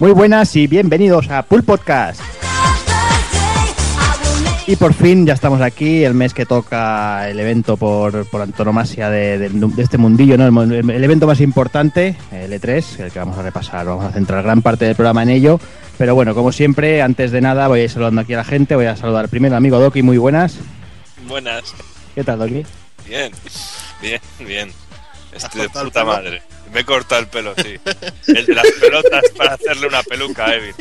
Muy buenas y bienvenidos a Pool Podcast. Y por fin ya estamos aquí, el mes que toca el evento por, por antonomasia de, de- de este mundillo, ¿no? el, el evento más importante, el E3, el que vamos a repasar, vamos a centrar gran parte del programa en ello. Pero bueno, como siempre, antes de nada voy a ir saludando aquí a la gente, voy a saludar primero al amigo Doki, muy buenas. Buenas. ¿Qué tal, Doki? Bien, bien, bien. ¿Has Estoy de puta madre. Me he cortado el pelo, sí. El de las pelotas para hacerle una peluca a Evil.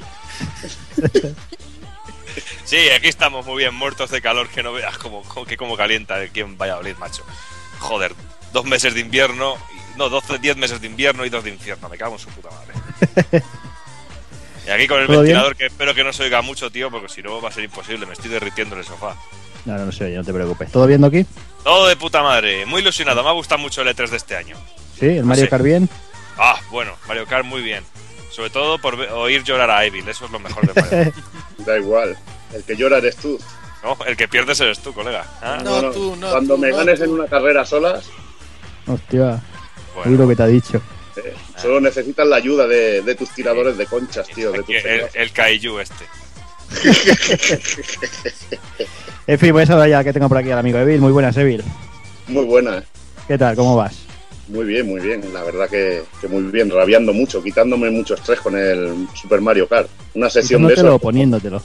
Sí, aquí estamos muy bien, muertos de calor, que no veas como, como- que como calienta aquí en Valladolid, macho. Joder, dos meses de invierno, no, 12, 10 meses de invierno y dos de infierno, me cago en su puta madre. Y aquí con el ventilador, que espero que no se oiga mucho, tío, porque si no va a ser imposible, me estoy derritiendo en el sofá. No, no, no oye, no te preocupes. ¿Todo bien, Doki? Todo de puta madre, muy ilusionado, me ha gustado mucho el E3 de este año. Sí, el Mario Sí. Kart bien. Ah, bueno, Mario Kart muy bien. Sobre todo por oír llorar a Evil, eso es lo mejor de Mario Kart. Da igual. El que llora eres tú. ¿no? El que pierdes eres tú, colega. Ah, No, tú, no. Cuando tú, me no, ganes tú. en una carrera solas, Hostia, bueno. lo que te ha dicho. eh, solo necesitas la ayuda de, de tus tiradores de conchas, tío. De Aquí tus el, el Kaiju este. En fin, voy a saludar ya que tengo por aquí al amigo Evil. Muy buenas, Evil. Muy buena. ¿Qué tal? ¿Cómo vas? Muy bien, muy bien. La verdad que, que muy bien. Rabiando mucho, quitándome mucho estrés con el Super Mario Kart. Una sesión de eso. poniéndotelo.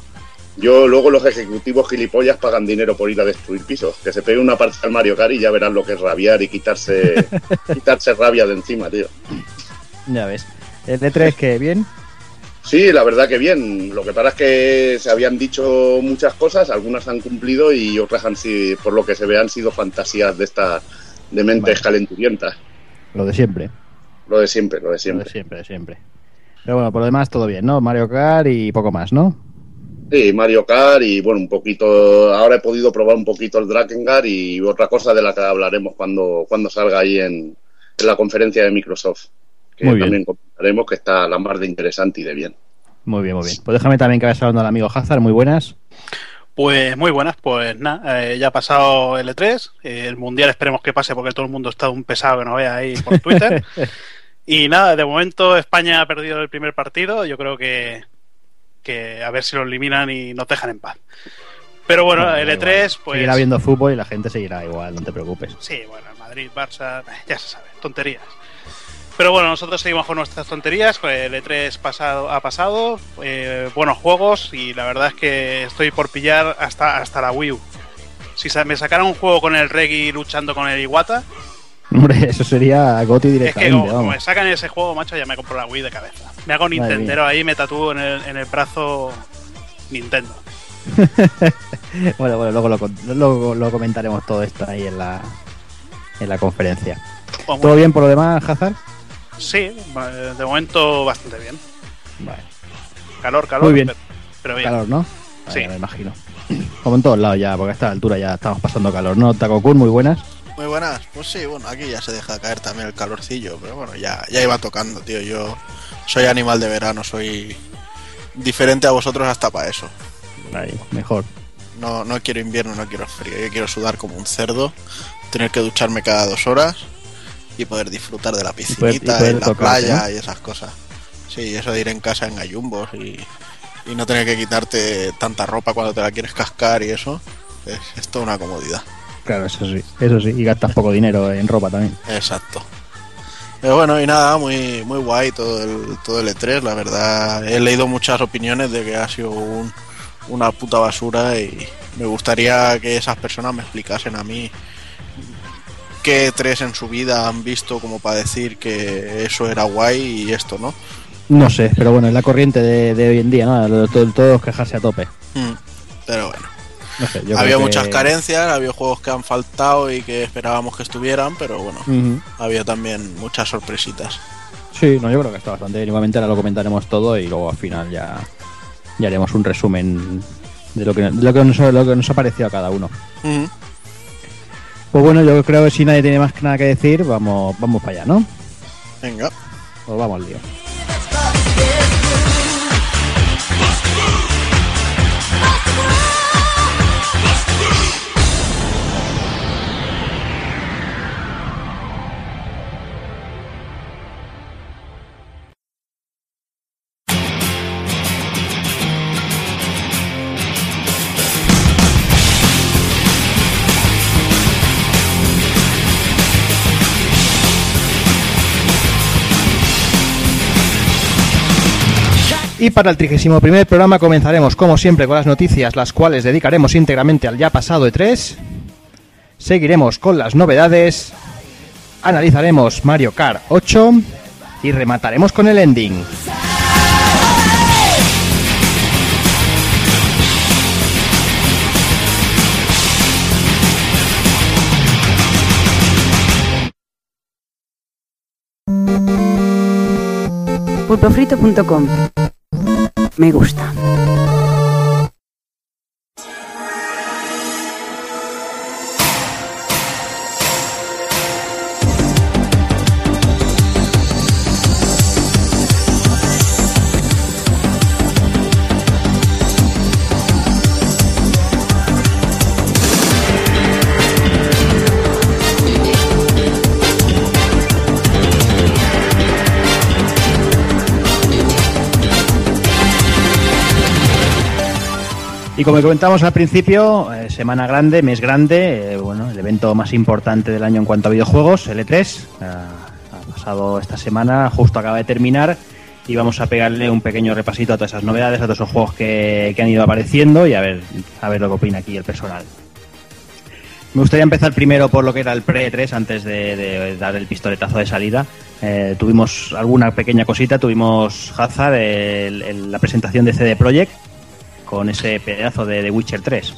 Yo luego los ejecutivos gilipollas pagan dinero por ir a destruir pisos. Que se pegue una parte al Mario Kart y ya verán lo que es rabiar y quitarse, quitarse rabia de encima, tío. Ya ves. El D3, que bien. Sí, la verdad que bien. Lo que pasa es que se habían dicho muchas cosas, algunas han cumplido y otras han sido, por lo que se ve, han sido fantasías de estas de mentes Vale. calenturientas. Lo de siempre. Lo de siempre, lo de Lo de siempre. siempre, de siempre. Pero bueno, por lo demás todo bien, ¿no? Mario Kart y poco más, ¿no? Sí, Mario Kart y bueno, un poquito. Ahora he podido probar un poquito el Drakengard y otra cosa de la que hablaremos cuando, cuando salga ahí en, en la conferencia de Microsoft. Que Muy bien. también comentaremos que está la mar de interesante y de bien. Muy bien, muy bien. Pues déjame también que vaya saludando al amigo Hazard. Muy buenas. Pues muy buenas, pues nada, eh, ya ha pasado el E3, eh, el Mundial esperemos que pase porque todo el mundo está un pesado que no vea ahí por Twitter. y nada, de momento España ha perdido el primer partido, yo creo que, que a ver si lo eliminan y nos dejan en paz. Pero bueno, el da E3, igual. pues... Seguirá viendo fútbol y la gente seguirá igual, no te preocupes. Sí, bueno, Madrid, Barça, eh, ya se sabe, tonterías. Pero bueno, nosotros seguimos con nuestras tonterías. El E3 pasado, ha pasado, eh, buenos juegos y la verdad es que estoy por pillar hasta, hasta la Wii U. Si me sacaran un juego con el Reggie luchando con el Iwata, Hombre, eso sería Goti es que directamente, como, me sacan ese juego, macho, ya me compro la Wii de cabeza. Me hago Nintendero ahí, me tatúo en el, en el brazo Nintendo. bueno, bueno, luego lo, luego lo comentaremos todo esto ahí en la, en la conferencia. Pues, ¿Todo bien por lo demás, Hazard? Sí, eh, de momento bastante bien. Vale. Calor, calor, Muy bien. Pero, pero bien. Calor, ¿no? Sí. Me imagino. Como en todos lados ya, porque a esta altura ya estamos pasando calor, ¿no? Takokun, muy buenas. Muy buenas. Pues sí, bueno, aquí ya se deja caer también el calorcillo, pero bueno, ya, ya iba tocando, tío. Yo soy animal de verano, soy diferente a vosotros hasta para eso. Ahí, mejor. No, no quiero invierno, no quiero frío. Yo quiero sudar como un cerdo, tener que ducharme cada dos horas y poder disfrutar de la poder- y piscinita, poder y la tocarte, playa ¿no? y esas cosas. Sí, eso de ir en casa en gallumbos y, y no tener que quitarte tanta ropa cuando te la quieres cascar y eso, es, es toda una comodidad. Claro, eso sí, eso sí. Y gastas poco dinero en ropa también. Exacto. Pero bueno, y nada, muy, muy guay todo el, todo el E3, la verdad. He leído muchas opiniones de que ha sido un- una puta basura y me gustaría que esas personas me explicasen a mí qué E3 en su vida han visto como para decir que eso era guay y esto no. No sé, pero bueno, es la corriente de, de hoy en día, ¿no? Lo- todo- Todos quejarse a tope. Hmm. Pero bueno, No sé, yo había que- muchas carencias, había juegos que han faltado y que esperábamos que estuvieran, pero bueno, había también muchas sorpresitas. Sí, no, yo creo que está bastante bien. Igualmente ahora lo comentaremos todo y luego al final ya, ya haremos un resumen de lo que, de lo que, nos, lo que nos ha parecido a cada uno. Hmm. Pues bueno, yo creo que si nadie tiene más nada que decir, vamos, vamos para allá, ¿no? Venga. Pues vamos al lío. Y para el 31 programa comenzaremos como siempre con las noticias, las cuales dedicaremos íntegramente al ya pasado E3. Seguiremos con las novedades, analizaremos Mario Kart 8 y remataremos con el ending. pulpofrito.com. Me gusta. Como comentamos al principio, eh, semana grande, mes grande, eh, bueno, el evento más importante del año en cuanto a videojuegos, el E3, eh, ha pasado esta semana, justo acaba de terminar y vamos a pegarle un pequeño repasito a todas esas novedades, a todos esos juegos que, que han ido apareciendo y a ver, a ver lo que opina aquí el personal. Me gustaría empezar primero por lo que era el pre-3 antes de, dar el pistoletazo de salida. Tuvimos alguna pequeña cosita, tuvimos Hazard, el- la presentación de CD Projekt con ese pedazo de The Witcher 3.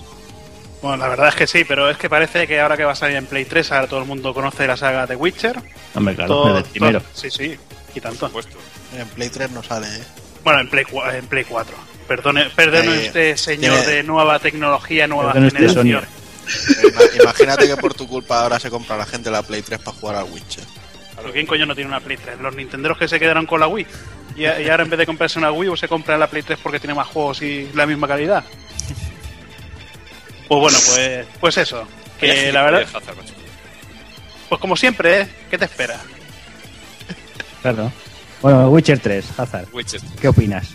Bueno, la verdad es que sí, pero es que parece que ahora que va a salir en Play 3, ahora todo el mundo conoce la saga de Witcher. Hombre, claro, Todo- desde el primero. todo- sí, sí, y tanto. En Play 3 no sale, ¿eh? Bueno, en Play, en Play 4. Perdone, perdone Eh, usted, señor tiene- de nueva tecnología, nueva Perdone usted, generación. Ima- Imagínate que por tu culpa ahora se compra la gente la Play 3 para jugar al Witcher. ¿Pero ¿Quién coño no tiene una Play 3? Los nintenderos que se quedaron con la Wii. Y, ahora en vez de comprarse una Wii, o se compra la Play 3 porque tiene más juegos y la misma calidad. Pues bueno, pues, pues eso. Que la verdad, pues como siempre, ¿eh? ¿Qué te espera? Claro. Bueno, Witcher 3, Hazard, Witcher. ¿qué opinas?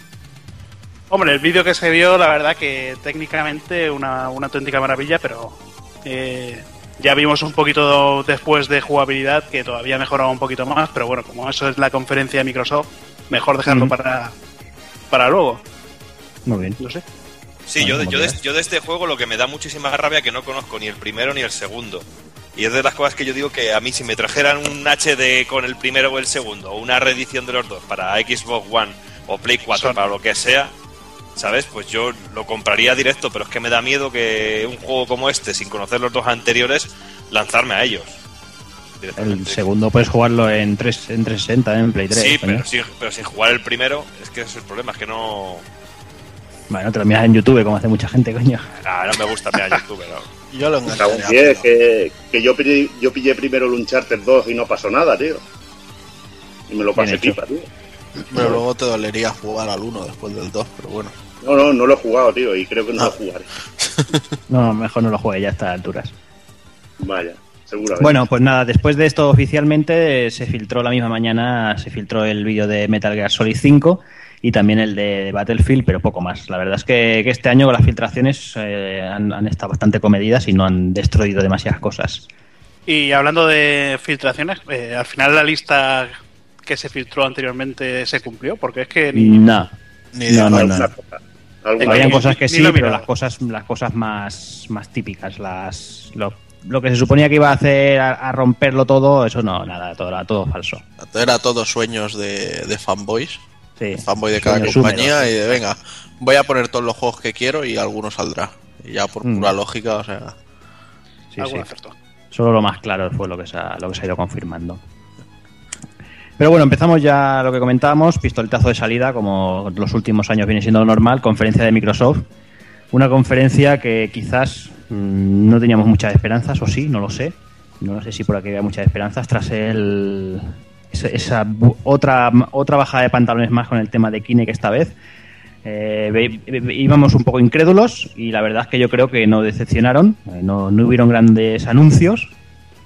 Hombre, el vídeo que se vio, la verdad que técnicamente una, una auténtica maravilla, pero eh, ya vimos un poquito después de jugabilidad que todavía mejoraba un poquito más, pero bueno, como eso es la conferencia de Microsoft, mejor dejarlo para, para luego, Muy bien. no sé. Sí, Bueno, yo yo, de, quieras. yo de este juego lo que me da muchísima rabia que no conozco ni el primero ni el segundo. Y es de las cosas que yo digo que a mí si me trajeran un HD con el primero o el segundo, o una reedición de los dos para Xbox One o Play 4, Son- para lo que sea, ¿sabes? Pues yo lo compraría directo, pero es que me da miedo que un juego como este, sin conocer los dos anteriores, lanzarme a ellos. El segundo puedes jugarlo en, 3, en 360, ¿eh? en Play 3. Sí, pero, sin- pero sin jugar el primero, es que ese es el problema, es que no... Bueno, te lo miras en YouTube como hace mucha gente, coño. Ah, no me gusta mirar YouTube, no. Yo lo Cago en engancharía. pie, pero- que, que yo, pillé, yo pillé primero el Uncharted 2 y no pasó nada, tío. Y me lo pasé pipa, tío. Pero luego te dolería jugar al 1 después del 2, pero bueno. No, no, no lo he jugado, tío, y creo que no Ah. lo jugaré. No, mejor no lo juegue ya a estas alturas. Vaya, seguramente. Bueno, pues nada, después de esto oficialmente eh, se filtró la misma mañana, se filtró el vídeo de Metal Gear Solid 5 y también el de, Battlefield, pero poco más. La verdad es que, que este año las filtraciones eh, han, han estado bastante comedidas y no han destruido demasiadas cosas. Y hablando de filtraciones, eh, al final la lista que se filtró anteriormente se cumplió, porque es que ni, No, Ni de No, Habían cosas que sí, pero las cosas, las cosas más, más típicas, las lo, lo que se suponía que iba a hacer a, a romperlo todo, eso no, nada, todo, era todo falso. Era todo sueños de, de fanboys. Sí, Fanboy de cada compañía húmedos. y de venga, voy a poner todos los juegos que quiero y alguno saldrá. Y ya por Mm. pura lógica, o sea. Sí, sí. Solo lo más claro fue lo que se ha, lo que se ha ido confirmando. Pero bueno, empezamos ya lo que comentábamos, pistoletazo de salida, como los últimos años viene siendo lo normal, conferencia de Microsoft. Una conferencia que quizás no teníamos muchas esperanzas, o sí, no lo sé. No lo sé si por aquí había muchas esperanzas tras el, esa, otra, otra bajada de pantalones más con el tema de Kinect esta vez. Eh, íbamos un poco incrédulos y la verdad es que yo creo que no decepcionaron, eh, no, no hubieron grandes anuncios,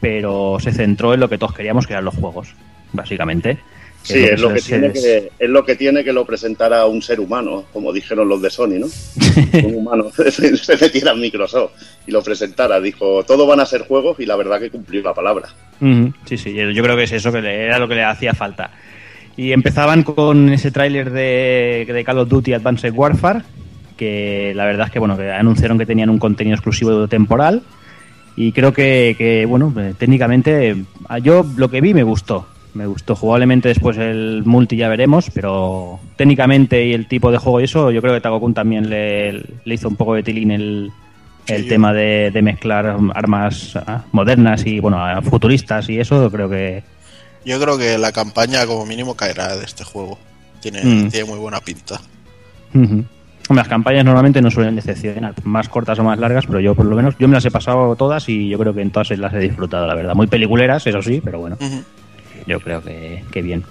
pero se centró en lo que todos queríamos, que eran los juegos, básicamente. Sí, es lo, que tiene que, es lo que tiene que lo presentara un ser humano, como dijeron los de Sony, ¿no? un humano se metiera en Microsoft y lo presentara. Dijo, todo van a ser juegos y la verdad que cumplió la palabra. Sí, sí, yo creo que es eso que le- era lo que le hacía falta. Y empezaban con ese tráiler de, de Call of Duty Advanced Warfare, que la verdad es que bueno que anunciaron que tenían un contenido exclusivo temporal y creo que, que, bueno eh, técnicamente yo lo que vi me gustó me gustó jugablemente después el multi ya veremos pero técnicamente y el tipo de juego y eso yo creo que Tagokun también le, le hizo un poco de tilín el, el Sí. tema de, de mezclar armas ah, modernas y bueno futuristas y eso creo que Yo creo que la campaña como mínimo caerá de este juego. Tiene, Mm. tiene muy buena pinta. Las campañas normalmente no suelen decepcionar, más cortas o más largas, pero yo por lo menos yo me las he pasado todas y yo creo que en todas las he disfrutado, la verdad. Muy peliculeras, eso sí, pero bueno. Yo creo que, que bien.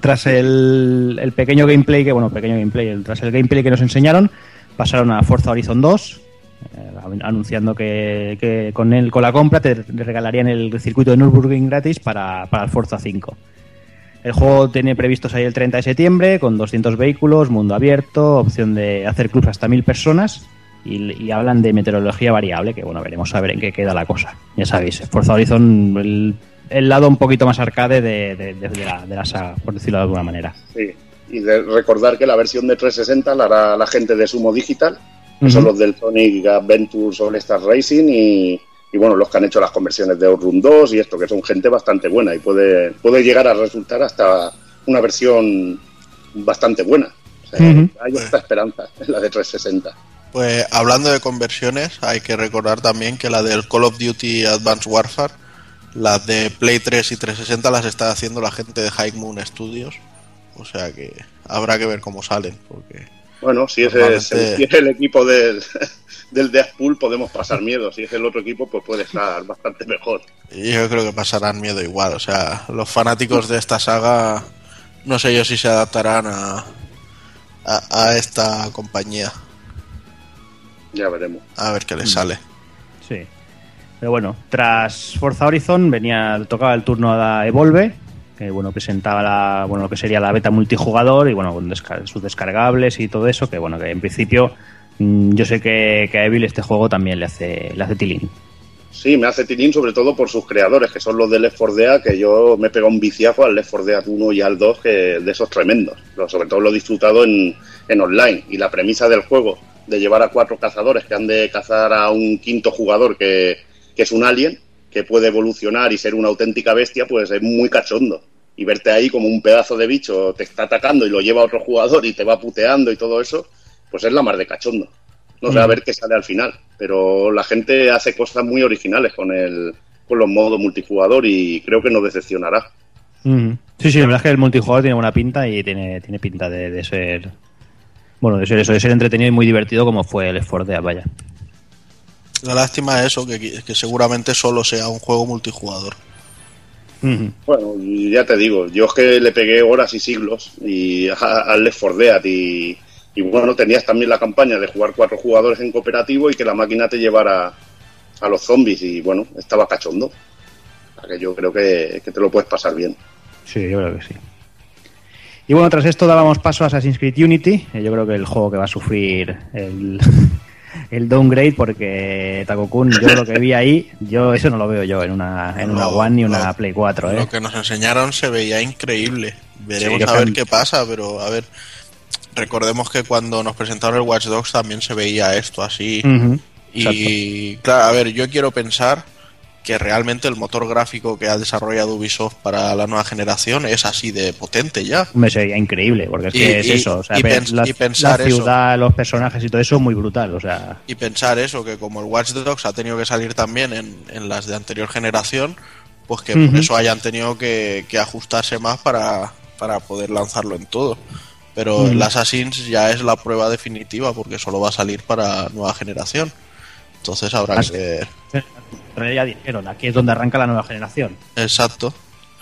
Tras el, el pequeño gameplay, que bueno, pequeño gameplay, tras el gameplay que nos enseñaron, pasaron a Forza Horizon 2, eh, anunciando que, que con, el, con la compra te regalarían el circuito de Nürburgring gratis para, para Forza 5. El juego tiene previstos ahí el 30 de septiembre con 200 vehículos, mundo abierto, opción de hacer clubs hasta 1000 personas y, y hablan de meteorología variable, que bueno, veremos a ver en qué queda la cosa. Ya sabéis, Forza Horizon, el, el lado un poquito más arcade de, de- la, de la saga, por decirlo de alguna manera. Sí. Y de recordar que la versión de 360 la hará la gente de Sumo Digital, que son los del Sonic Adventures All Star Racing y, y, bueno, los que han hecho las conversiones de Outrun 2 y esto, que son gente bastante buena y puede, puede llegar a resultar hasta una versión bastante buena. O sea, Ujú. Hay esta esperanza en la de 360. Pues hablando de conversiones, hay que recordar también que la del Call of Duty Advanced Warfare, las de Play 3 y 360 las está haciendo la gente de High Moon Studios. O sea que habrá que ver cómo salen, porque Bueno, si es el, si es el equipo del, del Deathpool, podemos pasar miedo. Si es el otro equipo, pues puede estar bastante mejor. yo creo que pasarán miedo igual. O sea, los fanáticos de esta saga, no sé yo si se adaptarán a, a, a esta compañía. Ya veremos. A ver qué les sale. Sí. Pero bueno, tras Forza Horizon venía tocaba el turno a Evolve, que bueno, presentaba la, bueno, lo que sería la beta multijugador y bueno, con desca- sus descargables y todo eso, que bueno, que en principio mm, yo sé que, que a Evil este juego también le hace, le hace tilín. Sí, me hace tilín sobre todo por sus creadores, que son los de Left 4 Dead, que yo me he pegado un viciazo al Left 4 Dead 1 y al 2, que de esos tremendos. Lo- sobre todo lo he disfrutado en, en online. Y la premisa del juego, de llevar a cuatro cazadores que han de cazar a un quinto jugador que, que es un alien, que puede evolucionar y ser una auténtica bestia, pues es muy cachondo. Y verte ahí como un pedazo de bicho te está atacando y lo lleva a otro jugador y te va puteando y todo eso, pues es la mar de cachondo. No sé a Mm. ver qué sale al final, pero la gente hace cosas muy originales con el con los modos multijugador y creo que no decepcionará. Ujú. Sí, sí, la verdad es que el multijugador tiene buena pinta y tiene, tiene pinta de, de ser. Bueno, de ser eso, de ser entretenido y muy divertido como fue el Left 4 Dead, vaya. La lástima es eso, que, que seguramente solo sea un juego multijugador. Bueno, ya te digo, yo es que le pegué horas y siglos y al Left 4 Dead y, y bueno, tenías también la campaña de jugar cuatro jugadores en cooperativo y que la máquina te llevara a los zombies y bueno, estaba cachondo. O sea que yo creo que, que te lo puedes pasar bien. Sí, yo creo que sí. Y bueno, tras esto dábamos paso a Assassin's Creed Unity. Yo creo que el juego que va a sufrir el, el downgrade porque Takokun, yo lo que vi ahí, yo eso no lo veo yo en una, en una One ni una no. Play 4. ¿eh? Lo que nos enseñaron se veía increíble. Veremos Sí, a ver qué pasa, pero a ver. Recordemos que cuando nos presentaron el Watch Dogs también se veía esto así. Y claro, a ver, yo quiero pensar que realmente el motor gráfico que ha desarrollado Ubisoft para la nueva generación es así de potente ya. Me sería increíble, porque es Y- que es y- eso. O sea, y pens- la, y pensar la eso. ciudad, los personajes y todo eso, muy brutal. O sea, Y pensar eso, que como el Watch Dogs ha tenido que salir también en, en las de anterior generación, pues que por eso hayan tenido que, que ajustarse más para, para poder lanzarlo en todo. Pero el Assassin's ya es la prueba definitiva porque solo va a salir para nueva generación. Entonces habrá Así- que ver. Ya dijeron, aquí es donde arranca la nueva generación. Exacto.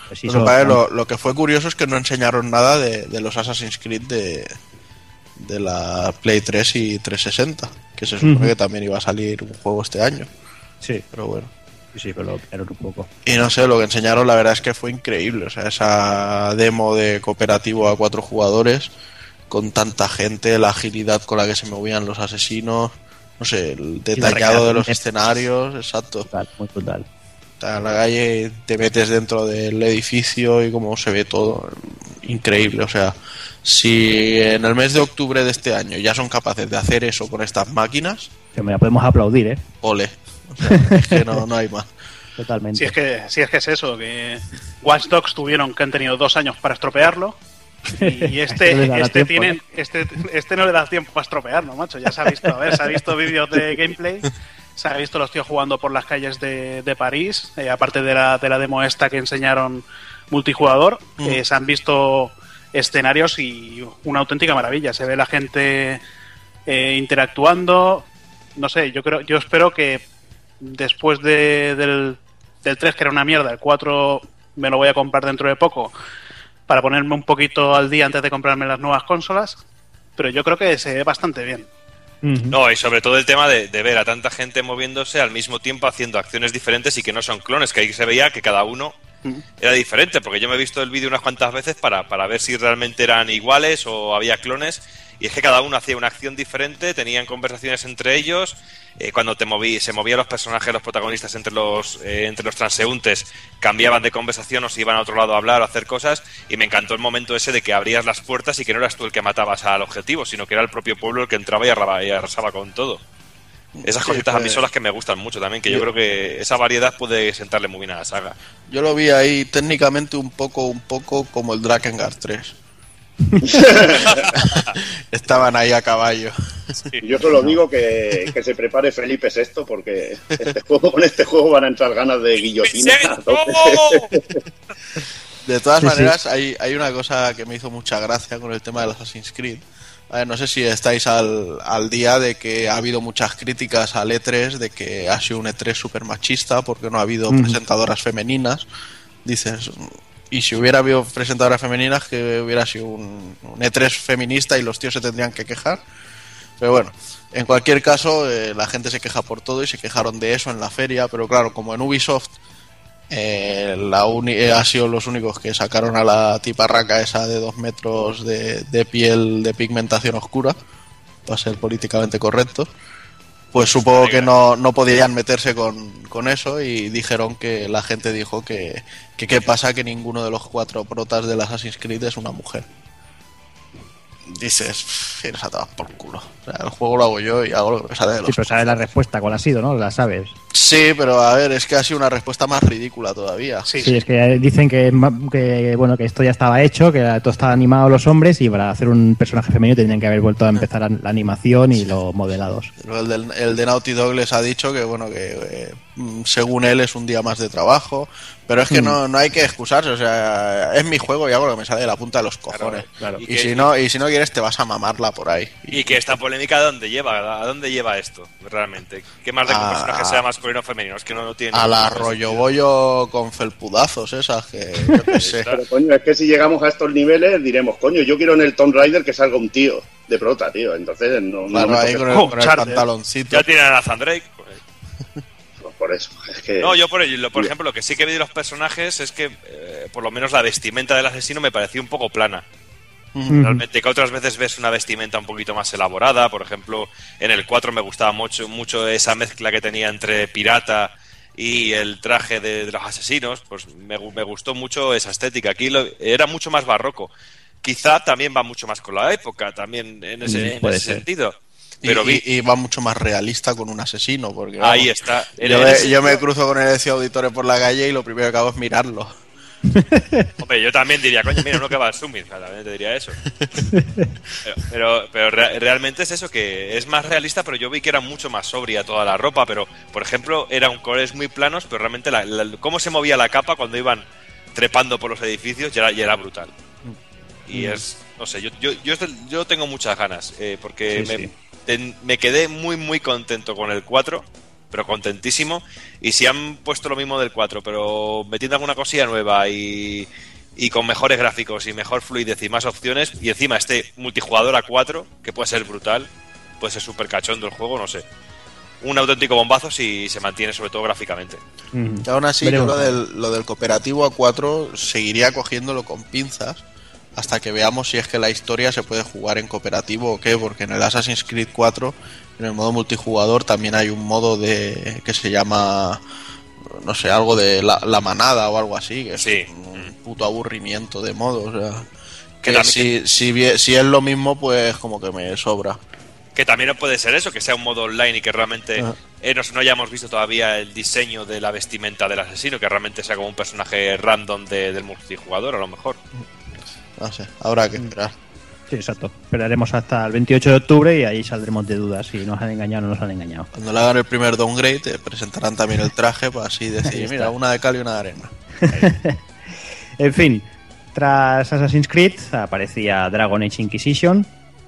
Pues sí, Lo que lo, lo fue curioso es que no enseñaron nada de, de los Assassin's Creed de, de la Play 3 y 360, que se supone que también iba a salir un juego este año. sí, Pero bueno. sí, sí, pero lo un poco. Y no sé, lo que enseñaron la verdad es que fue increíble. O sea, esa demo de cooperativo a cuatro jugadores, con tanta gente, la agilidad con la que se movían los asesinos, no sé, el detallado de los escenarios, exacto. Brutal, muy brutal. En la calle, te metes dentro del edificio y cómo se ve todo. increíble. O sea, si en el mes de octubre de este año ya son capaces de hacer eso con estas máquinas, Que me la podemos aplaudir, ¿eh? ole. O sea, es que no, no hay más. Totalmente. Si es que, si es que es eso, que Watch Dogs tuvieron que han tenido dos años para estropearlo. Y este, Este dará este, este, este no le da tiempo para estropearlo, macho. Ya se ha visto, a ver, se ha visto vídeos de gameplay, se ha visto los tíos jugando por las calles de, de París, eh, aparte de la, de la demo esta que enseñaron multijugador, Mm. eh, se han visto escenarios y una auténtica maravilla. Se ve la gente eh, interactuando. No sé, yo creo, yo espero que después de- del, del 3, que era una mierda, el 4 me lo voy a comprar dentro de poco para ponerme un poquito al día antes de comprarme las nuevas consolas. Pero yo creo que se ve bastante bien. No, y sobre todo el tema de, de ver a tanta gente moviéndose al mismo tiempo haciendo acciones diferentes y que no son clones, que ahí se veía que cada uno era diferente, porque yo me he visto el vídeo unas cuantas veces para, para ver si realmente eran iguales o había clones, y es que cada uno hacía una acción diferente, tenían conversaciones entre ellos, eh, cuando te moví, se movían los personajes, los protagonistas entre los, eh, entre los transeúntes, cambiaban de conversación o se iban a otro lado a hablar o a hacer cosas, y me encantó el momento ese de que abrías las puertas y que no eras tú el que matabas al objetivo, sino que era el propio pueblo el que entraba y arraba- y arrasaba con todo. Esas Sí, cositas a mí pues- son las que me gustan mucho también, que yo Yo- creo que esa variedad puede sentarle muy bien a la saga. Yo lo vi ahí técnicamente un poco, un poco como el Drakengard 3. Estaban ahí a caballo. Yo solo digo que, que se prepare Felipe VI porque este juego, con este juego van a entrar ganas de guillotina. De todas Sí, sí. maneras, Hay, hay una cosa que me hizo mucha gracia con el tema del Assassin's Creed. A ver, no sé si estáis al, al día de que ha habido muchas críticas al E3, de que ha sido un E3 súper machista porque no ha habido Mm. presentadoras femeninas. Dices, y si hubiera habido presentadoras femeninas, que hubiera sido un, un E3 feminista y los tíos se tendrían que quejar. Pero bueno, en cualquier caso, eh, la gente se queja por todo y se quejaron de eso en la feria. Pero claro, como en Ubisoft eh, eh, ha sido los únicos que sacaron a la tiparraca esa de dos metros de, de piel de pigmentación oscura, para ser políticamente correcto. Pues supongo que no, no podían meterse con, con eso y dijeron que la gente dijo que, que qué pasa que ninguno de los cuatro protas del Assassin's Creed es una mujer. Dices, "Pff, iros a tomar por culo. O sea, el juego lo hago yo y hago lo que me sale de Sí, los pero sabes la respuesta, cuál ha sido, ¿no? La sabes. Sí, pero a ver, es que ha sido una respuesta más ridícula todavía. Sí, Sí, es que dicen que, que, bueno que esto ya estaba hecho, que todo estaba animado los hombres y para hacer un personaje femenino tendrían que haber vuelto a empezar a- la animación y los modelados. Pero El, del- el de Naughty Dog les ha dicho que, bueno, que eh, mm, según él es un día más de trabajo. Pero es que Mm. no, no hay que excusarse, o sea, es mi juego y hago lo que me sale de la punta de los cojones. claro. Y, Y que- si no, y si no quieres, te vas a mamarla por ahí. Y que esta polémica, ¿a dónde lleva? ¿A dónde lleva esto? Realmente. ¿Qué más de que un A- personaje sea masculino o femenino? Es que no, no tiene. A la tipo de rollo sentido. bollo con felpudazos esas que yo qué sé. Pero coño, es que si llegamos a estos niveles diremos, coño, yo quiero en el Tomb Raider que salga un tío de prota, tío. Entonces, no, no ahí con el, Oh, con el pantaloncito. Ya tienen a Nathan Drake. pues. por eso. Es que, No, yo por, ello- por ejemplo, lo que sí que vi de los personajes es que, eh, por lo menos la vestimenta del asesino me pareció un poco plana. Realmente, que otras veces ves una vestimenta un poquito más elaborada. Por ejemplo, en el 4 me gustaba mucho, mucho esa mezcla que tenía entre pirata y el traje de, de los asesinos. Pues me, me gustó mucho esa estética. Aquí lo- era mucho más barroco. Quizá también va mucho más con la época, también en ese, Mm, en ese sentido. Y- Pero vi, y, va mucho más realista con un asesino. Porque, ahí vamos, está. Yo me, ese yo me sentido- cruzo con el Ezio Auditore por la calle y lo primero que hago es mirarlo. Hombre, yo también diría, coño, mira, uno que va al Summit, también te diría eso. Pero, pero, pero re- realmente es eso, que es más realista, pero yo vi que era mucho más sobria toda la ropa, pero, por ejemplo, eran colores muy planos, pero realmente la- la- cómo se movía la capa cuando iban trepando por los edificios ya era, ya era brutal. Y es, no sé, yo, yo, yo, yo tengo muchas ganas, eh, porque Sí, me, sí. me quedé muy, muy contento con el 4, pero contentísimo. Y si han puesto lo mismo del 4, pero metiendo alguna cosilla nueva y, y con mejores gráficos y mejor fluidez y más opciones, y encima este multijugador a 4, que puede ser brutal, puede ser súper cachondo el juego, no sé. Un auténtico bombazo si se mantiene, sobre todo gráficamente. Y aún así, Veremos. yo lo del, lo del cooperativo a 4 seguiría cogiéndolo con pinzas hasta que veamos si es que la historia se puede jugar en cooperativo o qué, porque en el Assassin's Creed 4, en el modo multijugador, también hay un modo de que se llama, no sé, algo de la, la manada o algo así, que es Sí. un puto aburrimiento de modo, o sea, Que Que si, si, vie- si es lo mismo, pues como que me sobra. Que también no puede ser eso, que sea un modo online y que realmente Ah. eh, no, no hayamos visto todavía el diseño de la vestimenta del asesino, que realmente sea como un personaje random de- del multijugador, a lo mejor. No sé, habrá que esperar. Sí, exacto. Esperaremos hasta el 28 de octubre y ahí saldremos de dudas si nos han engañado o no nos han engañado. Cuando le hagan el primer downgrade, te presentarán también el traje para así decir, mira, una de cal y una de arena. En fin, tras Assassin's Creed aparecía Dragon Age Inquisition.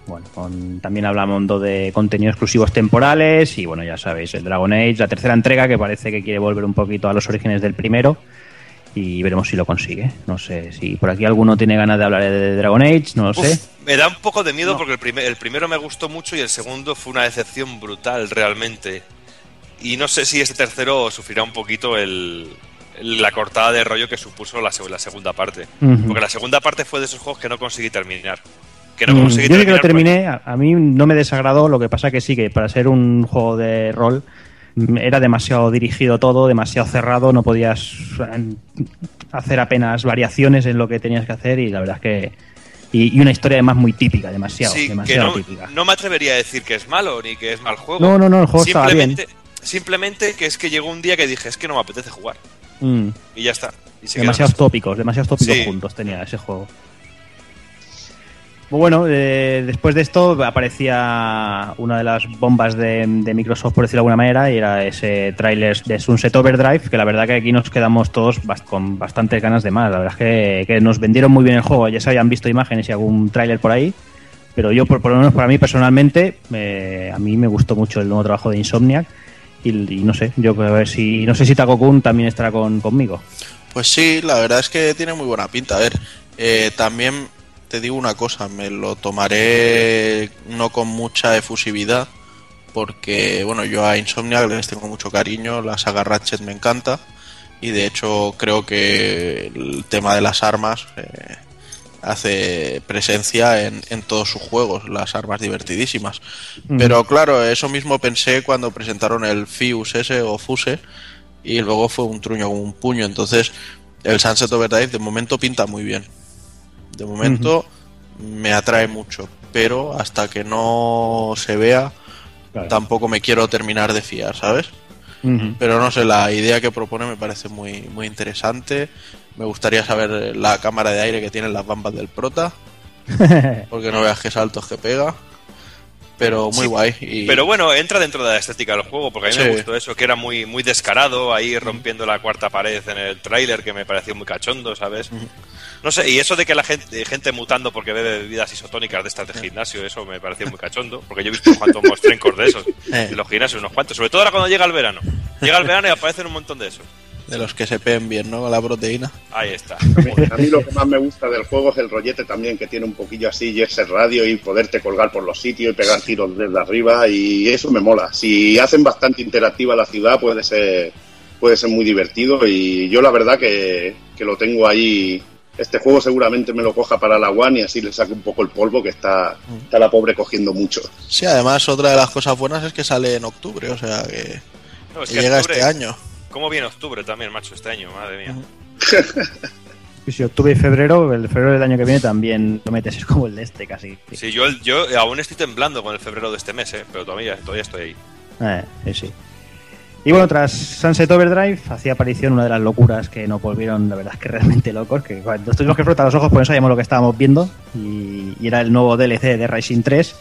Bueno, con- también hablamos de contenido exclusivos temporales y bueno, ya sabéis, el Dragon Age, la tercera entrega que parece que quiere volver un poquito a los orígenes del primero y veremos si lo consigue. No sé si por aquí alguno tiene ganas de hablar de Dragon Age, no lo sé. Me da un poco de miedo porque el, primer- el primero me gustó mucho y el segundo fue una decepción brutal realmente. Y no sé si este tercero sufrirá un poquito el, la cortada de rollo que supuso la, seg- la segunda parte. Porque la segunda parte fue de esos juegos que no conseguí terminar. Que no Mm, conseguí Yo sí que lo terminar terminé, a, a mí no me desagradó, lo que pasa que sí que para ser un juego de rol era demasiado dirigido todo, demasiado cerrado, no podías eh, hacer apenas variaciones en lo que tenías que hacer y la verdad es que... Y, y una historia además muy típica, demasiado, Sí, demasiado no, típica. no me atrevería a decir que es malo ni que es mal juego. No, no, no, el juego estaba bien. simplemente, simplemente que es que llegó un día que dije, es que no me apetece jugar. Mm, Y ya está. Y demasiados tópicos, demasiados tópicos Sí. juntos tenía ese juego. Bueno, eh, después de esto aparecía una de las bombas de, Microsoft, por decirlo de alguna manera, y era ese tráiler de Sunset Overdrive, que la verdad que aquí nos quedamos todos con bastantes ganas de más. La verdad es que, nos vendieron muy bien el juego, ya se habían visto imágenes y algún tráiler por ahí, pero yo, por, por lo menos para mí personalmente, eh, a mí me gustó mucho el nuevo trabajo de Insomniac. Y, y no sé, yo a ver si no sé si Taco Kun también estará con, conmigo. Pues sí, la verdad es que tiene muy buena pinta. A ver, eh, también te digo una cosa, me lo tomaré no con mucha efusividad, porque bueno, yo a Insomniac les tengo mucho cariño, la saga Ratchet me encanta, y de hecho creo que el tema de las armas eh, hace presencia en, en todos sus juegos, las armas divertidísimas. Pero claro, eso mismo pensé cuando presentaron el Fius ese o Fuse, y luego fue un truño como un puño. Entonces, el Sunset Overdrive de momento pinta muy bien. De momento me atrae mucho, pero hasta que no se vea, Claro. tampoco me quiero terminar de fiar, ¿sabes? Pero no sé, la idea que propone me parece muy, muy interesante. Me gustaría saber la cámara de aire que tienen las bambas del prota, porque no veas qué saltos que pega. Pero muy Sí, guay. Y... Pero bueno, entra dentro de la estética del juego, porque a mí me gustó eso, que era muy, muy descarado, ahí rompiendo la cuarta pared en el tráiler, que me pareció muy cachondo, ¿sabes? No sé, y eso de que la gente, gente mutando porque bebe bebidas isotónicas de estas de gimnasio, eso me pareció muy cachondo, porque yo he visto cuantos mostrencos de esos, Eh. en los gimnasios, unos cuantos, sobre todo ahora cuando llega el verano. Llega el verano y aparecen un montón de esos. De los que se peen bien, ¿no? Con la proteína. Ahí está. A mí lo que más me gusta del juego es el rollete también, que tiene un poquillo así, y ese radio y poderte colgar por los sitios y pegar tiros desde arriba, y eso me mola. Si hacen bastante interactiva la ciudad, puede ser, puede ser muy divertido, y yo la verdad que, que lo tengo ahí. Este juego seguramente me lo coja para la One y así le saque un poco el polvo, que está, está la pobre cogiendo mucho. Sí, además, otra de las cosas buenas es que sale en octubre, o sea que, No, es que que llega octubre- este año. ¿Cómo viene octubre también, macho, este año? Madre mía. Si octubre y febrero, el febrero del año que viene también lo metes, es como el de este casi. Sí, yo, yo aún estoy temblando con el febrero de este mes, ¿eh? pero todavía, todavía estoy ahí. Eh, sí, sí. Y bueno, tras Sunset Overdrive hacía aparición una de las locuras que nos volvieron, la verdad es que realmente locos, que cuando tuvimos que frotar los ojos pues no sabíamos lo que estábamos viendo, y, y era el nuevo DLC de Rising 3,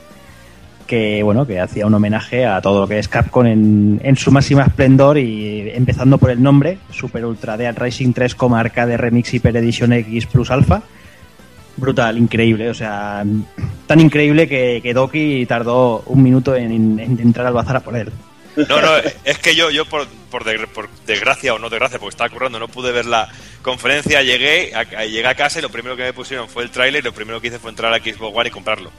que bueno, que hacía un homenaje a todo lo que es Capcom en, en su máxima esplendor y empezando por el nombre, Super Ultra Dead Rising 3 como Arcade Remix Hyper Edition X Plus Alpha. Brutal, increíble, o sea, tan increíble que, que Doki tardó un minuto en, en entrar al bazar a por él. No, no, es que yo, yo por, por, de- por desgracia o no desgracia, porque estaba currando, no pude ver la conferencia, llegué a- llegué a casa y lo primero que me pusieron fue el tráiler y lo primero que hice fue entrar a Xbox One y comprarlo.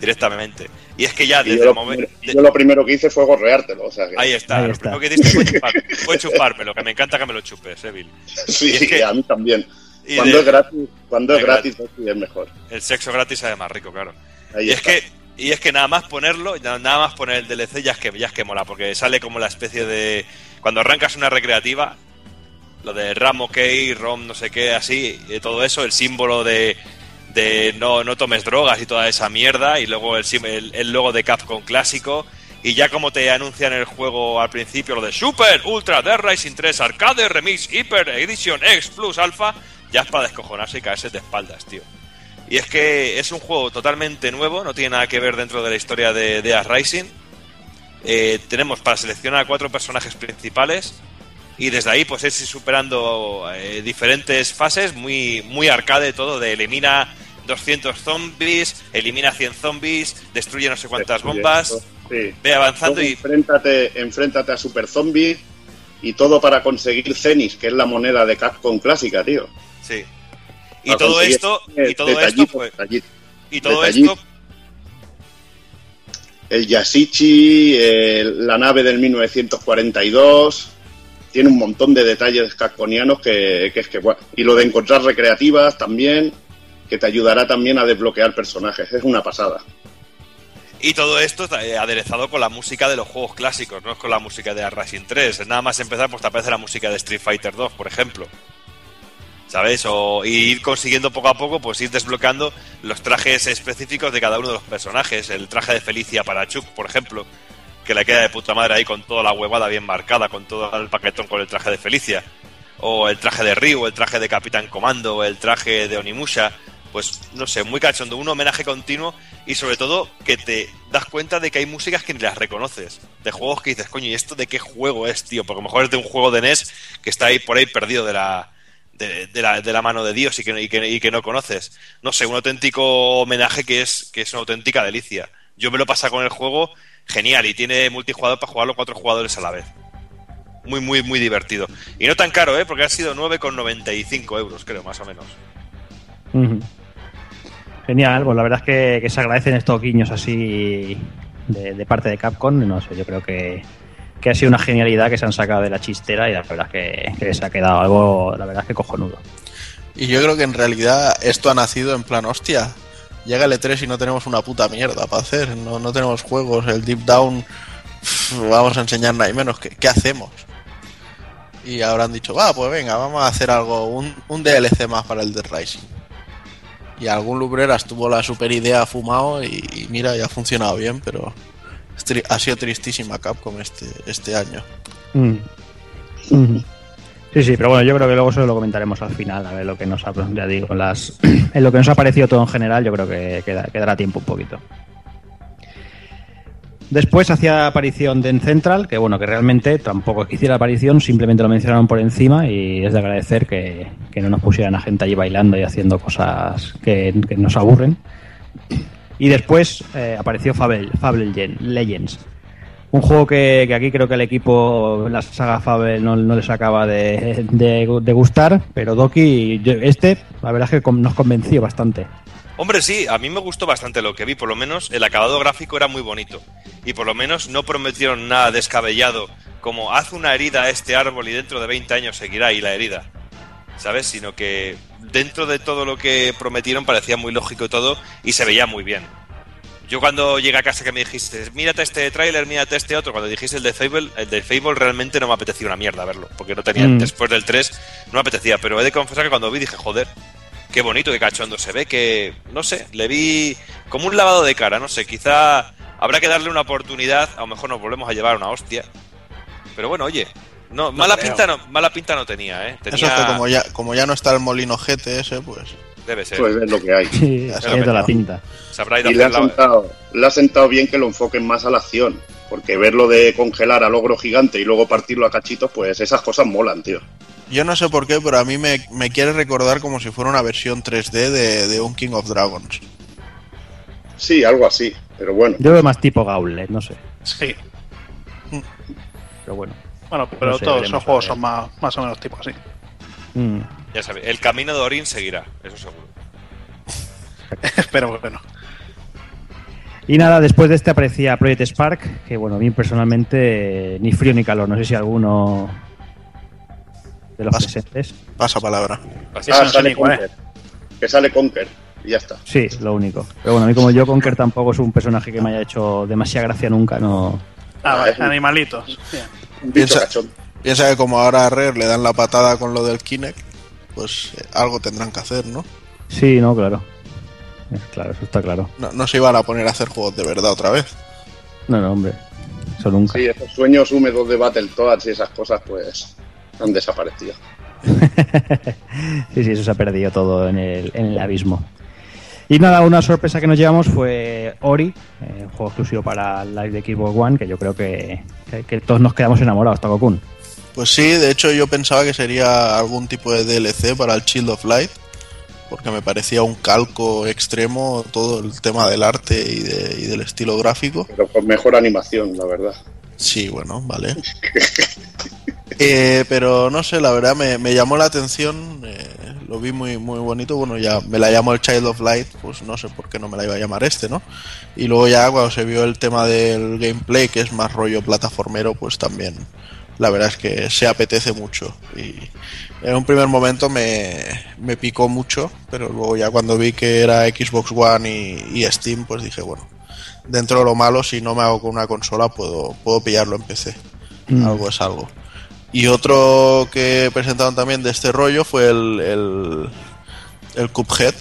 Directamente. Y es que ya desde yo, el lo, momento... primero- yo lo primero que hice fue gorreártelo, o sea que... Ahí está, Ahí lo está. primero que hiciste fue, chupar- fue chupármelo, que me encanta que me lo chupes, Evil. Sí, Y es que- a mí también. Y Cuando de- es gratis, cuando es de gratis, sí es mejor. El sexo gratis sabe más rico, claro. Ahí y es que y es que nada más ponerlo, nada más poner el DLC ya es que ya es que mola, porque sale como la especie de cuando arrancas una recreativa, lo de RAM OK, ROM no sé qué, así, y todo eso, el símbolo de de no, no tomes drogas y toda esa mierda, y luego el, el, el logo de Capcom clásico, y ya como te anuncian el juego al principio, lo de Super, Ultra, Dead Rising 3, Arcade, Remix, Hyper, Edition, X, Plus, Alpha, ya es para descojonarse y caerse de espaldas, tío. Y es que es un juego totalmente nuevo, no tiene nada que ver dentro de la historia de Dead Rising. Eh, tenemos para seleccionar a cuatro personajes principales y desde ahí pues es ir superando eh, diferentes fases, muy, muy arcade todo, de elimina 200 zombies, elimina 100 zombies, destruye no sé cuántas Destruye bombas, esto, sí. ve avanzando y... enfréntate, enfréntate a Super Zombie y todo para conseguir Cenis, que es la moneda de Capcom clásica, tío. Sí. Y Para todo esto, y todo esto, pues, detallito. y todo detallito. esto, El Yasichi, el- la nave del 1942, tiene un montón de detalles capconianos que, que es que, bueno, y lo de encontrar recreativas también, que te ayudará también a desbloquear personajes, es una pasada. Y todo esto eh, aderezado con la música de los juegos clásicos, no es con la música de Racing 3. Nada más empezar, pues te aparece la música de Street Fighter 2, por ejemplo. ¿Sabes? O ir consiguiendo poco a poco, pues ir desbloqueando los trajes específicos de cada uno de los personajes. El traje de Felicia para Chuck, por ejemplo, que le queda de puta madre ahí con toda la huevada bien marcada, con todo el paquetón con el traje de Felicia. O el traje de Ryu, el traje de Capitán Comando, el traje de Onimusha. Pues no sé, muy cachondo, un homenaje continuo y sobre todo que te das cuenta de que hay músicas que ni las reconoces. De juegos que dices, coño, ¿y esto de qué juego es, tío? Porque a lo mejor es de un juego de NES que está ahí por ahí perdido de la, de, la, de la mano de Dios y que, y, que, no conoces. No sé, un auténtico homenaje que es, que es una auténtica delicia. Yo me lo pasa con el juego genial y tiene multijugador para jugarlo cuatro jugadores a la vez. Muy, muy, muy divertido. Y no tan caro, ¿eh? Porque ha sido 9,95 euros, creo, más o menos. Genial, pues la verdad es que, se agradecen estos guiños así de, parte de Capcom. No sé, yo creo que, que ha sido una genialidad que se han sacado de la chistera y la verdad es que, que les ha quedado algo, la verdad es que cojonudo. Y yo creo que en realidad esto ha nacido en plan, hostia, llega el E3 y no tenemos una puta mierda para hacer, no, no tenemos juegos, el Deep Down, vamos a enseñar nada y menos, ¿qué, hacemos? Y habrán dicho, va, pues venga, vamos a hacer algo, un, un DLC más para el Dead Rising. Y algún Lubreras tuvo la super idea fumado y, mira, ya ha funcionado bien, pero ha sido tristísima Capcom este, este año. Mm. Ujú. Sí, sí, pero bueno, yo creo que luego eso lo comentaremos al final, a ver lo que nos ha, ya digo, las, en lo que nos ha parecido todo en general, yo creo que queda- quedará tiempo un poquito. Después hacía aparición Den Central, que bueno, que realmente tampoco es que hiciera aparición, simplemente lo mencionaron por encima y es de agradecer que, que no nos pusieran a gente allí bailando y haciendo cosas que, nos aburren. Y después eh, apareció Fable, Fable Gen- Legends, un juego que, aquí creo que el equipo, la saga Fable, no, no les acaba de, de- de gustar, pero Doki, este, la verdad es que nos convenció bastante. Hombre, sí, a mí me gustó bastante lo que vi, por lo menos el acabado gráfico era muy bonito. Y por lo menos no prometieron nada descabellado, como haz una herida a este árbol y dentro de 20 años seguirá ahí la herida. ¿Sabes? Sino que dentro de todo lo que prometieron parecía muy lógico todo y se veía muy bien. Yo cuando llegué a casa que me dijiste, mírate este tráiler, mírate este otro, cuando dijiste el de Fable, el de Fable realmente no me apetecía una mierda verlo, porque no tenía, Mm. después del 3 no me apetecía, pero he de confesar que cuando vi dije, joder, qué bonito, qué cachondo se ve, que, no sé, le vi como un lavado de cara, no sé, quizá habrá que darle una oportunidad, a lo mejor nos volvemos a llevar una hostia. Pero bueno, oye, no, mala creo. pinta no, mala pinta no tenía, ¿eh? Tenía, Eso es que como ya, como ya no está el molino GT ese, pues debe ser. Pues es lo que hay. Sí, toda la pinta. Se habrá ido a Y le ha, sentado, le ha sentado bien que lo enfoquen más a la acción. Porque verlo de congelar al ogro gigante y luego partirlo a cachitos, pues esas cosas molan, tío. Yo no sé por qué, pero a mí me, me quiere recordar como si fuera una versión 3D de, de un King of Dragons. Sí, algo así. Pero bueno, Yo veo más tipo Gauntlet, no sé, Sí. pero bueno. Bueno, pero No sé, todos esos juegos son más, más o menos tipo así. Mm. Ya sabes, el camino de Orin seguirá, eso seguro. Espero que no. Y nada, después de este aparecía Project Spark, que bueno, a mí personalmente eh, ni frío ni calor, no sé si alguno de los Pasa. presentes. Pasa palabra. Así ah, no sale. Conker. Que sale Conker. Y ya está. Sí, lo único. Pero bueno, a mí como yo, Conker tampoco es un personaje que me haya hecho demasiada gracia nunca, no... Ah, vale, animalitos. Bien. Un bicho Piensa-. Piensa que como ahora a Rare le dan la patada con lo del Kinect, pues eh, algo tendrán que hacer, ¿no? Sí, no, claro. Eh, Claro, eso está claro. No, no se iban a poner a hacer juegos de verdad otra vez. No, no, hombre. Eso nunca. Sí, esos sueños húmedos de Battletoads y esas cosas, pues han desaparecido. sí, sí, eso se ha perdido todo en el, en el abismo. Y nada, una sorpresa que nos llevamos fue Ori, eh, un juego exclusivo para el Live de Xbox One, que yo creo que, que, que todos nos quedamos enamorados, Takokun. Pues sí, de hecho yo pensaba que sería algún tipo de DLC para el Shield of Light, porque me parecía un calco extremo todo el tema del arte y, de- y del estilo gráfico. Pero con mejor animación, la verdad. Sí, bueno, vale. Eh, pero no sé, la verdad me, me llamó la atención, eh, lo vi muy muy bonito, bueno, ya me la llamó el Child of Light, pues no sé por qué no me la iba a llamar este, ¿no? Y luego ya cuando se vio el tema del gameplay, que es más rollo plataformero, pues también la verdad es que se apetece mucho. Y en un primer momento me, me picó mucho, pero luego ya cuando vi que era Xbox One y, y Steam, pues dije, bueno, dentro de lo malo, si no me hago con una consola, puedo, puedo pillarlo en PC. Algo es algo. Y otro que presentaron también de este rollo fue el, el, el Cuphead,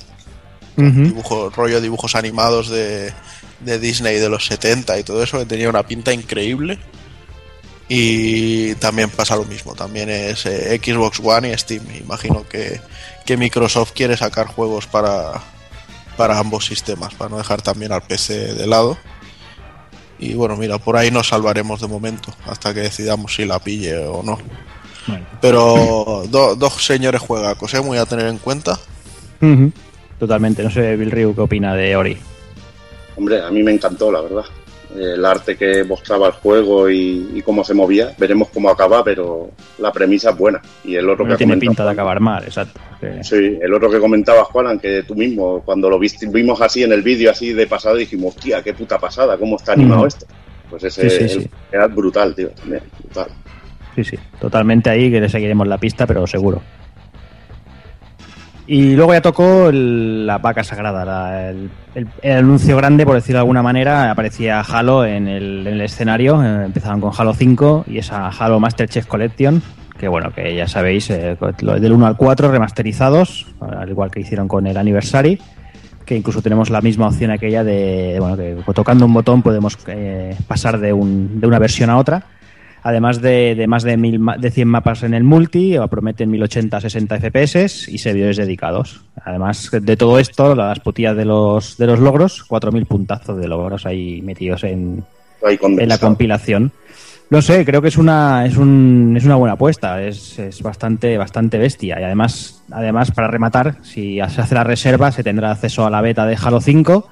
dibujo, rollo dibujos animados de, de Disney de los 70 y todo eso, que tenía una pinta increíble. Y también pasa lo mismo, también es eh, Xbox One y Steam. Imagino que, que Microsoft quiere sacar juegos para, para ambos sistemas, para no dejar también al PC de lado. Y bueno, mira, por ahí nos salvaremos de momento, hasta que decidamos si la pille o no. Bueno. Pero do- dos señores juegacos, ¿eh? muy a tener en cuenta. Totalmente. No sé, Bill Ryu, ¿qué opina de Ori? Hombre, a mí me encantó, la verdad. El arte que mostraba el juego y, y cómo se movía. Veremos cómo acaba, pero la premisa es buena. Y el otro No que tiene pinta de acabar mal, exacto. Que- Sí, el otro que comentaba Juan, que tú mismo, cuando lo viste, vimos así en el vídeo, así de pasada, dijimos, hostia, qué puta pasada, cómo está animado Mm. esto. Pues ese Sí, sí, el- sí. era brutal, tío, también, brutal. Sí, sí, totalmente ahí que le seguiremos la pista, pero seguro. Y luego ya tocó el- la vaca sagrada, la- el, anuncio grande, por decirlo de alguna manera, aparecía Halo en el, en el escenario, eh, empezaban con Halo 5 y esa Halo Master Chief Collection, que bueno, que ya sabéis, eh, del 1 al 4 remasterizados, al igual que hicieron con el Anniversary, que incluso tenemos la misma opción aquella de, bueno, que tocando un botón podemos eh, pasar de, un- de una versión a otra. Además de, de más de, mil, de 100 mapas en el multi, prometen 1080 60 FPS y servidores dedicados. Además de todo esto, las putillas de los, de los logros, 4.000 puntazos de logros ahí metidos en, Ahí en la compilación. No sé, creo que es una, es un, es una buena apuesta, es, es bastante, bastante bestia. Y además, además, para rematar, si se hace la reserva, se tendrá acceso a la beta de Halo 5,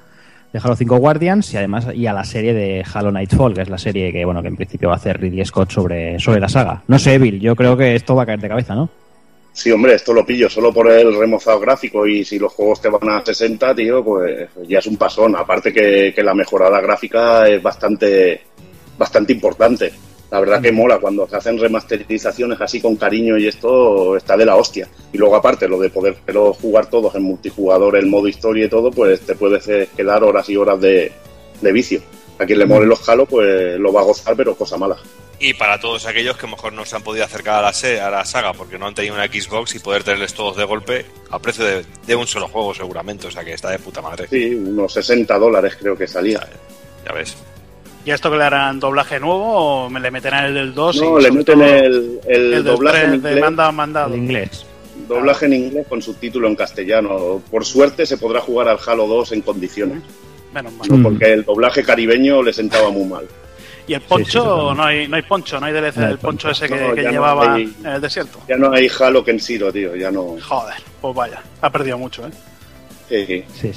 de Halo 5 Guardians y además y a la serie de Halo Nightfall, que es la serie que bueno que en principio va a hacer Ridley Scott sobre, sobre la saga. No sé, Bill, yo creo que esto va a caer de cabeza, ¿no? Sí, hombre, esto lo pillo solo por el remozado gráfico y si los juegos te van a 60, tío, pues ya es un pasón. Aparte que, que la mejorada gráfica es bastante, bastante importante. La verdad que mola cuando se hacen remasterizaciones así con cariño y esto está de la hostia. Y luego aparte lo de poder jugar todos en multijugador, el modo historia y todo, pues te puedes quedar horas y horas de, de vicio. A quien le mole los Halo, pues lo va a gozar, pero cosa mala. Y para todos aquellos que mejor no se han podido acercar a la, se- a la saga porque no han tenido una Xbox y poder tenerles todos de golpe a precio de, de un solo juego seguramente, o sea que está de puta madre. Sí, unos 60 dólares creo que salía. Ya ves. ¿Y a esto que le harán doblaje nuevo o me le meterán el del 2? No, y le meten el, el el del doblaje 3 en de inglés, manda mandado? El inglés. doblaje en inglés con subtítulo en castellano. Por suerte se podrá jugar al Halo 2 en condiciones, Menos mal. ¿no? Mm. porque el doblaje caribeño le sentaba muy mal. ¿Y el Sí, sí, poncho? no, hay, no hay poncho, no hay DLC No del poncho, poncho. ese que, No, que ya no llevaba hay- en el desierto. Ya no hay Halo Kenshiro, tío, ya no. Joder, pues vaya, ha perdido mucho, ¿eh? Sí, sí.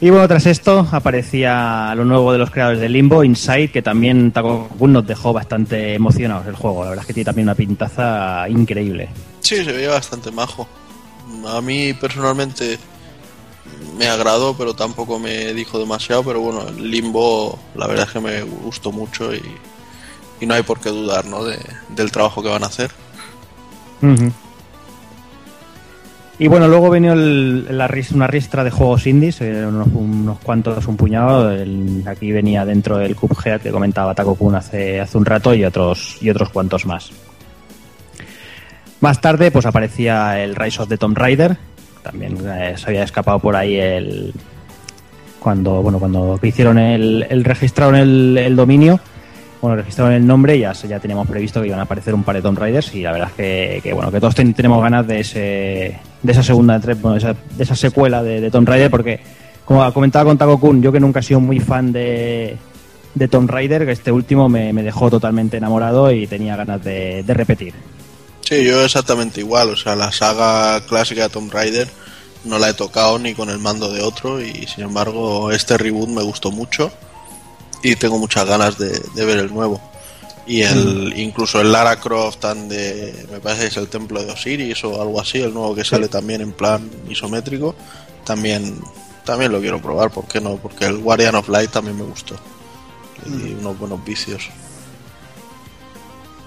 Y bueno, tras esto aparecía lo nuevo de los creadores de Limbo, Inside, que también Takokun nos dejó bastante emocionados el juego. La verdad es que tiene también una pintaza increíble. Sí, se veía bastante majo. A mí personalmente me agradó, pero tampoco me dijo demasiado. Pero bueno, Limbo, la verdad es que me gustó mucho y, y no hay por qué dudar ¿no? de, del trabajo que van a hacer. Ujú. Y bueno, luego vino el- la una ristra de juegos indies, eh, unos, unos cuantos, un puñado. Aquí venía dentro el Cuphead que comentaba Takokun hace, hace un rato y otros, y otros cuantos más. Más tarde, pues aparecía el Rise of the Tomb Raider, También eh, se había escapado por ahí el. Cuando, bueno, cuando hicieron el, el registraron el dominio, bueno, registraron el nombre ya, ya teníamos previsto que iban a aparecer un par de Tomb Raiders y la verdad es que, bueno, que todos ten- tenemos ganas de ese de esa segunda bueno, de esa secuela de, de Tomb Raider porque como ha comentado con Taco Kun, yo que nunca he sido muy fan de, de Tomb Raider, que este último me, me dejó totalmente enamorado y tenía ganas de, de repetir. Sí, yo exactamente igual. O sea, la saga clásica de Tomb Raider no la he tocado ni con el mando de otro y sin embargo este reboot me gustó mucho y tengo muchas ganas de, de ver el nuevo. Y el incluso el Lara Croft tan de me parece que es el templo de Osiris o algo así, el nuevo que sale también en plan isométrico, también también lo quiero probar, ¿por qué no? Porque el Guardian of Light también me gustó. Le di unos buenos vicios.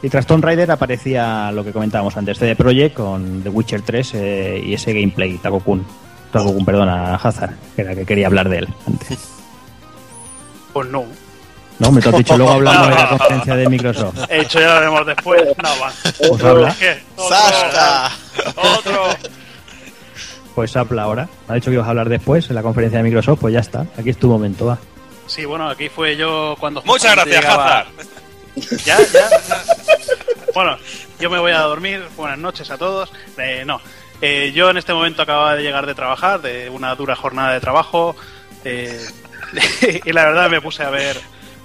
Y tras Tomb Raider aparecía lo que comentábamos antes, CD Projekt con The Witcher 3 eh, y ese gameplay, Taco Kun. Taco Kun, perdona, Hazard, que era que quería hablar de él antes. Pues no. No, me te has dicho luego hablando de la conferencia de Microsoft. He dicho ya lo haremos después. No, va. Pues habla, ¿Qué? Otro, pues habla ahora. Me ha dicho que ibas a hablar después en la conferencia de Microsoft, pues ya está. Aquí es tu momento, va. Sí, bueno, aquí fue yo cuando. Muchas gracias, llegaba- Hazard. ¿Ya? ¿Ya? Bueno, yo me voy a dormir. Buenas noches a todos. Eh, no, Eh, yo en este momento acababa de llegar de trabajar, de una dura jornada de trabajo. eh, y la verdad me puse a ver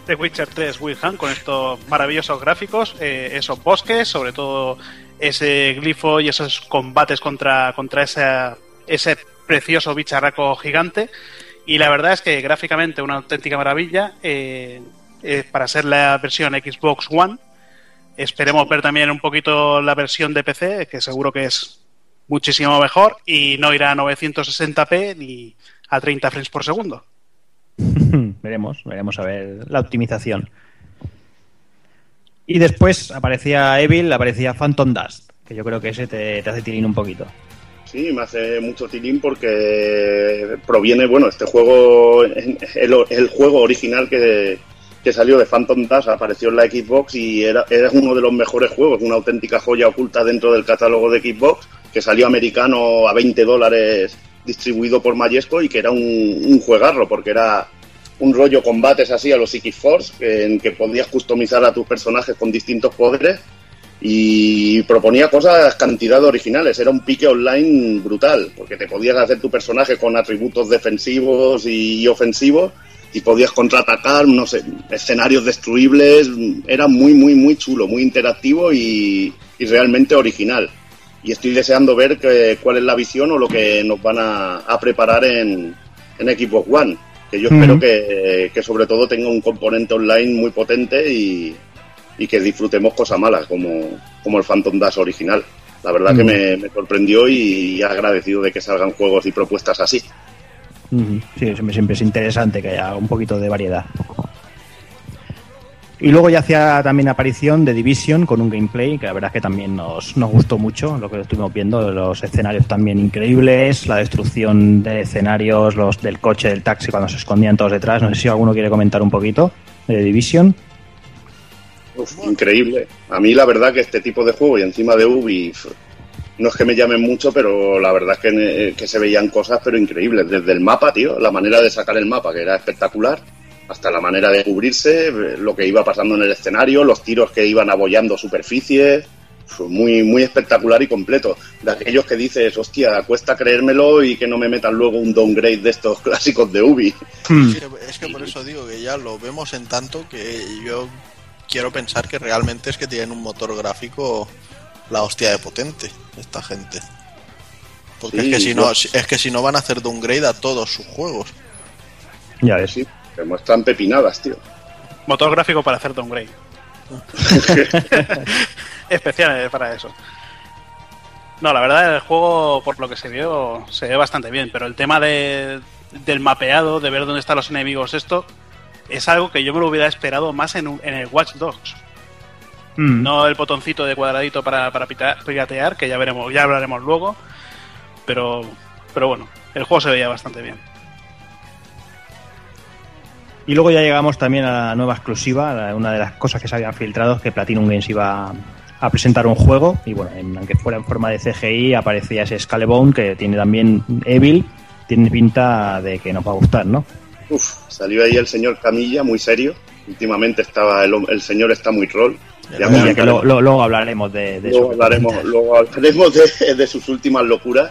The Witcher 3 Wild Hunt con estos maravillosos gráficos, eh, esos bosques, sobre todo ese glifo y esos combates contra, contra esa- ese precioso bicharraco gigante. Y la verdad es que gráficamente una auténtica maravilla. eh, eh, para ser la versión Xbox One. Esperemos ver también un poquito la versión de PC, que seguro que es muchísimo mejor y no irá a 960p ni a 30 frames por segundo. veremos, veremos a ver la optimización. Y después aparecía Evil, aparecía Phantom Dust, que yo creo que ese te, hace tirín un poquito. Sí, me hace mucho tilín porque proviene, bueno, este juego, el, el juego original que, que salió de Phantom Dash apareció en la Xbox y era, era uno de los mejores juegos, una auténtica joya oculta dentro del catálogo de Xbox, que salió americano a 20 dólares distribuido por Mayesco y que era un, un juegarro porque era un rollo combates así a los X Force en que podías customizar a tus personajes con distintos poderes y proponía cosas cantidad de originales. Era un pique online brutal, porque te podías hacer tu personaje con atributos defensivos y ofensivos y podías contraatacar, no sé, escenarios destruibles. Era muy, muy, muy chulo, muy interactivo y, y realmente original. Y estoy deseando ver que, cuál es la visión o lo que nos van a, a preparar en, en Xbox One. Que yo espero que, que sobre todo tenga un componente online muy potente y, y que disfrutemos cosas malas como, como el Phantom Dash original. La verdad que me, me sorprendió y agradecido de que salgan juegos y propuestas así. Sí, siempre, siempre es interesante que haya un poquito de variedad. Y luego ya hacía también aparición de Division con un gameplay que la verdad es que también nos, nos gustó mucho lo que estuvimos viendo, los escenarios también increíbles, la destrucción de escenarios, los del coche, del taxi cuando se escondían todos detrás. No sé si alguno quiere comentar un poquito de Division. Uf, increíble. A mí la verdad que este tipo de juego y encima de Ubi no es que me llamen mucho, pero la verdad es que, eh, que se veían cosas pero increíbles. Desde el mapa, tío, la manera de sacar el mapa, que era espectacular, hasta la manera de cubrirse, lo que iba pasando en el escenario, los tiros que iban abollando superficies. Fue muy, muy espectacular y completo. De aquellos que dices, hostia, cuesta creérmelo y que no me metan luego un downgrade de estos clásicos de Ubi. Es que, es que por eso digo que ya lo vemos en tanto que yo quiero pensar que realmente es que tienen un motor gráfico la hostia de potente esta gente. Porque Sí, es que si no es que si no van a hacer downgrade a todos sus juegos. Ya ves. Sí, que muestran pepinadas, tío. Motor gráfico para hacer downgrade. Especial para eso. No, la verdad, el juego, por lo que se vio, se ve bastante bien, pero el tema de, del mapeado, de ver dónde están los enemigos, esto, es algo que yo me lo hubiera esperado más en, un- en el Watch Dogs. Mm. No el botoncito de cuadradito para, para piratear, que ya veremos, ya hablaremos luego. Pero, pero bueno, el juego se veía bastante bien. Y luego ya llegamos también a la nueva exclusiva, una de las cosas que se habían filtrado es que Platinum Games iba a presentar un juego y bueno, en- aunque fuera en forma de CGI aparecía ese Scalebone que tiene también Evil, tiene pinta de que nos va a gustar, ¿no? Uf, salió ahí el señor Camilla, muy serio. Últimamente estaba el, señor está muy troll. Ya Mira, que comentaremos. lo- lo- luego hablaremos de, de luego hablaremos, luego hablaremos de, de sus últimas locuras.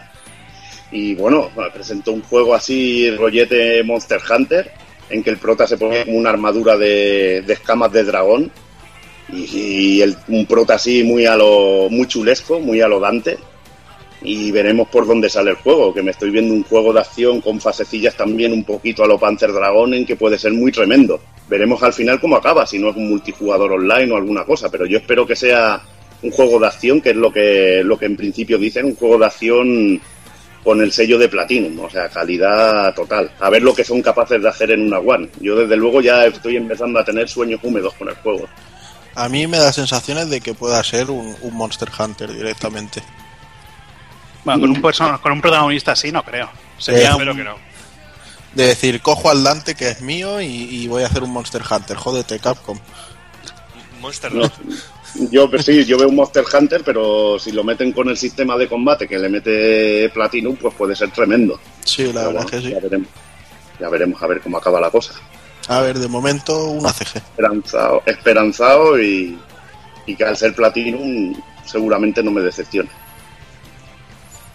Y bueno, presentó un juego así, rollete Monster Hunter, en que el prota se pone como una armadura de, escamas de dragón. Y, y el- un prota así muy a lo muy chulesco, muy a lo Dante. Y veremos por dónde sale el juego, que me estoy viendo un juego de acción con fasecillas también un poquito a lo Panzer Dragon, en que puede ser muy tremendo. Veremos al final cómo acaba, si no es un multijugador online o alguna cosa, pero yo espero que sea un juego de acción, que es lo que, lo que en principio dicen, un juego de acción con el sello de Platinum, o sea, calidad total. A ver lo que son capaces de hacer en una One. Yo desde luego ya estoy empezando a tener sueños húmedos con el juego. A mí me da sensaciones de que pueda ser un, un Monster Hunter directamente. Bueno, con un, con un protagonista así no creo. Sería Eh, Espero un- que no. De decir, cojo al Dante que es mío y, y voy a hacer un Monster Hunter. Jódete, Capcom. Monster No. Yo pues sí, yo veo un Monster Hunter, pero si lo meten con el sistema de combate que le mete Platinum, pues puede ser tremendo. Sí, la Pero verdad bueno, es que sí. Ya veremos. Ya veremos a ver cómo acaba la cosa. A ver, de momento una CG. Esperanzado, esperanzado y, y que al ser Platinum seguramente no me decepcione.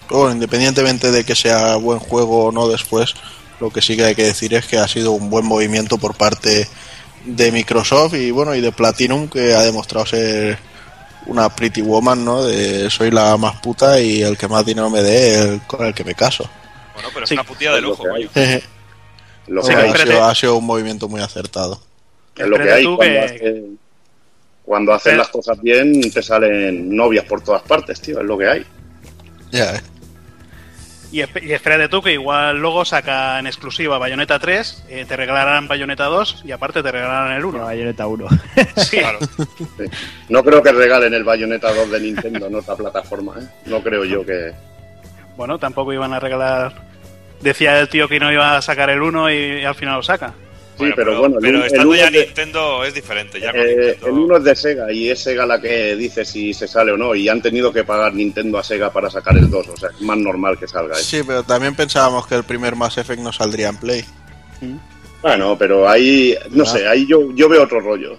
Bueno, independientemente de que sea buen juego o no después, lo que sí que hay que decir es que ha sido un buen movimiento por parte de Microsoft y bueno, y de Platinum que ha demostrado ser una pretty woman, ¿no? De soy la más puta y el que más dinero me dé, el con el que me caso. Bueno, pero es Sí. una putilla de lujo, que hay. coño. Lo Sí, que ha, hay, sido, ha sido un movimiento muy acertado. es lo que hay. Cuando, que- hace- cuando haces las cosas bien, te salen novias por todas partes, tío. Es lo que hay. Ya, ¿eh? Y, esp- y espérate tú que igual luego saca en exclusiva Bayonetta 3, eh, te regalarán Bayonetta 2 y aparte te regalarán el 1. Bayonetta 1. Sí, Claro. Sí. No creo que regalen el Bayonetta 2 de Nintendo en otra plataforma. ¿eh? No creo yo que. bueno, tampoco iban a regalar. Decía el tío que no iba a sacar el 1 y, al final lo saca. Sí, pero, bueno, el pero un- el estando uno ya de- Nintendo es diferente. Ya con Eh, Nintendo- el uno es de Sega y es Sega la que dice si se sale o no. Y han tenido que pagar Nintendo a Sega para sacar el 2. O sea, es más normal que salga. ¿eh? Sí, pero también pensábamos que el primer Mass Effect no saldría en Play. Bueno, pero ahí, no Ah. sé, ahí yo, yo veo otro rollo.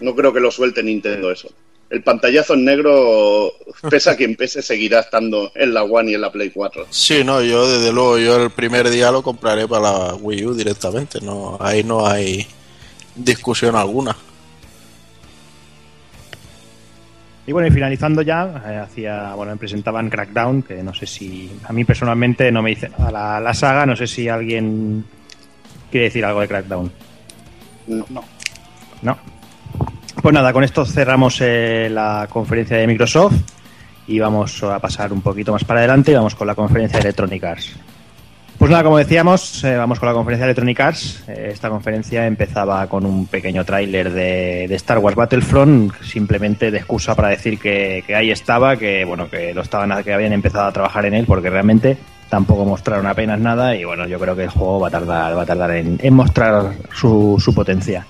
No creo que lo suelte Nintendo eso. El pantallazo en negro, pesa quien pese, seguirá estando en la One y en la Play 4. Sí, no, yo desde luego, yo el primer día lo compraré para la Wii U directamente. No, ahí no hay discusión alguna. Y bueno, y finalizando ya, eh, hacía, bueno, me presentaban Crackdown, que no sé si, a mí personalmente no me dice nada la, la saga, no sé si alguien quiere decir algo de Crackdown. No. No. Pues nada, con esto cerramos eh, la conferencia de Microsoft y vamos a pasar un poquito más para adelante y vamos con la conferencia de Electronic Arts. Pues nada, como decíamos, eh, vamos con la conferencia de Electronic Arts. Eh, esta conferencia empezaba con un pequeño tráiler de, Star Wars Battlefront, simplemente de excusa para decir que, ahí estaba, que bueno, que lo estaban, que habían empezado a trabajar en él, porque realmente tampoco mostraron apenas nada y bueno, yo creo que el juego va a tardar, va a tardar en, mostrar su potencia.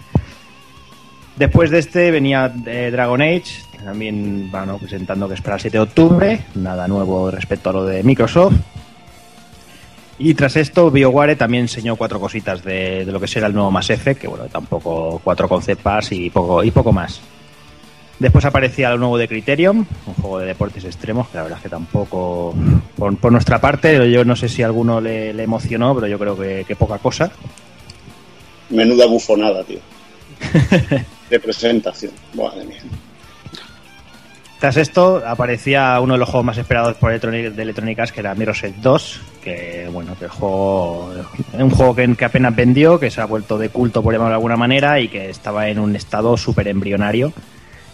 Después de este venía eh, Dragon Age, también bueno, presentando que es para el 7 de octubre, nada nuevo respecto a lo de Microsoft. Y tras esto, BioWare también enseñó cuatro cositas de, de lo que será el nuevo Mass Effect, que bueno, tampoco cuatro concept pass y poco, y poco más. Después aparecía lo nuevo de Criterion, un juego de deportes extremos, que la verdad es que tampoco, por, por nuestra parte, yo no sé si a alguno le, le emocionó, pero yo creo que, que poca cosa. Menuda bufonada, tío. De presentación. Madre mía. Tras esto aparecía uno de los juegos más esperados por Electronic, de Electronic Arts, que era Mirror's Edge 2, que bueno, que el juego es un juego que, que apenas vendió, que se ha vuelto de culto por llamarlo de alguna manera y que estaba en un estado súper embrionario.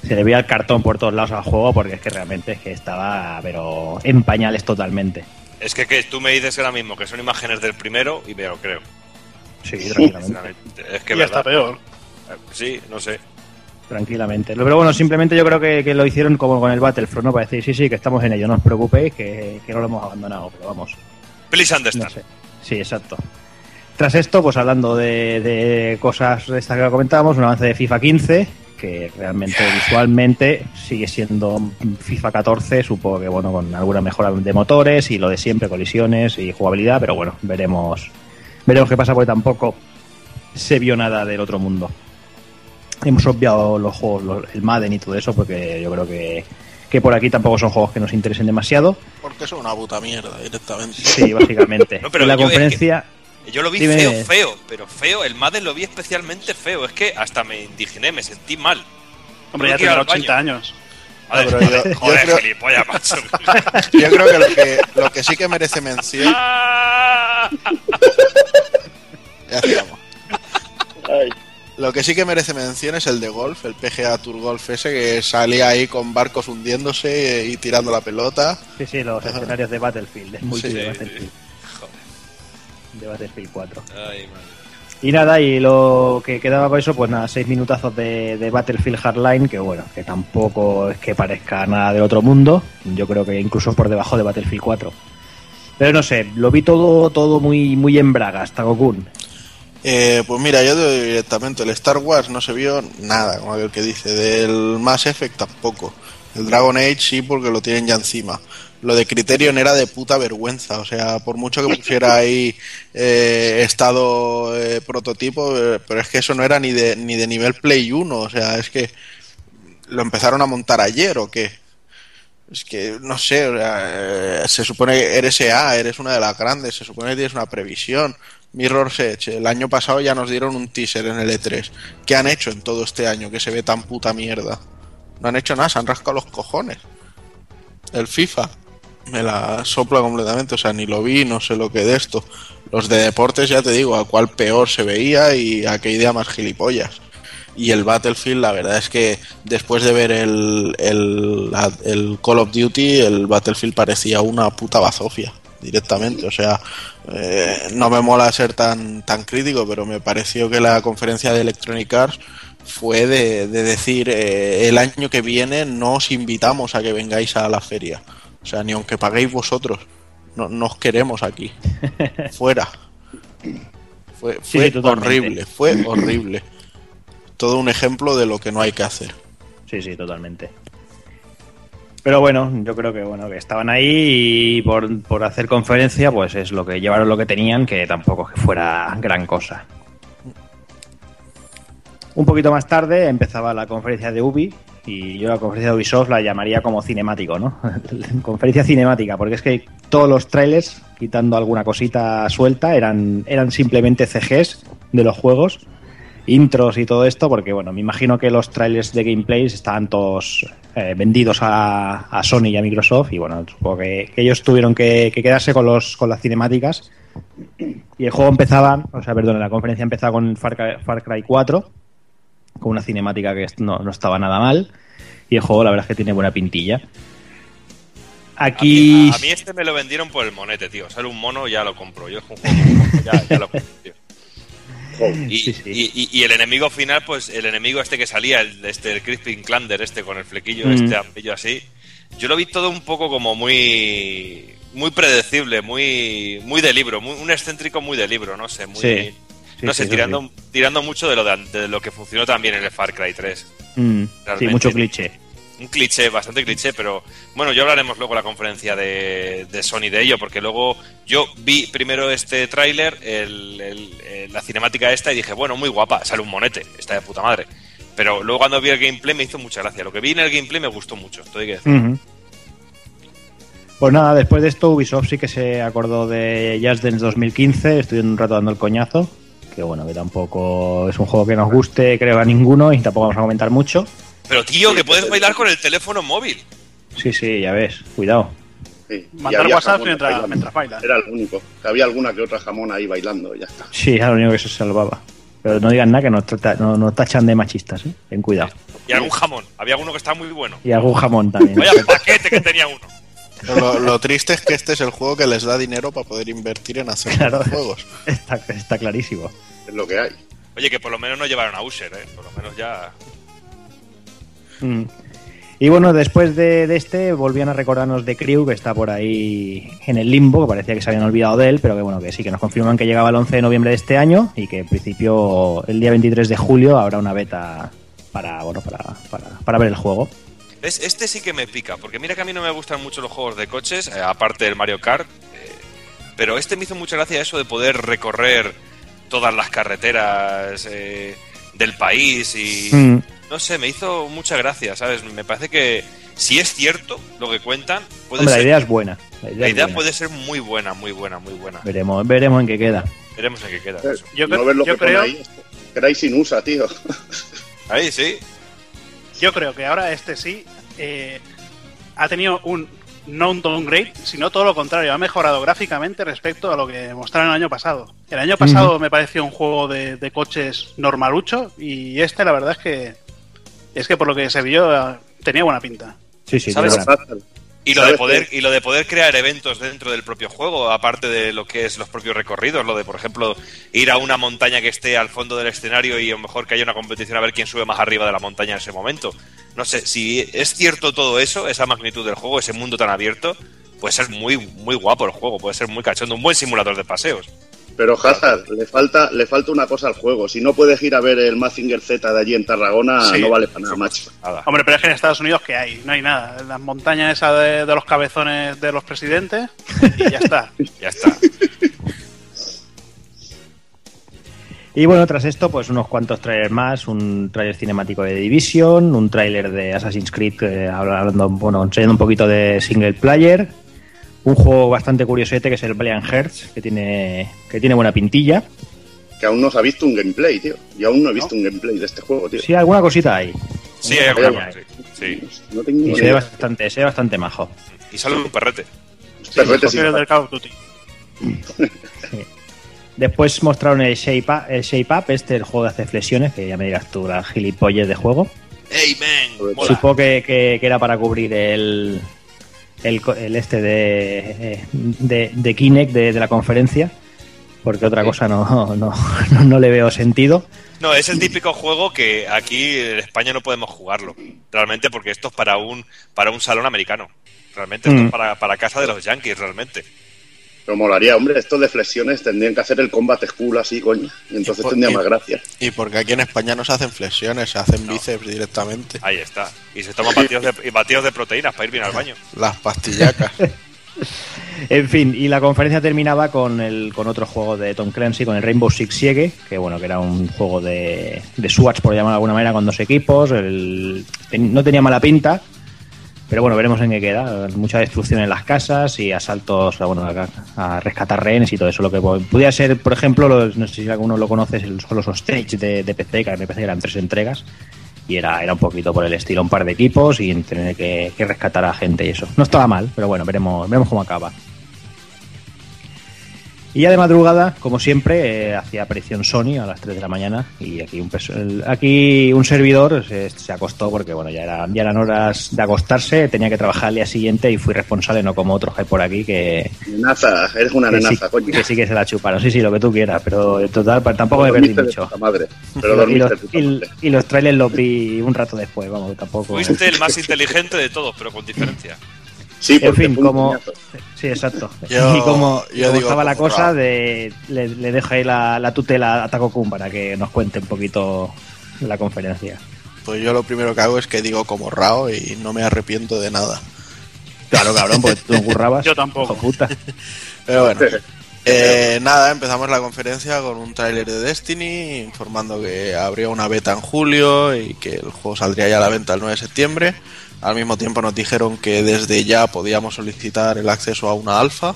Se le veía el cartón por todos lados al juego porque es que realmente es que estaba pero en pañales totalmente. Es que, que tú me dices ahora mismo que son imágenes del primero y me lo creo. Sí, tranquilamente. Es que y verdad. peor. Sí, no sé. tranquilamente. Pero bueno, simplemente yo creo que, que lo hicieron como con el Battlefront, ¿no? Para decir, sí, sí, que estamos en ello, no os preocupéis, que, que no lo hemos abandonado, pero vamos. Please No understand. sé. Sí, exacto. Tras esto, pues hablando de, de cosas de estas que comentábamos, un avance de FIFA 15, que realmente visualmente sigue siendo FIFA 14, supongo que bueno, con alguna mejora de motores y lo de siempre, colisiones y jugabilidad, pero bueno, veremos, veremos qué pasa porque tampoco se vio nada del otro mundo. Hemos obviado los juegos, los- el Madden y todo eso, porque yo creo que, que por aquí tampoco son juegos que nos interesen demasiado. Porque son una puta mierda directamente. Sí, básicamente. No, pero en la yo es que- conferencia... Yo lo vi Dime. feo, feo, pero feo. El Madden lo vi especialmente feo. Es que hasta me indigné, me sentí mal. Hombre, ya tendrá 80 baño. años. Joder, pero yo- yo joder, creo- gilipollas, macho. Yo creo que lo que, lo que sí que merece mención. Ya estamos. Ay, Lo que sí que merece mención es el de golf, el PGA Tour Golf ese que salía ahí con barcos hundiéndose y tirando la pelota. Sí, sí, los escenarios de Battlefield, el multi Sí, de sí, Battlefield, Joder. de Battlefield 4. Ay, madre. Y nada, y lo que quedaba por eso, pues nada, seis minutazos de, de Battlefield Hardline, que bueno, que tampoco es que parezca nada del otro mundo. Yo creo que incluso por debajo de Battlefield 4. Pero no sé, lo vi todo, todo muy, muy en bragas, Tagokun. Eh, pues mira, yo directamente, el Star Wars no se vio nada, como aquel que dice, del Mass Effect tampoco. El Dragon Age sí, porque lo tienen ya encima. Lo de Criterion era de puta vergüenza, o sea, por mucho que pusiera ahí eh, estado eh, prototipo, eh, pero es que eso no era ni de, ni de nivel Play 1, o sea, es que lo empezaron a montar ayer o qué. Es que, no sé, o sea, eh, se supone que eres EA, eres una de las grandes, se supone que tienes una previsión. Mirror's Edge, el año pasado ya nos dieron un teaser en el E3. ¿Qué han hecho en todo este año que se ve tan puta mierda? No han hecho nada, se han rascado los cojones. El FIFA me la sopla completamente, o sea, ni lo vi, no sé lo que de esto. Los de deportes, ya te digo, a cuál peor se veía y a qué idea más gilipollas. Y el Battlefield, la verdad es que después de ver el, el, el Call of Duty, el Battlefield parecía una puta bazofia directamente. O sea, eh, no me mola ser tan, tan crítico, pero me pareció que la conferencia de Electronic Arts fue de, de decir eh, el año que viene no os invitamos a que vengáis a la feria. O sea, ni aunque paguéis vosotros, no, no os queremos aquí. Fuera. Fue, fue sí, horrible, fue horrible. Todo un ejemplo de lo que no hay que hacer. Sí, sí, totalmente. Pero bueno, yo creo que bueno que estaban ahí y por, por hacer conferencia, pues es lo que llevaron lo que tenían, que tampoco que fuera gran cosa. Un poquito más tarde empezaba la conferencia de Ubi y yo la conferencia de Ubisoft la llamaría como cinemático, ¿no? conferencia cinemática, porque es que todos los trailers, quitando alguna cosita suelta, eran, eran simplemente CGs de los juegos intros y todo esto, porque bueno, me imagino que los trailers de gameplays estaban todos eh, vendidos a, Sony y a Microsoft, y bueno, supongo que, ellos tuvieron que, que quedarse con los con las cinemáticas. Y el juego empezaba, o sea, perdón, la conferencia empezaba con Far Cry, Far Cry 4, con una cinemática que no, no estaba nada mal, y el juego la verdad es que tiene buena pintilla. Aquí... a mí este me lo vendieron por el monete, tío. Sale un mono, ya lo compro. Yo es un juego, ya, ya lo compro, tío. Y, Sí, sí. y- y- y el enemigo final, pues el enemigo este que salía, el, este, el Crispin Klander, este con el flequillo, Mm. este amarillo así, yo lo vi todo un poco como muy muy predecible, muy muy de libro, muy, un excéntrico muy de libro, no sé, muy Sí. Sí, no sé, tirando sí. tirando mucho de lo de, de lo que funcionó también en el Far Cry 3. Mm, sí, mucho cliché. Un cliché, bastante cliché, pero bueno, ya hablaremos luego en la conferencia de, Sony de ello, porque luego yo vi primero este tráiler, el- la cinemática esta, y dije, bueno, muy guapa, sale un monete, está de puta madre. Pero luego cuando vi el gameplay me hizo mucha gracia. Lo que vi en el gameplay me gustó mucho, esto hay que decir. Pues nada, después de esto Ubisoft sí que se acordó de Just Dance 2015, estuvieron un rato dando el coñazo, que bueno, que tampoco es un juego que nos guste, creo, a ninguno y tampoco vamos a comentar mucho. Pero tío, que puedes bailar con el teléfono móvil. Sí, sí, ya ves, cuidado. Sí, Mandar WhatsApp mientras, mientras bailas. Era el único. Que había alguna que otra jamón ahí bailando, y ya está. Sí, era lo único que se salvaba. Pero no digan nada que nos, trata- no- nos tachan de machistas, ¿eh? Ten cuidado. Y algún jamón. Había uno que estaba muy bueno. Y algún jamón también. Vaya paquete que tenía uno. Lo, lo triste es que este es el juego que les da dinero para poder invertir en hacer Claro. juegos. Está, está clarísimo. Es lo que hay. Oye, que por lo menos no llevaron a Usher, ¿eh? Por lo menos ya... Mm. Y bueno, después de, de este volvían a recordarnos de Crew, que está por ahí en el limbo, que parecía que se habían olvidado de él, pero que bueno, que sí, que nos confirman que llegaba el 11 de noviembre de este año y que en principio el día 23 de julio habrá una beta para, bueno, para, para, para ver el juego. ¿Ves? Este sí que me pica, porque mira que a mí no me gustan mucho los juegos de coches, eh, aparte del Mario Kart, eh, pero este me hizo mucha gracia eso de poder recorrer todas las carreteras eh, del país y... Mm. No sé, me hizo mucha gracia, ¿sabes? Me parece que si es cierto lo que cuentan, puede Hombre, la idea es buena. La idea, la es idea buena. puede ser muy buena, muy buena, muy buena. Veremos, veremos en qué queda. Veremos en qué queda Eh, eso. Yo no creo- ves lo yo que creo- ahí. Crysis USA, tío. Ahí sí. Yo creo que ahora este sí eh, ha tenido un non downgrade, sino todo lo contrario, ha mejorado gráficamente respecto a lo que mostraron el año pasado. El año pasado me pareció un juego de, de coches normalucho y este la verdad es que es que por lo que se vio tenía buena pinta. Sí, sí, ¿Sabes? Y lo de ¿Sabes poder y lo de poder crear eventos dentro del propio juego, aparte de lo que es los propios recorridos, lo de por ejemplo ir a una montaña que esté al fondo del escenario y a lo mejor que haya una competición a ver quién sube más arriba de la montaña en ese momento. No sé, si es cierto todo eso, esa magnitud del juego, ese mundo tan abierto, puede ser muy muy guapo el juego, puede ser muy cachondo, un buen simulador de paseos. Pero Hazard, le falta, le falta una cosa al juego. Si no puedes ir a ver el Mazinger Z de allí en Tarragona, Sí. no vale para nada, macho. Nada. Hombre, pero es que en Estados Unidos que hay, no hay nada. Las montañas esas de, de los cabezones de los presidentes y ya está. Ya está. Y bueno, tras esto, pues unos cuantos trailers más, un trailer cinemático de Division, un trailer de Assassin's Creed, eh, hablando, bueno, enseñando un poquito de single player, un juego bastante curiosete que es el Valiant Hearts, que tiene, que tiene buena pintilla. Que aún no se ha visto un gameplay, tío. Y aún no he visto un gameplay de este juego, tío. Sí, alguna cosita hay. Sí, hay Alguna cosa, sí. Sí. No tengo Y se ve bastante, se ve bastante majo. Y sale un perrete. Perrete Porque el del Call of Duty. Después mostraron el Shape Up, el Shape Up, este el juego de hacer flexiones, que ya me dirás tú, la gilipollas de juego. ¡Ey, man! Supongo que, que- que era para cubrir el, el, el este de, eh, de, de Kinect de, de la conferencia, porque otra cosa no, no, no, no le veo sentido. No, es el típico juego que aquí en España no podemos jugarlo. Realmente, porque esto es para un, para un salón americano. Realmente, esto Mm. es para, para casa de los yankees, realmente. Pero molaría, hombre, estos de flexiones tendrían que hacer el combat school así, coño. Y entonces por- tendría y- más gracia. Y porque aquí en España no se hacen flexiones, se hacen bíceps directamente. Ahí está. Y se toman batidos de, y batidos de proteínas para ir bien al baño. Las pastillacas. En fin, y la conferencia terminaba con el con otro juego de Tom Clancy, con el Rainbow Six Siege, que bueno, que era un juego de, de SWAT, por llamarlo de alguna manera, con dos equipos. El- ten- no tenía mala pinta, pero bueno, veremos en qué queda. Mucha destrucción en las casas y asaltos bueno, a, a rescatar rehenes y todo eso. Lo que po- podía ser, por ejemplo, los- no sé si alguno lo conoce, son los Hostage de, de PC, que me parece que eran tres entregas. Y era, era un poquito por el estilo, un par de equipos y tener que, que rescatar a gente y eso. No estaba mal, pero bueno, veremos, veremos cómo acaba. Y ya de madrugada, como siempre, eh, hacía aparición Sony a las 3 de la mañana y aquí un, el- aquí un servidor se, se acostó porque bueno ya, era- ya eran horas de acostarse, tenía que trabajar al día siguiente y fui responsable, no como otros que hay por aquí que, Nenaza, eres una que, sí, nenaza, coño. que sí que se la chuparon. Sí, sí, lo que tú quieras, pero en total tampoco me perdí mucho. madre. Pero Y dormiste los, y- madre. y los trailers los vi un rato después, vamos, tampoco. Fuiste el más inteligente de todos, pero con diferencia. Sí, En fin, como. Sí, exacto. Yo- y como, yo como digo estaba la cosa, de, le, le dejo ahí la, la tutela a Taco Kun para que nos cuente un poquito la conferencia. Pues yo lo primero que hago es que digo como Rao y no me arrepiento de nada. Claro, cabrón, porque tú currabas. Yo tampoco. puta. Pero bueno, eh, nada, empezamos la conferencia con un tráiler de Destiny informando que habría una beta en julio y que el juego saldría ya a la venta el 9 de septiembre. Al mismo tiempo nos dijeron que desde ya podíamos solicitar el acceso a una alfa,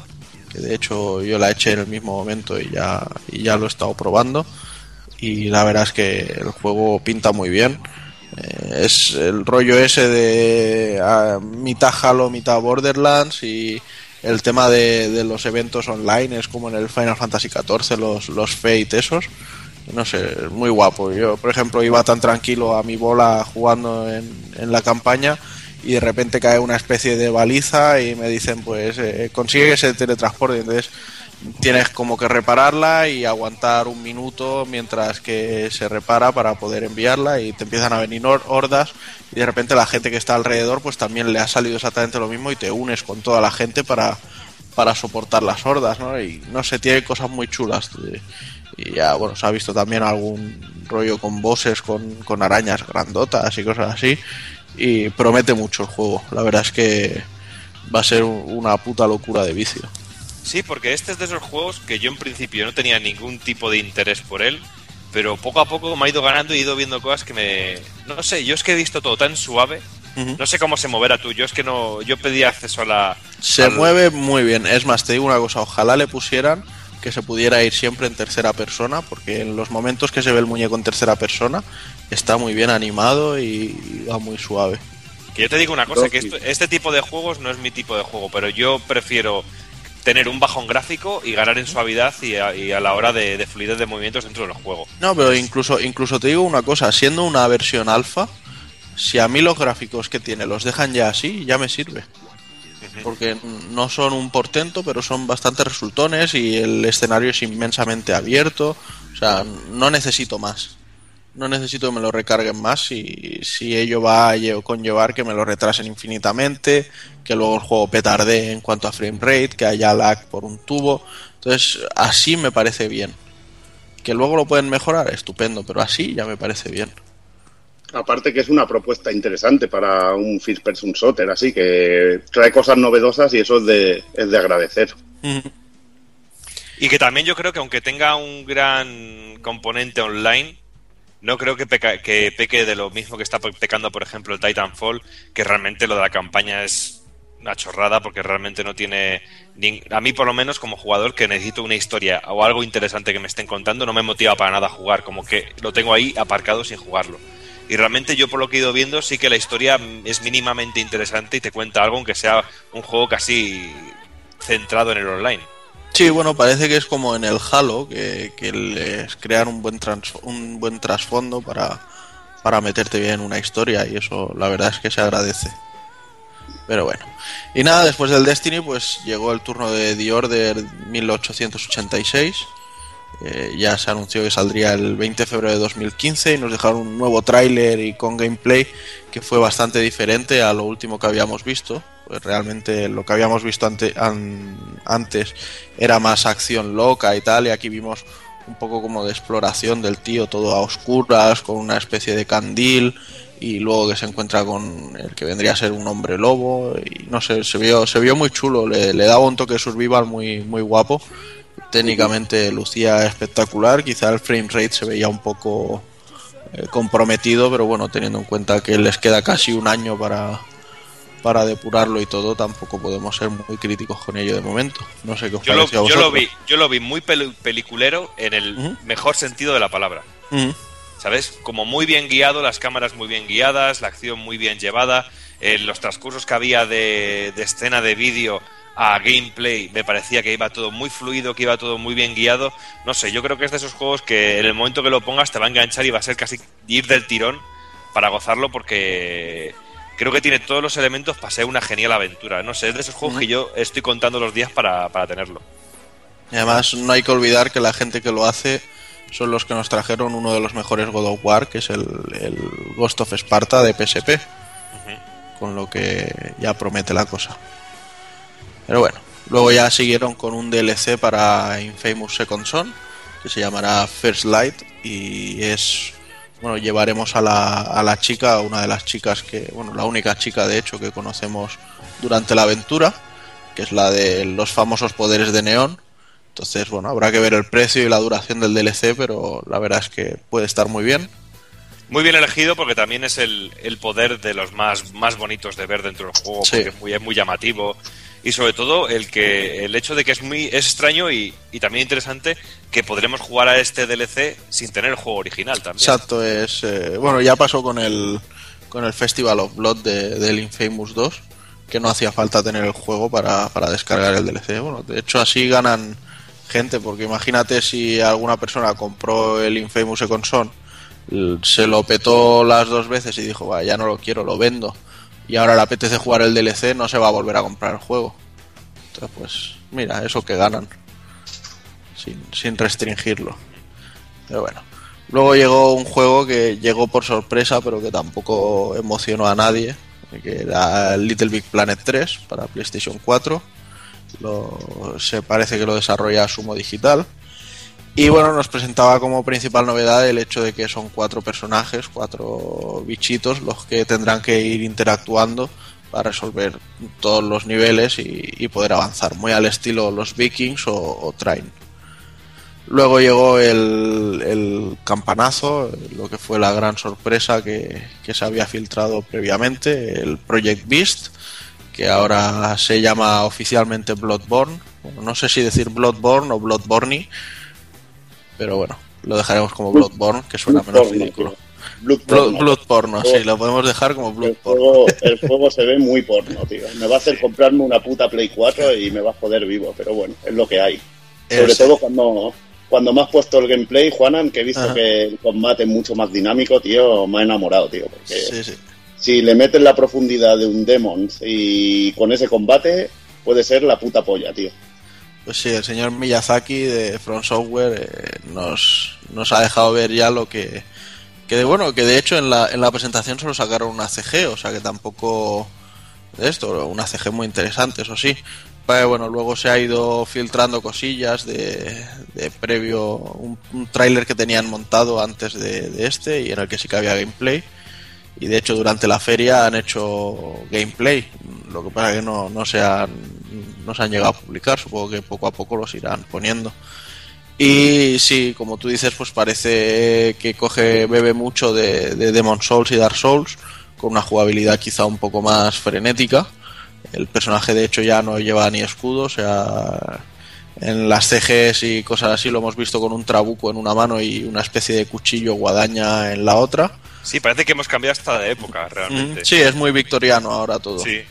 que de hecho yo la eché en el mismo momento y ya, y ya lo he estado probando. Y la verdad es que el juego pinta muy bien. Eh, es el rollo ese de mitad Halo, mitad Borderlands y el tema de, de los eventos online es como en el Final Fantasy XIV, los, los Fate esos. No sé, muy guapo. Yo, por ejemplo, iba tan tranquilo a mi bola jugando en, en la campaña y de repente cae una especie de baliza y me dicen, pues, eh, consigue que se teletransporte. Entonces tienes como que repararla y aguantar un minuto mientras que se repara para poder enviarla y te empiezan a venir hor- hordas y de repente la gente que está alrededor pues también le ha salido exactamente lo mismo y te unes con toda la gente para, para soportar las hordas, ¿no? Y no sé, tiene cosas muy chulas. Y ya, bueno, se ha visto también algún rollo con bosses, con, con arañas grandotas y cosas así. Y promete mucho el juego. La verdad es que va a ser una puta locura de vicio. Sí, porque este es de esos juegos que yo en principio no tenía ningún tipo de interés por él, pero poco a poco me ha ido ganando y he ido viendo cosas que me... No sé, yo es que he visto todo tan suave, No sé cómo se moverá tú, yo es que no... Yo pedí acceso a la... Se al- mueve muy bien. Es más, te digo una cosa, ojalá le pusieran que se pudiera ir siempre en tercera persona, porque en los momentos que se ve el muñeco en tercera persona está muy bien animado y, va muy suave. Que yo te digo una cosa, que esto- este tipo de juegos no es mi tipo de juego, pero yo prefiero tener un bajón gráfico y ganar en suavidad y a, y a la hora de, de fluidez de movimientos dentro del juego. No, pero incluso, incluso te digo una cosa, siendo una versión alfa, si a mí los gráficos que tiene los dejan ya así, ya me sirve. Porque no son un portento, pero son bastante resultones y el escenario es inmensamente abierto. O sea, no necesito más. No necesito que me lo recarguen más si, si ello va a lle- conllevar que me lo retrasen infinitamente, que luego el juego petardee en cuanto a frame rate, que haya lag por un tubo. Entonces, así me parece bien. Que luego lo pueden mejorar, estupendo, pero así ya me parece bien. Aparte que es una propuesta interesante para un first person shooter, así que trae cosas novedosas y eso es de, es de agradecer. Y que también yo creo que aunque tenga un gran componente online, no creo que, peca- que peque de lo mismo que está pecando, por ejemplo, el Titanfall, que realmente lo de la campaña es una chorrada porque realmente no tiene... A mí por lo menos como jugador que necesito una historia o algo interesante que me estén contando no me motiva para nada a jugar, como que lo tengo ahí aparcado sin jugarlo. Y realmente yo por lo que he ido viendo sí que la historia es mínimamente interesante y te cuenta algo aunque sea un juego casi centrado en el online. Sí, bueno, parece que es como en el Halo, que, que les crean un buen, trans- un buen trasfondo para, para meterte bien en una historia y eso la verdad es que se agradece. Pero bueno. Y nada, después del Destiny pues llegó el turno de The Order 1886. Eh, ya se anunció que saldría el 20 de febrero de 2015 y nos dejaron un nuevo tráiler y con gameplay que fue bastante diferente a lo último que habíamos visto. Pues realmente lo que habíamos visto ante- an- antes era más acción loca y tal y aquí vimos un poco como de exploración del tío, todo a oscuras, con una especie de candil y luego que se encuentra con el que vendría a ser un hombre lobo y no sé, se vio, se vio muy chulo, le, le daba un toque survival muy, muy guapo técnicamente lucía espectacular, quizá el frame rate se veía un poco eh, comprometido, pero bueno, teniendo en cuenta que les queda casi un año para, para depurarlo y todo, tampoco podemos ser muy críticos con ello de momento. No sé qué os Yo lo, yo lo vi, yo lo vi muy peliculero en el mejor sentido de la palabra. ¿Sabes? Como muy bien guiado, las cámaras muy bien guiadas, la acción muy bien llevada, eh, los transcursos que había de, de escena de vídeo a gameplay me parecía que iba todo muy fluido, que iba todo muy bien guiado. No sé, yo creo que es de esos juegos que en el momento que lo pongas te va a enganchar y va a ser casi ir del tirón para gozarlo porque creo que tiene todos los elementos para ser una genial aventura. No sé, es de esos juegos Ujú. que yo estoy contando los días para, para tenerlo. Y además no hay que olvidar que la gente que lo hace son los que nos trajeron uno de los mejores God of War, que es el, el Ghost of Sparta de PSP. Con lo que ya promete la cosa. Pero bueno, luego ya siguieron con un DLC para Infamous Second Son, que se llamará First Light, y es, bueno, llevaremos a la, a la chica, una de las chicas que, bueno, la única chica de hecho que conocemos durante la aventura, que es la de los famosos poderes de Neón. Entonces, bueno, habrá que ver el precio y la duración del DLC, pero la verdad es que puede estar muy bien. Muy bien elegido porque también es el, el poder de los más, más bonitos de ver dentro del juego, Sí. porque es muy, es muy llamativo. Y sobre todo el que el hecho de que es muy es extraño y, y también interesante que podremos jugar a este DLC sin tener el juego original también. Exacto, es. eh, bueno, ya pasó con el, con el Festival of Blood de- del Infamous 2, que no hacía falta tener el juego para, para descargar el DLC. Bueno, de hecho, así ganan gente, porque imagínate si alguna persona compró el Infamous Second Son, se lo petó las dos veces y dijo, va, ya no lo quiero, lo vendo. Y ahora le apetece jugar el DLC, no se va a volver a comprar el juego. Entonces, pues, mira, eso que ganan. Sin, sin restringirlo. Pero bueno. Luego llegó un juego que llegó por sorpresa, pero que tampoco emocionó a nadie, que era Little Big Planet 3 para PlayStation 4. Lo- se parece que lo desarrolla Sumo Digital. Y bueno, nos presentaba como principal novedad el hecho de que son cuatro personajes, cuatro bichitos los que tendrán que ir interactuando para resolver todos los niveles y, poder avanzar, muy al estilo los vikings o, Train. Luego llegó el, campanazo, lo que fue la gran sorpresa que, se había filtrado previamente, el Project Beast, que ahora se llama oficialmente Bloodborne. no sé si decir Bloodborne o Bloodborne, pero bueno, lo dejaremos como Bloodborne, que suena menos ridículo. Blood, porno, sí, lo podemos dejar como Blood el juego, el juego se ve muy porno, tío. Me va a hacer comprarme una puta Play 4 y me va a joder vivo, pero bueno, es lo que hay. Sobre todo cuando, cuando me has puesto el gameplay, Juanan, que he visto que el combate es mucho más dinámico, tío, me ha enamorado, tío. Porque sí, sí. si le metes la profundidad de un Demon y con ese combate, puede ser la puta polla, tío. Pues sí, el señor Miyazaki de From Software eh, nos, nos ha dejado ver ya lo que que de, bueno, que de hecho en la, en la presentación solo sacaron una CG, o sea que tampoco de esto, una CG muy interesante, eso sí. Pero bueno, luego se ha ido filtrando cosillas de, de previo, un, tráiler que tenían montado antes de, este y en el que sí que había gameplay. Y de hecho durante la feria han hecho gameplay, lo que pasa que no, no, se han, no se han llegado a publicar, supongo que poco a poco los irán poniendo. Y sí, como tú dices, pues parece que coge, bebe mucho de, de Demon Souls y Dark Souls, con una jugabilidad quizá un poco más frenética. El personaje de hecho ya no lleva ni escudo, o sea, en las CGs y cosas así lo hemos visto con un trabuco en una mano y una especie de cuchillo guadaña en la otra. Sí, parece que hemos cambiado hasta de época, realmente. Sí, es muy victoriano ahora todo. Sí.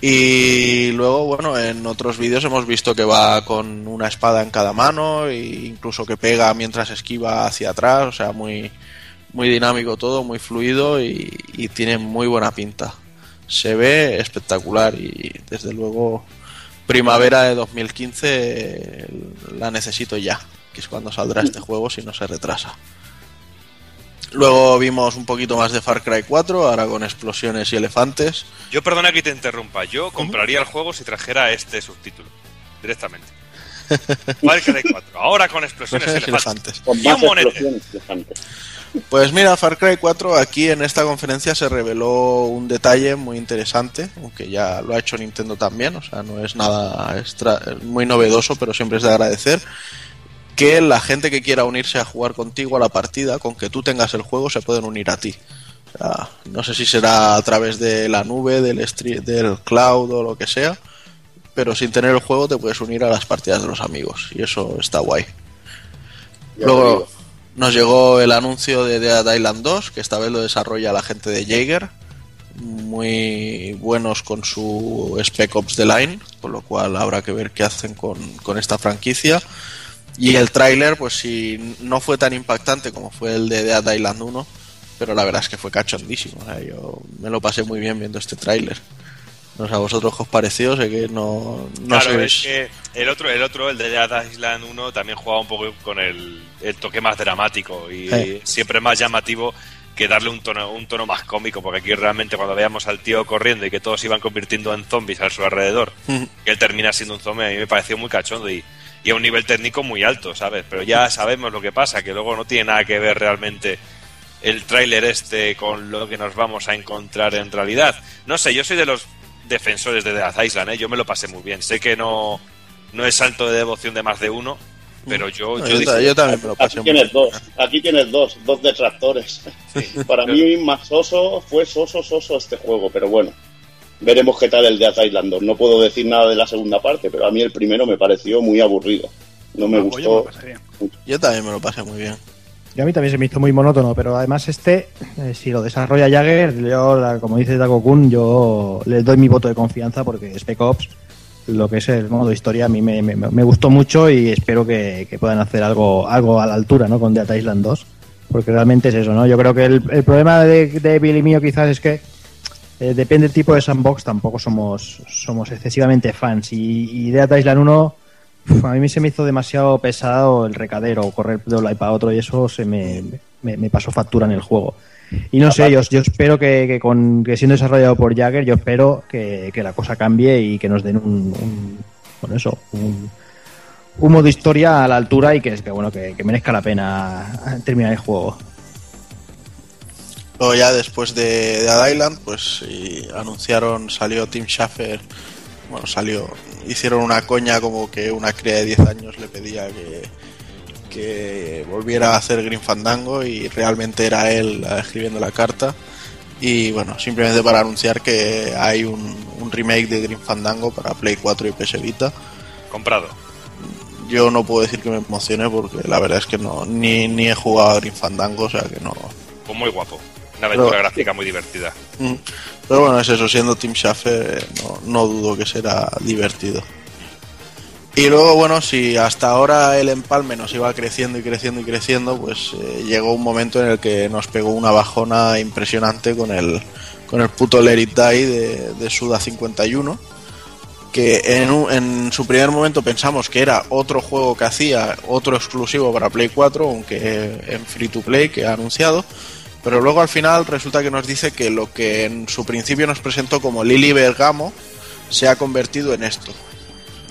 Y luego, bueno, en otros vídeos hemos visto que va con una espada en cada mano e incluso que pega mientras esquiva hacia atrás, o sea, muy, muy dinámico todo, muy fluido y, tiene muy buena pinta. Se ve espectacular y desde luego primavera de 2015 la necesito ya, que es cuando saldrá este juego si no se retrasa. Luego vimos un poquito más de Far Cry 4, ahora con explosiones y elefantes. Yo perdona que te interrumpa, yo compraría el juego si trajera este subtítulo, directamente. Far Cry 4, ahora con explosiones y elefantes. Con más explosiones elefantes. Pues mira, Far Cry 4 aquí en esta conferencia se reveló un detalle muy interesante, aunque ya lo ha hecho Nintendo también, o sea, no es nada extra, muy novedoso, pero siempre es de agradecer que la gente que quiera unirse a jugar contigo a la partida, con que tú tengas el juego, se pueden unir a ti. no sé si será a través de la nube, del, del cloud o lo que sea, pero sin tener el juego te puedes unir a las partidas de los amigos y eso está guay. Luego nos llegó el anuncio de Dead Island 2, que esta vez lo desarrolla la gente de Jaeger, muy buenos con su Spec Ops The Line, con lo cual habrá que ver qué hacen con, con esta franquicia. Y el tráiler, pues sí, no fue tan impactante como fue el de Dead Island 1, pero la verdad es que fue cachondísimo. yo me lo pasé muy bien viendo este tráiler. No sé, a vosotros qué os pareció, sé que no, no claro, es que el otro, el otro, el de Dead Island 1, también jugaba un poco con el, toque más dramático y siempre más llamativo que darle un tono, un tono más cómico, porque aquí realmente cuando veamos al tío corriendo y que todos se iban convirtiendo en zombies a su alrededor, que él termina siendo un zombie, a mí me pareció muy cachondo y y a un nivel técnico muy alto, ¿sabes? Pero ya sabemos lo que pasa, que luego no tiene nada que ver realmente el tráiler este con lo que nos vamos a encontrar en realidad. No sé, yo soy de los defensores de Death Island, ¿eh? yo me lo pasé muy bien. Sé que no, no es santo de devoción de más de uno, pero yo... yo, también me lo pasé aquí tienes dos, Aquí tienes dos, dos detractores. Para mí más soso fue soso, soso este juego, pero bueno veremos qué tal el de Island 2. No puedo decir nada de la segunda parte, pero a mí el primero me pareció muy aburrido. No me pues gustó. Yo, también me lo pasé muy bien. Y a mí también se me hizo muy monótono, pero además este, eh, si lo desarrolla Jagger, yo, como dice Dago Kun, yo le doy mi voto de confianza porque Spec Ops, lo que es el modo historia, a mí me, me, gustó mucho y espero que, puedan hacer algo, algo a la altura ¿no? con Dead Island 2, porque realmente es eso, ¿no? Yo creo que el, problema de, de Billy mío quizás es que eh, depende del tipo de sandbox, tampoco somos, somos excesivamente fans. Y, y Dead Island 1, a mí se me hizo demasiado pesado el recadero, correr de un lado para otro, y eso se me, me, pasó factura en el juego. Y no sé, yo, yo espero que, con, que siendo desarrollado por Jagger, yo espero que, la cosa cambie y que nos den un, un eso, un, un modo historia a la altura y que, que bueno que, que merezca la pena terminar el juego. Luego ya después de, de Dead Island, pues y anunciaron, salió Tim Schafer, bueno, salió, hicieron una coña como que una cría de 10 años le pedía que, que volviera a hacer Green Fandango y realmente era él eh, escribiendo la carta. Y bueno, simplemente para anunciar que hay un, un remake de Green Fandango para Play 4 y PS Vita. Comprado. Yo no puedo decir que me emocione porque la verdad es que no ni, ni he jugado a Green Fandango, o sea que no, Pues muy guapo. Una aventura Pero- gráfica muy divertida. Pero bueno, es eso, siendo Tim Schafer, no, no dudo que será divertido. Y luego, bueno, si hasta ahora el empalme nos iba creciendo y creciendo y creciendo, pues eh, llegó un momento en el que nos pegó una bajona impresionante con el, con el puto Let It Die de, de Suda 51. Que en, un- en su primer momento pensamos que era otro juego que hacía, otro exclusivo para Play 4, aunque en free to play que ha anunciado. Pero luego al final resulta que nos dice que lo que en su principio nos presentó como Lily Bergamo se ha convertido en esto.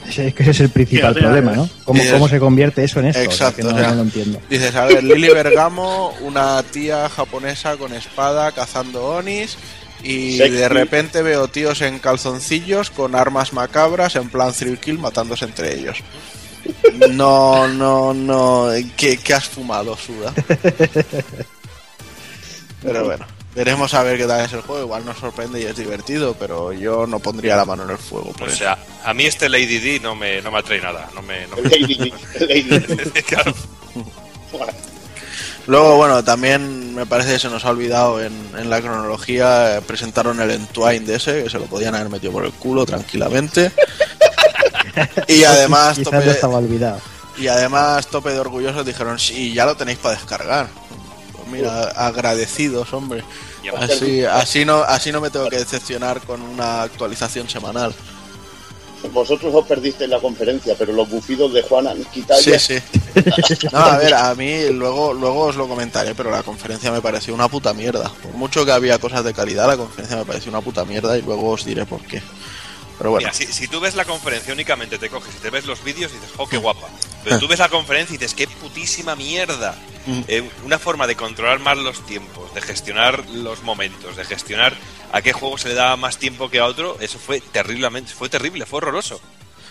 Ese- Es que ese es el principal Fíjate, problema, ¿no? ¿Cómo, Sí, cómo se convierte eso en esto? O sea, Exacto, que no, o sea, no lo entiendo. Dices, a ver, Lily Bergamo, una tía japonesa con espada cazando onis y Sexy. de repente veo tíos en calzoncillos con armas macabras en plan thrill kill matándose entre ellos. No, no, no. ¿Qué, qué has fumado, Suda? Pero bueno, veremos a ver qué tal es el juego. Igual nos sorprende y es divertido, pero yo no pondría la mano en el fuego. Por O eso. sea, a mí este Lady D no me, no me atrae nada. No me, no me- Lady Di. Claro. Luego, bueno, también me parece que se nos ha olvidado en, en la cronología, eh, presentaron el Entwine de ese, que se lo podían haber metido por el culo tranquilamente. y además, tope, no estaba olvidado. y además, tope de orgullosos dijeron, sí, ya lo tenéis para descargar. Mira, agradecidos, hombre. Así, así, no, así no me tengo que decepcionar con una actualización semanal. Vosotros os perdisteis la conferencia, pero los bufidos de Juan han quitado Sí, sí. No, a ver, a mí luego, luego os lo comentaré, pero la conferencia me pareció una puta mierda. Por mucho que había cosas de calidad, la conferencia me pareció una puta mierda y luego os diré por qué. Pero bueno, Mira, si, si tú ves la conferencia únicamente te coges y te ves los vídeos y dices, oh, qué guapa. Pero tú ves la conferencia y dices, qué putísima mierda. Eh, una forma de controlar más los tiempos, de gestionar los momentos, de gestionar a qué juego se le daba más tiempo que a otro, eso fue terriblemente, fue terrible, fue horroroso.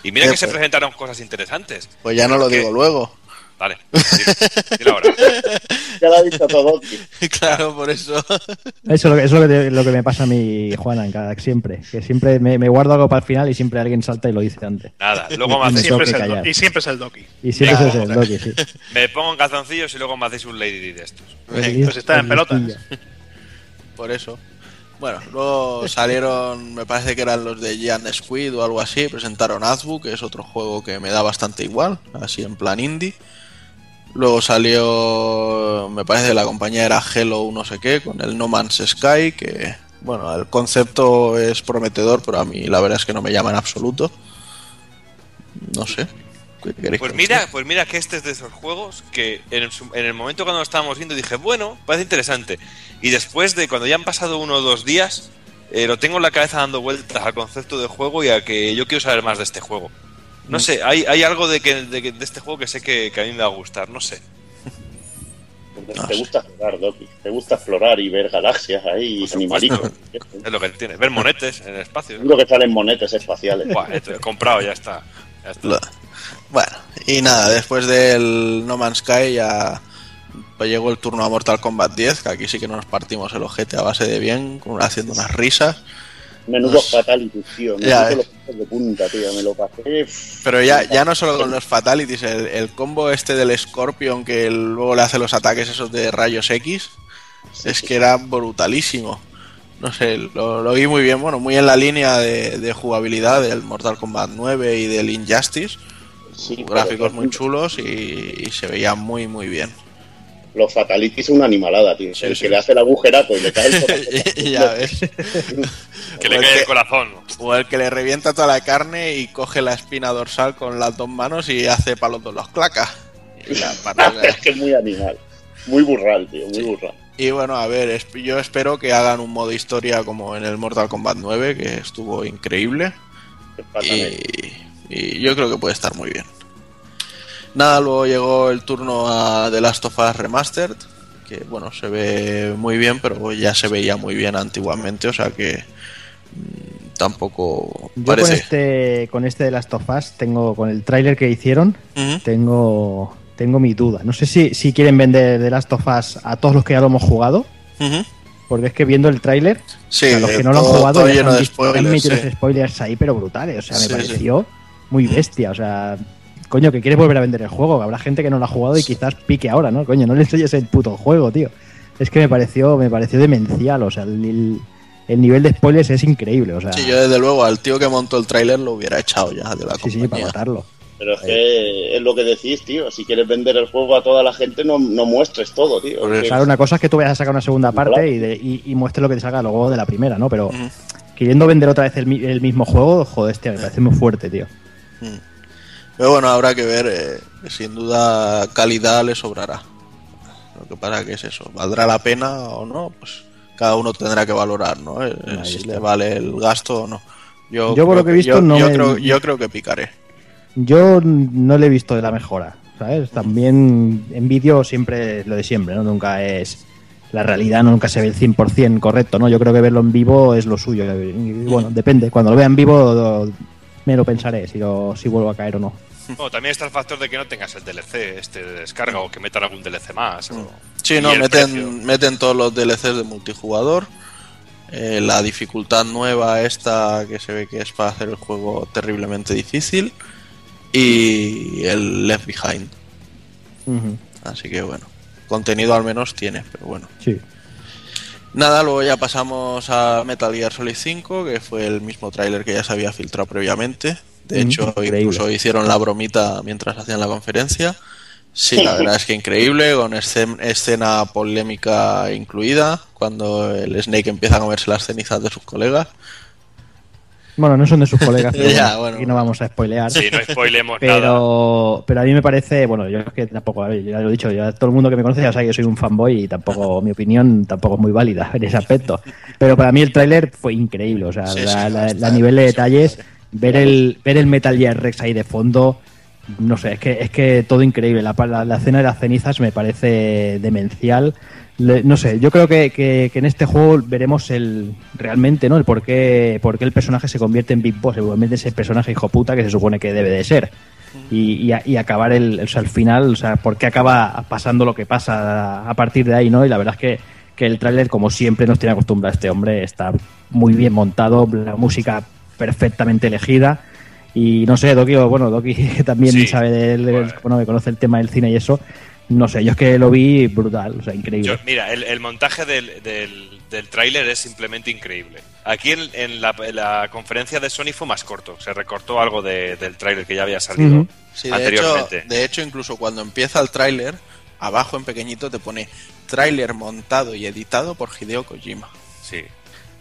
Y mira Eh, que se pues- presentaron cosas interesantes. pues ya no lo digo luego. Vale, dile, dile ahora. Ya lo ha dicho todo. claro, por eso. Eso es lo que, eso es lo que, lo que me pasa a mí, Juana, en cada, siempre. Que siempre me, me guardo algo para el final y siempre alguien salta y lo dice antes. Nada, luego tengo Siempre es el y siempre es el Doki. Y siempre es el. Doki, sí. me pongo en calzoncillos y luego me hacéis un Lady D de estos. Pues está en pelotas. Por eso. Bueno, luego salieron, me parece que eran los de Giant Squid o algo así, presentaron Azbu, que es otro juego que me da bastante igual, así en plan indie. Luego salió, me parece que la compañía era Hello no sé qué, con el No Man's Sky, que bueno, el concepto es prometedor, pero a mí la verdad es que no me llama en absoluto. No sé. ¿qué queréis Pues mira, pues mira que este es de esos juegos que en el, en el momento cuando lo estábamos viendo dije, bueno, parece interesante. Y después de cuando ya han pasado uno o dos días, eh, lo tengo en la cabeza dando vueltas al concepto de juego y a que yo quiero saber más de este juego. No sé, hay, hay algo de, que, de, este juego que sé que, que a mí me va a gustar, no sé. No te sé. gusta explorar, Doki. Te gusta explorar y ver galaxias ahí, Por animalitos. Es lo que tiene. Ver monetes en el espacio. Seguro que salen monetes espaciales. Buah, esto, he comprado, ya está. Ya está. Lo- Bueno, y nada, después del No Man's Sky ya pues llegó el turno a Mortal Kombat 10, que aquí sí que nos partimos el ojete a base de bien, haciendo unas risas. Menudo fatality, tío. Me Ya, eh. los de punta, tío. Me lo pasé. Pero ya, ya no solo con los fatalities, el, el combo este del Scorpion que luego le hace los ataques esos de rayos X, es que era brutalísimo. No sé, lo, lo vi muy bien, bueno, muy en la línea de, de jugabilidad del Mortal Kombat 9 y del Injustice. Sí, Gráficos muy chulos y, y se veía muy muy bien. Los fatalities son una animalada, tío. Sí, el sí. que le hace el agujeraco y le cae el corazón. ya ves. Que O le el cae que- el corazón. O el que le revienta toda la carne y coge la espina dorsal con las dos manos y hace palos de los clacas. Y, la patada- es que es muy animal. Muy burral, tío. Muy Sí. burral. y bueno, a ver, yo espero que hagan un modo historia como en el Mortal Kombat 9, que estuvo increíble. Y, y yo creo que puede estar muy bien. Nada, luego llegó el turno a The Last of Us Remastered, que bueno, se ve muy bien, pero ya se veía muy bien antiguamente, o sea que mm, tampoco Yo con este, con este de Last of Us, tengo, con el tráiler que hicieron, tengo, tengo mi duda. No sé si, si quieren vender The Last of Us a todos los que ya lo hemos jugado, porque es que viendo el tráiler, Sí, a los que no lo han jugado ya han spoilers. metido sí. esos spoilers ahí, pero brutales. O sea, me sí. pareció muy bestia. O sea, coño, que quieres volver a vender el juego. Habrá gente que no lo ha jugado y quizás pique ahora, ¿no? Coño, no le enseñes el puto juego, tío. Es que me pareció, me pareció demencial. O sea, el, el- el nivel de spoilers es increíble. O sea, Sí, yo desde luego al tío que montó el tráiler lo hubiera echado ya de la sí, sí, para compañía. matarlo. Pero es que es lo que decís, tío. Si quieres vender el juego a toda la gente, no, no muestres todo, tío. Por eso. Que- Claro, una cosa es que tú vayas a sacar una segunda parte Claro. y, de- y, y muestres lo que te salga luego de la primera, ¿no? Pero queriendo vender otra vez el, mi- el mismo juego, joder, hostia, me parece muy fuerte, tío. Pero bueno, habrá que ver, eh, sin duda calidad le sobrará. Lo que pasa que es eso, ¿valdrá la pena o no? Pues cada uno tendrá que valorar, ¿no? Eh, si le vale el gasto o no. Yo, Yo por lo que he visto yo, no yo me- creo, yo creo que picaré. Yo no le he visto de la mejora, ¿sabes? También en vídeo siempre es lo de siempre, ¿no? Nunca es la realidad, nunca se ve el 100% correcto, ¿no? Yo creo que verlo en vivo es lo suyo. Y bueno, depende. Cuando lo vea en vivo me lo pensaré si, lo- si vuelvo a caer o no. Bueno, también está el factor de que no tengas el DLC este de descarga o que metan algún DLC más. o- Sí, no, meten, meten todos los DLCs de multijugador. eh, la dificultad nueva esta que se ve que es para hacer el juego terriblemente difícil. Y el Left Behind. Así que bueno, contenido al menos tiene, pero bueno. Sí. Nada, luego ya pasamos a Metal Gear Solid 5, que fue el mismo tráiler que ya se había filtrado previamente. De Mm, hecho, increíble. incluso hicieron la bromita mientras hacían la conferencia. Sí, la verdad es que increíble, con escen- escena polémica incluida, cuando el Snake empieza a comerse las cenizas de sus colegas. Bueno, no son de sus colegas, pero Ya, bueno, bueno. aquí no vamos a spoilear. Sí, no spoilemos nada. Pero, pero a mí me parece, bueno, yo es que tampoco, a ver, ya lo he dicho, ya todo el mundo que me conoce ya sabe que yo soy un fanboy y tampoco, mi opinión tampoco es muy válida en ese aspecto. Pero para mí el tráiler fue increíble, o sea, Sí, la, sí, la- está- la nivel de detalles, sí. ver el, ver el Metal Gear Rex ahí de fondo, no sé, es que, es que todo increíble. La, la, la escena de las cenizas me parece demencial. Le- no sé, yo creo que, que- que en este juego veremos el realmente, ¿no? El por qué, por qué el personaje se convierte en Big Boss, igualmente ese personaje hijo puta que se supone que debe de ser. Y, y a- y acabar el, o sea, el final, o sea, por qué acaba pasando lo que pasa a partir de ahí, ¿no? Y la verdad es que, que el tráiler, como siempre nos tiene acostumbrado este hombre, está muy bien montado, la música perfectamente elegida. Y no sé, Doki, bueno, Doki también Sí. sabe del- Bueno. bueno, que conoce el tema del cine y eso. No sé, yo es que lo vi brutal, o sea, increíble. Yo- mira, el, el montaje del, del, del tráiler es simplemente increíble. Aquí en, en la, en la conferencia de Sony fue más corto. Se recortó algo de- del tráiler que ya había salido. Sí, de hecho, anteriormente. de hecho, incluso cuando empieza el tráiler, abajo en pequeñito te pone tráiler montado y editado por Hideo Kojima. Sí.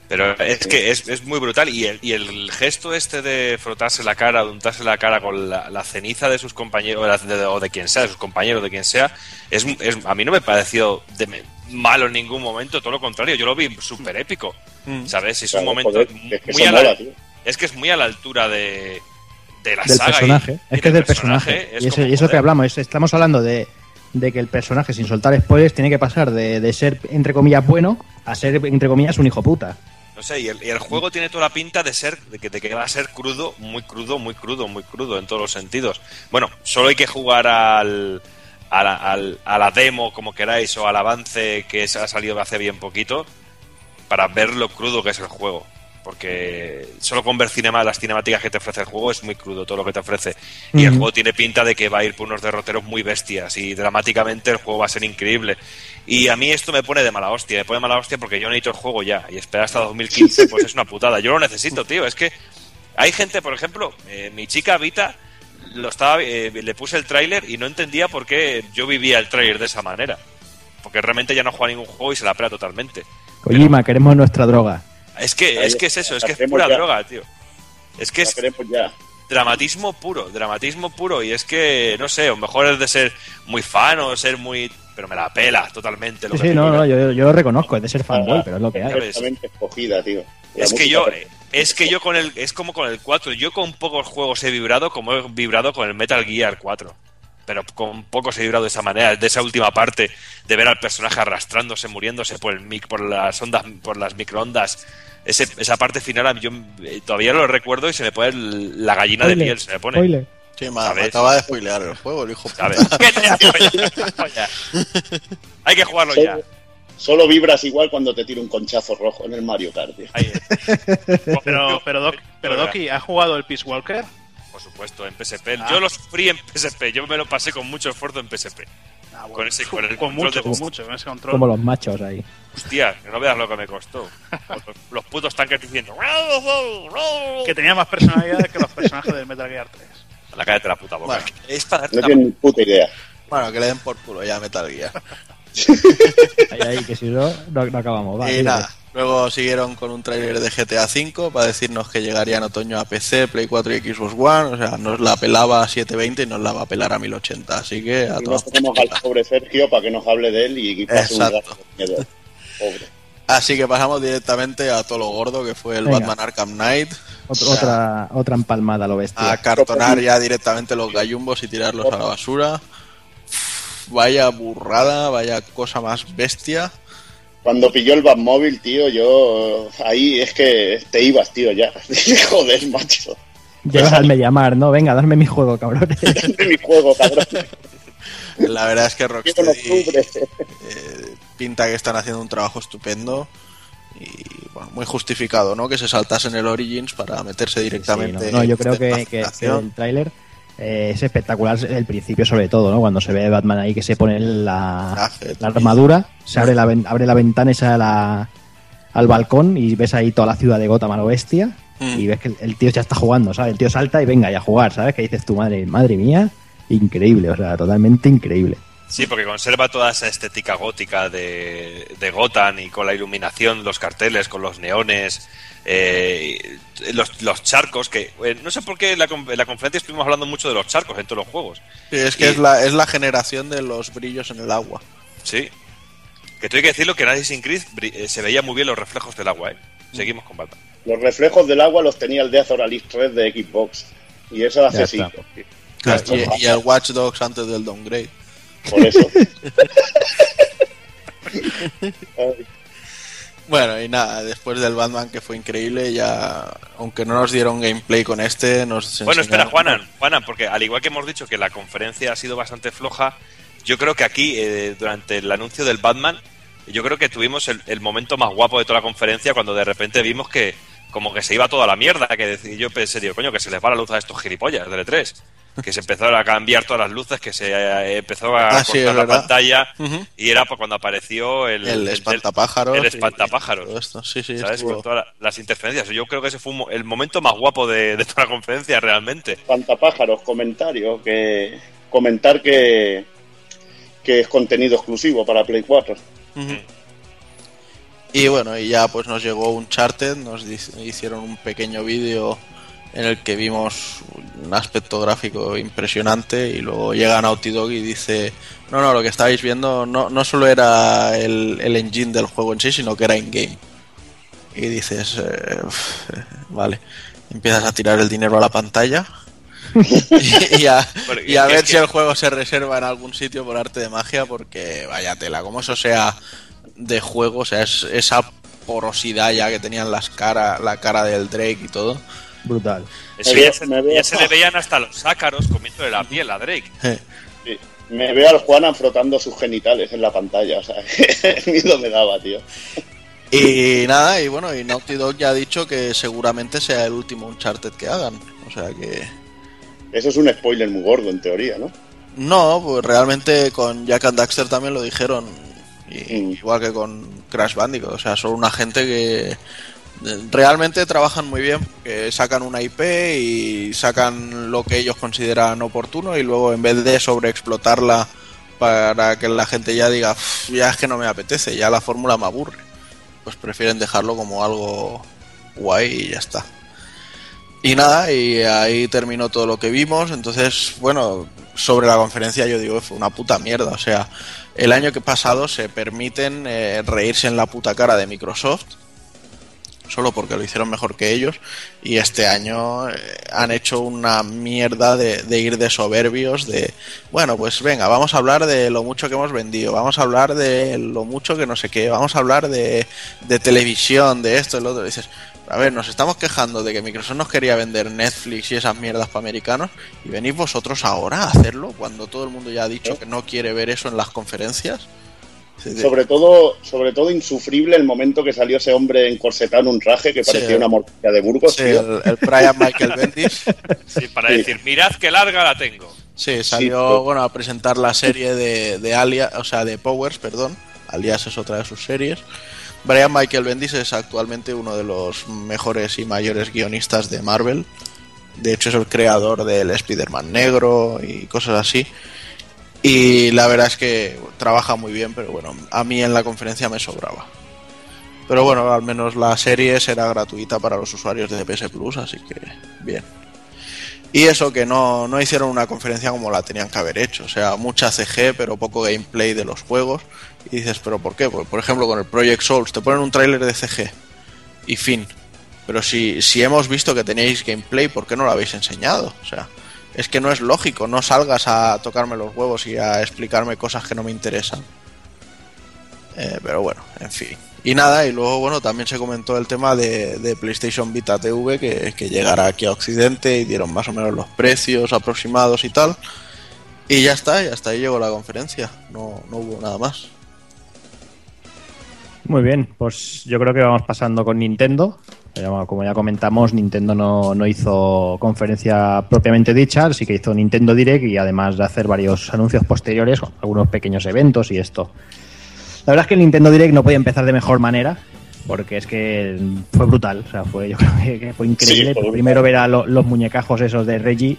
Pero es que es, es muy brutal y el, y el gesto este de frotarse la cara, de untarse la cara con la, la ceniza de sus compañeros o de, de- o de quien sea, de sus compañeros, de quien sea, es, es- a mí no me pareció de me- malo en ningún momento, todo lo contrario, yo lo vi súper épico, ¿sabes? Es un momento joder, es que muy a la, mola, es que es muy a la altura de, de la del saga personaje. y es que es del personaje. es y eso, y eso que hablamos, es- estamos hablando de, de que el personaje, sin soltar spoilers, tiene que pasar de, de ser, entre comillas, bueno a ser, entre comillas, un hijo puta. No sé, y el, y el juego tiene toda la pinta de ser, de que, de que va a ser crudo, muy crudo, muy crudo, muy crudo en todos los sentidos. Bueno, solo hay que jugar al, a, la, al- a la demo, como queráis, o al avance que se ha salido hace bien poquito, para ver lo crudo que es el juego. Porque solo con ver cinema, las cinemáticas que te ofrece el juego es muy crudo todo lo que te ofrece. Y el juego tiene pinta de que va a ir por unos derroteros muy bestias y dramáticamente el juego va a ser increíble. Y a mí esto me pone de mala hostia, me pone de mala hostia porque yo necesito el juego ya y esperar hasta 2015 pues es una putada. Yo lo necesito, tío. Es que hay gente, por ejemplo, eh, mi chica Vita lo estaba, eh, le puse el tráiler y no entendía por qué yo vivía el tráiler de esa manera. Porque realmente ya no juega ningún juego y se la pela totalmente. Kojima, queremos nuestra droga. Es que, es que es eso, es que es pura ya. droga, tío. Es que es ya. dramatismo puro, dramatismo puro. Y es que, no sé, o mejor es de ser muy fan o ser muy... Pero me la pela totalmente. Lo Sí, que sí, no, no, yo, yo lo reconozco, es de ser fanboy, pero es lo que hay. Escogida, tío. La Es que yo, perfecta. es que yo con el, es como con el 4, yo con pocos juegos he vibrado como he vibrado con el Metal Gear 4. pero con poco se ha librado de esa manera, de esa última parte, de ver al personaje arrastrándose, muriéndose por el mic, por las ondas, por las microondas. Ese, esa parte final yo eh, todavía lo recuerdo y se me pone el- la gallina de piel, se me pone. spoiler. Sí, me, acaba de spoilear el juego, el hijo ¿Sabes? ¿Qué te ya? Hay que jugarlo ya. Solo, vibras igual cuando te tira un conchazo rojo en el Mario Kart. tío. Ahí. Pero, pero, Doc, pero Doki, ¿has jugado el Peace Walker? Por supuesto, en PSP. Ah. Yo lo sufrí en PSP. Yo me lo pasé con mucho esfuerzo en PSP. Ah, bueno. Con ese- con el con control mucho, de- con mucho, con ese control. Como los machos ahí. Hostia, que no veas lo que me costó. Los, los putos tanques diciendo. Que tenía más personalidad que los personajes del Metal Gear 3. La cállate la puta boca. Bueno. es para darte No tienen ni puta idea. Bueno, que le den por culo ya Metal Gear. Ahí, ahí, que si no, no, no acabamos. Va, y dime. nada, luego siguieron con un tráiler de GTA V para decirnos que llegaría en otoño a PC, Play 4 y Xbox One. O sea, nos la pelaba a 720 y nos la va a pelar a 1080. Así que a Y todas no tenemos al pobre Sergio para que nos hable de él y pase un Exacto. rato de miedo. Pobre. Así que pasamos directamente a todo lo gordo que fue el Venga. Batman Arkham Knight. Ot- O sea, otra, otra empalmada, lo bestia. a cartonar ya directamente los gallumbos y tirarlos a la basura. Vaya burrada, vaya cosa más bestia. Cuando pilló el Batmóvil, tío, yo ahí es que te ibas, tío, ya. Joder, macho. Llegas al Mediamar, ¿no? Venga, darme mi juego, cabrones. De mi juego, cabrón. La verdad es que Rocksteady eh, pinta que están haciendo un trabajo estupendo y bueno, muy justificado, ¿no? Que se saltasen el Origins para meterse Sí, directamente. no, no, yo creo que, que- el tráiler eh, es espectacular el principio sobre todo, ¿no? Cuando se ve Batman ahí que se pone la, armadura, se abre la, abre la ventana esa la- al balcón y ves ahí toda la ciudad de Gotham a lo bestia Mm. y ves que el, el tío ya está jugando, ¿sabes? El tío salta y venga ya a jugar, ¿sabes? Que dices tu madre, madre mía, increíble, o sea, totalmente increíble. Sí, porque conserva toda esa estética gótica de, de Gotham y con la iluminación, los carteles, con los neones, eh, los, los charcos, que eh, no sé por qué en la, con- en la conferencia estuvimos hablando mucho de los charcos en todos los juegos. Sí, es que Y- es, la, es la generación de los brillos en el agua. Sí. Que tengo que decirlo que en Assassin's Creed eh, se veía muy bien los reflejos del agua, ¿eh? Seguimos con Batman. Los reflejos del agua los tenía el Death or Alice 3 de Xbox. Y eso hace Ya así. está. Claro, Esto y, pasa. y el Watch Dogs antes del downgrade. Por eso. Bueno, y nada, después del Batman que fue increíble, ya, aunque no nos dieron gameplay con este, nos Bueno, espera, Juanan, Juanan, porque al igual que hemos dicho que la conferencia ha sido bastante floja, yo creo que aquí, eh, durante el anuncio del Batman, yo creo que tuvimos el, el momento más guapo de toda la conferencia cuando de repente vimos que como que se iba toda la mierda, que decía- yo pensé, digo, coño, que se les va la luz a estos gilipollas del E3. Que se empezaron a cambiar todas las luces, que se eh, empezó a Ah, cortar la verdad. pantalla y era pues, cuando apareció el, El, el- espantapájaros. el y- espantapájaros. y todo esto. Sí, sí, ¿sabes? estuvo- Con todas la- las interferencias. Yo creo que ese fue un el momento más guapo de, de toda la conferencia, realmente. Espantapájaros, comentarios. Que, comentar que, que es contenido exclusivo para Play 4. Ujú. Y bueno, y ya pues nos llegó un charter, nos hicieron un pequeño vídeo en el que vimos un aspecto gráfico impresionante y luego llega Naughty Dog y dice, no, no, lo que estáis viendo no, no solo era el, el engine del juego en sí, sino que era in-game. Y dices, eh, vale, empiezas a tirar el dinero a la pantalla y, y a, y ver que- si el juego se reserva en algún sitio por arte de magia, porque vaya tela, como eso sea de juego, o sea, es, esa porosidad ya que tenían las cara, la cara del Drake y todo. Brutal. Eso ya, se, me veo- ya se le veían hasta los ácaros comiéndole la piel a Drake. Sí. Me veo al Juanan frotando sus genitales en la pantalla. O sea, miedo me daba, tío. Y nada, y bueno, y Naughty Dog ya ha dicho que seguramente sea el último Uncharted que hagan. O sea que... Eso es un spoiler muy gordo, en teoría, ¿no? No, pues realmente con Jack and Daxter también lo dijeron. Y- Mm. Igual que con Crash Bandicoot. O sea, son una gente que eh, realmente trabajan muy bien. Que sacan una IP y sacan lo que ellos consideran oportuno y luego en vez de sobreexplotarla para que la gente ya diga, "Uf, ya es que no me apetece, ya la fórmula me aburre. Pues prefieren dejarlo como algo guay y ya está. Y nada, y ahí terminó todo lo que vimos. Entonces, bueno, sobre la conferencia yo digo, fue una puta mierda. O sea, el año que pasado se permiten eh, reírse en la puta cara de Microsoft. Solo porque lo hicieron mejor que ellos. Y este año eh, han hecho una mierda de, de ir de soberbios, de, bueno, pues venga, vamos a hablar de lo mucho que hemos vendido, vamos a hablar de lo mucho que no sé qué, vamos a hablar de, de televisión, de esto, de lo otro. Y dices, a ver, nos estamos quejando de que Microsoft nos quería vender Netflix y esas mierdas para americanos y venís vosotros ahora a hacerlo cuando todo el mundo ya ha dicho que no quiere ver eso en las conferencias. Sí, sí. Sobre todo, sobre todo insufrible el momento que salió ese hombre encorsetado en un traje que parecía una morcilla de Burgos, Sí, tío. el, el Brian Michael Bendis. Sí, para Sí. decir, mirad qué larga la tengo. Sí, salió pero- bueno a presentar la serie de, de Alias, o sea, de Powers, perdón. Alias es otra de sus series. Brian Michael Bendis es actualmente uno de los mejores y mayores guionistas de Marvel. De hecho, es el creador del Spider-Man negro y cosas así. Y la verdad es que trabaja muy bien, pero bueno, a mí en la conferencia me sobraba. Pero bueno, al menos la serie será gratuita para los usuarios de PS Plus, así que bien. Y eso que no, no hicieron una conferencia como la tenían que haber hecho. O sea, mucha CG, pero poco gameplay de los juegos. Y dices, ¿pero por qué? Pues, por ejemplo, con el Project Souls te ponen un tráiler de CG y fin. Pero si, si hemos visto que tenéis gameplay, ¿por qué no lo habéis enseñado? O sea, es que no es lógico. No salgas a tocarme los huevos y a explicarme cosas que no me interesan. Eh, pero bueno, en fin. Y nada, y luego, bueno, también se comentó el tema de, PlayStation Vita TV que, que llegará aquí a Occidente y dieron más o menos los precios aproximados y tal. Y ya está, y hasta ahí llegó la conferencia. No, no hubo nada más. Muy bien, pues yo creo que vamos pasando con Nintendo. Pero Como ya comentamos, Nintendo no, no hizo conferencia propiamente dicha, sí que hizo Nintendo Direct y además de hacer varios anuncios posteriores, algunos pequeños eventos y esto. La verdad es que el Nintendo Direct no podía empezar de mejor manera, porque es que fue brutal, o sea, fue, yo creo que- fue increíble. Sí, fue brutal. Primero ver a lo- los muñecajos esos de Reggie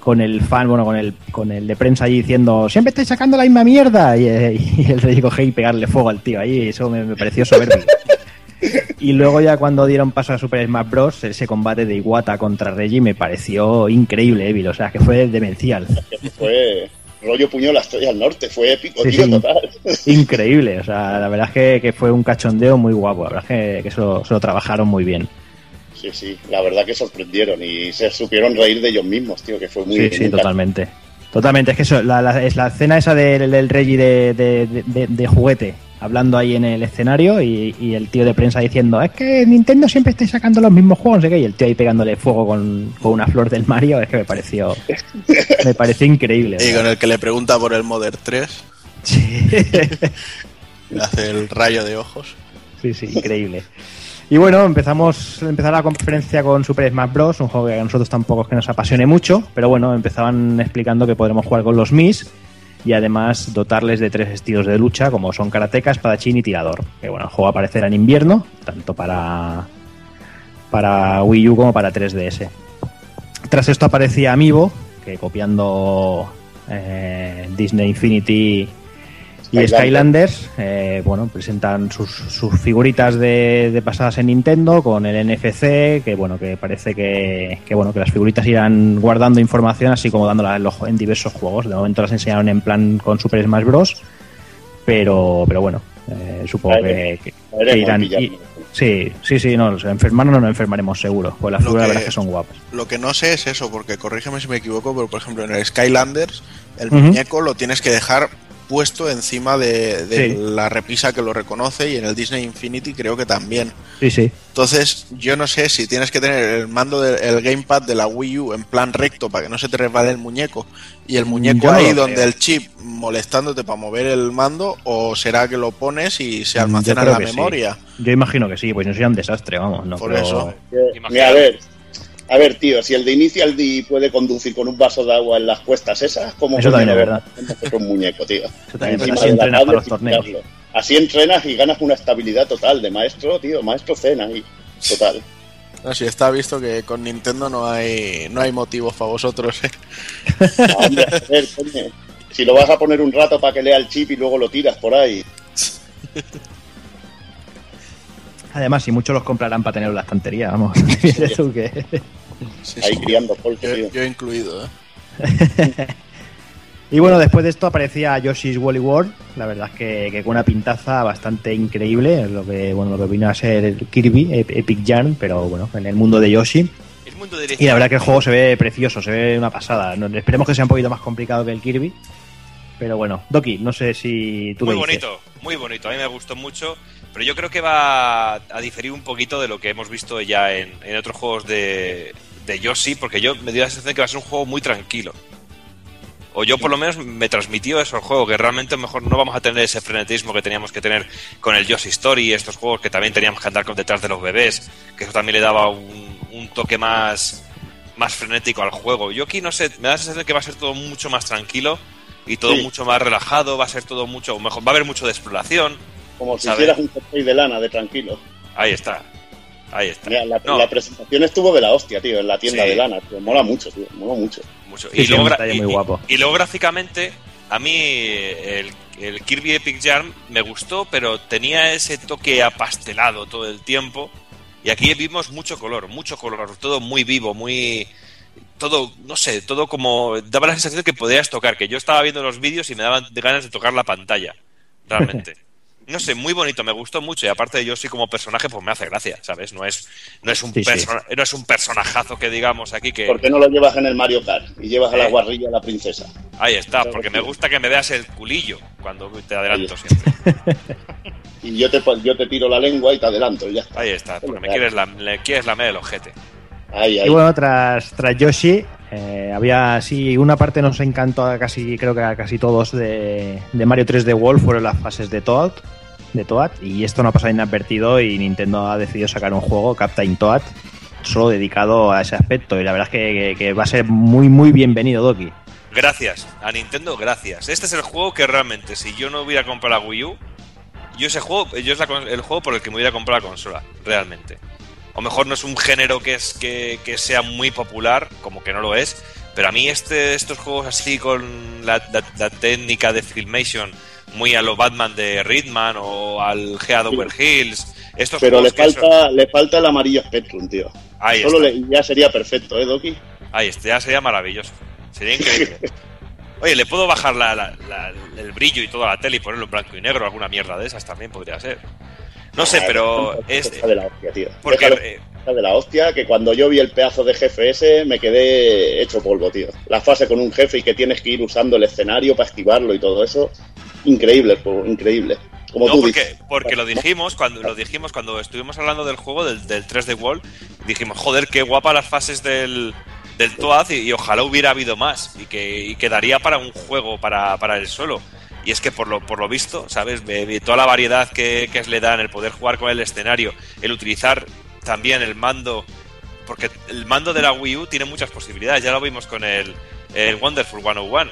con el fan, bueno, con el, con el de prensa allí diciendo, siempre estáis sacando la misma mierda, y, eh, y el Reggie coge y pegarle fuego al tío ahí, eso me, me pareció soberbio. Y luego ya cuando dieron paso a Super Smash Bros, ese combate de Iwata contra Reggie me pareció increíble, Evil, o sea, que fue demencial. Fue rollo puño la estrella al norte, fue épico, Sí, tío, sí. total. Increíble, o sea, la verdad es que, que fue un cachondeo muy guapo, la verdad es que, que se, lo, se lo trabajaron muy bien. Sí, sí, la verdad que sorprendieron y se supieron reír de ellos mismos, tío, que fue muy... Sí, sí, muy totalmente. Totalmente, es que eso, la, la- es la escena esa del, del Reggie de, de- de- de- de juguete, hablando ahí en el escenario y, y el tío de prensa diciendo, es que Nintendo siempre está sacando los mismos juegos, no sé qué, y el tío ahí pegándole fuego con, con una flor del Mario, es que me pareció, me pareció increíble. Y con el que le pregunta por el Modern 3, Sí. le hace el rayo de ojos. Sí, sí, increíble. Y bueno, empezamos empezar la conferencia con Super Smash Bros., un juego que a nosotros tampoco es que nos apasione mucho, pero bueno, empezaban explicando que podremos jugar con los Mis y además dotarles de tres estilos de lucha, como son karateka, espadachín y tirador. Que bueno, el juego aparecerá en invierno, tanto para, para Wii U como para 3DS. Tras esto aparecía Amiibo, que copiando eh, Disney Infinity y Skylanders. Eh, bueno, presentan sus, sus figuritas de, de pasadas en Nintendo con el NFC, que bueno, que parece que, que, bueno, que las figuritas irán guardando información así como dándola en, los- en diversos juegos. De momento las enseñaron en plan con Super Smash Bros. Pero, pero bueno, eh, supongo que, que- Veremos, que irán. y- sí, sí, sí, no, enfermarnos no nos enfermaremos seguro. Pues las Lo figuras la que- verdad es que son guapas. Lo que no sé es eso, porque corrígeme si me equivoco, pero por ejemplo en el Skylanders el muñeco lo tienes que dejar puesto encima de, de Sí. la repisa que lo reconoce y en el Disney Infinity creo que también. Sí, sí. Entonces yo no sé si tienes que tener el mando del gamepad de la Wii U en plan recto para que no se te resbale el muñeco y el muñeco Yo ahí donde creo. el chip molestándote para mover el mando o será que lo pones y se almacena en la sí. memoria. Yo imagino que sí, pues no sería un desastre, vamos. No Por creo- eso. Mira, a ver, a ver, tío, si el de Initial D puede conducir con un vaso de agua en las cuestas esas, ¿cómo Eso también es verdad. vamos a hacer un muñeco, tío? Eso también, Encima así entrenas para los y torneos. Así entrenas y ganas una estabilidad total de maestro, tío, maestro cena ahí. Total. No, si está visto que con Nintendo no hay no hay motivos para vosotros. ¿eh? Hombre, a ver, coño. Si lo vas a poner un rato para que lea el chip y luego lo tiras por ahí. Además, si muchos los comprarán para tenerlo en la estantería, vamos. Tú que- Sí, Ahí sí. criando Yo, incluido. ¿eh? Y bueno, después de esto aparecía Yoshi's Woolly World, la verdad es que, que con una pintaza bastante increíble, lo que bueno lo que vino a ser Kirby, Ep- Epic Yarn, pero bueno, en el mundo de Yoshi. El mundo de Y la verdad que el juego se ve precioso, se ve una pasada. Esperemos que sea un poquito más complicado que el Kirby. Pero bueno, Doki, no sé si tú muy me dices. bonito, muy bonito. A mí me gustó mucho, pero yo creo que va a diferir un poquito de lo que hemos visto ya en, en otros juegos de, de Yoshi, porque yo me dio la sensación que va a ser un juego muy tranquilo. O yo por lo menos me transmitió eso al juego, que realmente mejor no vamos a tener ese frenetismo que teníamos que tener con el Yoshi Story, estos juegos que también teníamos que andar con detrás de los bebés, que eso también le daba un, un toque más, más frenético al juego. Yo aquí no sé, me da la sensación que va a ser todo mucho más tranquilo y todo Sí. mucho más relajado, va a ser todo mucho mejor, va a haber mucho de exploración. Como si ¿Sabe? hicieras un jersey de lana, de tranquilo. Ahí está. Ahí está. Mira, la, No, la presentación estuvo de la hostia, tío, en la tienda Sí. de lana. Tío. Mola mucho, tío. Mola mucho. mucho. Y, sí, luego, un gra- detalle y- muy guapo. y luego gráficamente, a mí el, el Kirby Epic Yarn me gustó, pero tenía ese toque apastelado todo el tiempo. Y aquí vimos mucho color, mucho color, todo muy vivo, muy. Todo, no sé, todo como. Daba la sensación de que podías tocar, que yo estaba viendo los vídeos y me daban ganas de tocar la pantalla, realmente. No sé, muy bonito, me gustó mucho. Y aparte, yo sí como personaje, pues me hace gracia, ¿sabes? No es, no es, un, Sí, no es un personajazo que digamos aquí que. ¿Por qué no lo llevas en el Mario Kart y llevas a la Eh. guarrilla a la princesa? Ahí está, porque que me gusta que me veas el culillo cuando te adelanto siempre. Y yo te, yo te tiro la lengua y te adelanto, y ya está. Ahí está, porque me quieres la, le quieres lamer el ojete. Ahí, ahí. Y bueno, tras, tras Yoshi, eh, había sí, una parte nos encantó a casi, creo que a casi todos de, de Mario 3D World fueron las fases de Toad, de Toad, y esto no ha pasado inadvertido y Nintendo ha decidido sacar un juego, Captain Toad, solo dedicado a ese aspecto y la verdad es que, que- va a ser muy muy bienvenido Doki. Gracias, a Nintendo, gracias. Este es el juego que realmente, si yo no hubiera comprado la Wii U, yo ese juego, yo es la el juego por el que me hubiera comprado la consola, realmente. O mejor no es un género que es que, que sea muy popular, como que no lo es, pero a mí este, estos juegos así con la, la- la técnica de Filmation, muy a lo Batman de Ridman o al Head Over Hills, estos Pero le falta, le falta el amarillo Spectrum, tío. son- ahí Solo le- ya sería perfecto, ¿eh, Doki? Ahí está, ya sería maravilloso. Sería increíble. Oye, le puedo bajar la- la- la- el brillo y toda la tele y ponerlo en blanco y negro, alguna mierda de esas también podría ser. No sé, Ah, pero es. Está de la hostia, tío. Porque Déjalo, eh, está de la hostia que cuando yo vi el pedazo de jefe ese me quedé hecho polvo, tío. La fase con un jefe y que tienes que ir usando el escenario para activarlo y todo eso. Increíble increíble. Como no, tú porque, dices. porque lo dijimos cuando lo dijimos cuando estuvimos hablando del juego, del, del 3D World, dijimos, joder, qué guapa las fases del, del Toad y, y ojalá hubiera habido más y que y quedaría para un juego para, para el solo. Y es que por lo, por lo visto, ¿sabes? Toda la variedad que, que le dan, el poder jugar con el escenario, el utilizar también el mando, porque el mando de la Wii U tiene muchas posibilidades, ya lo vimos con el, el Wonderful 101.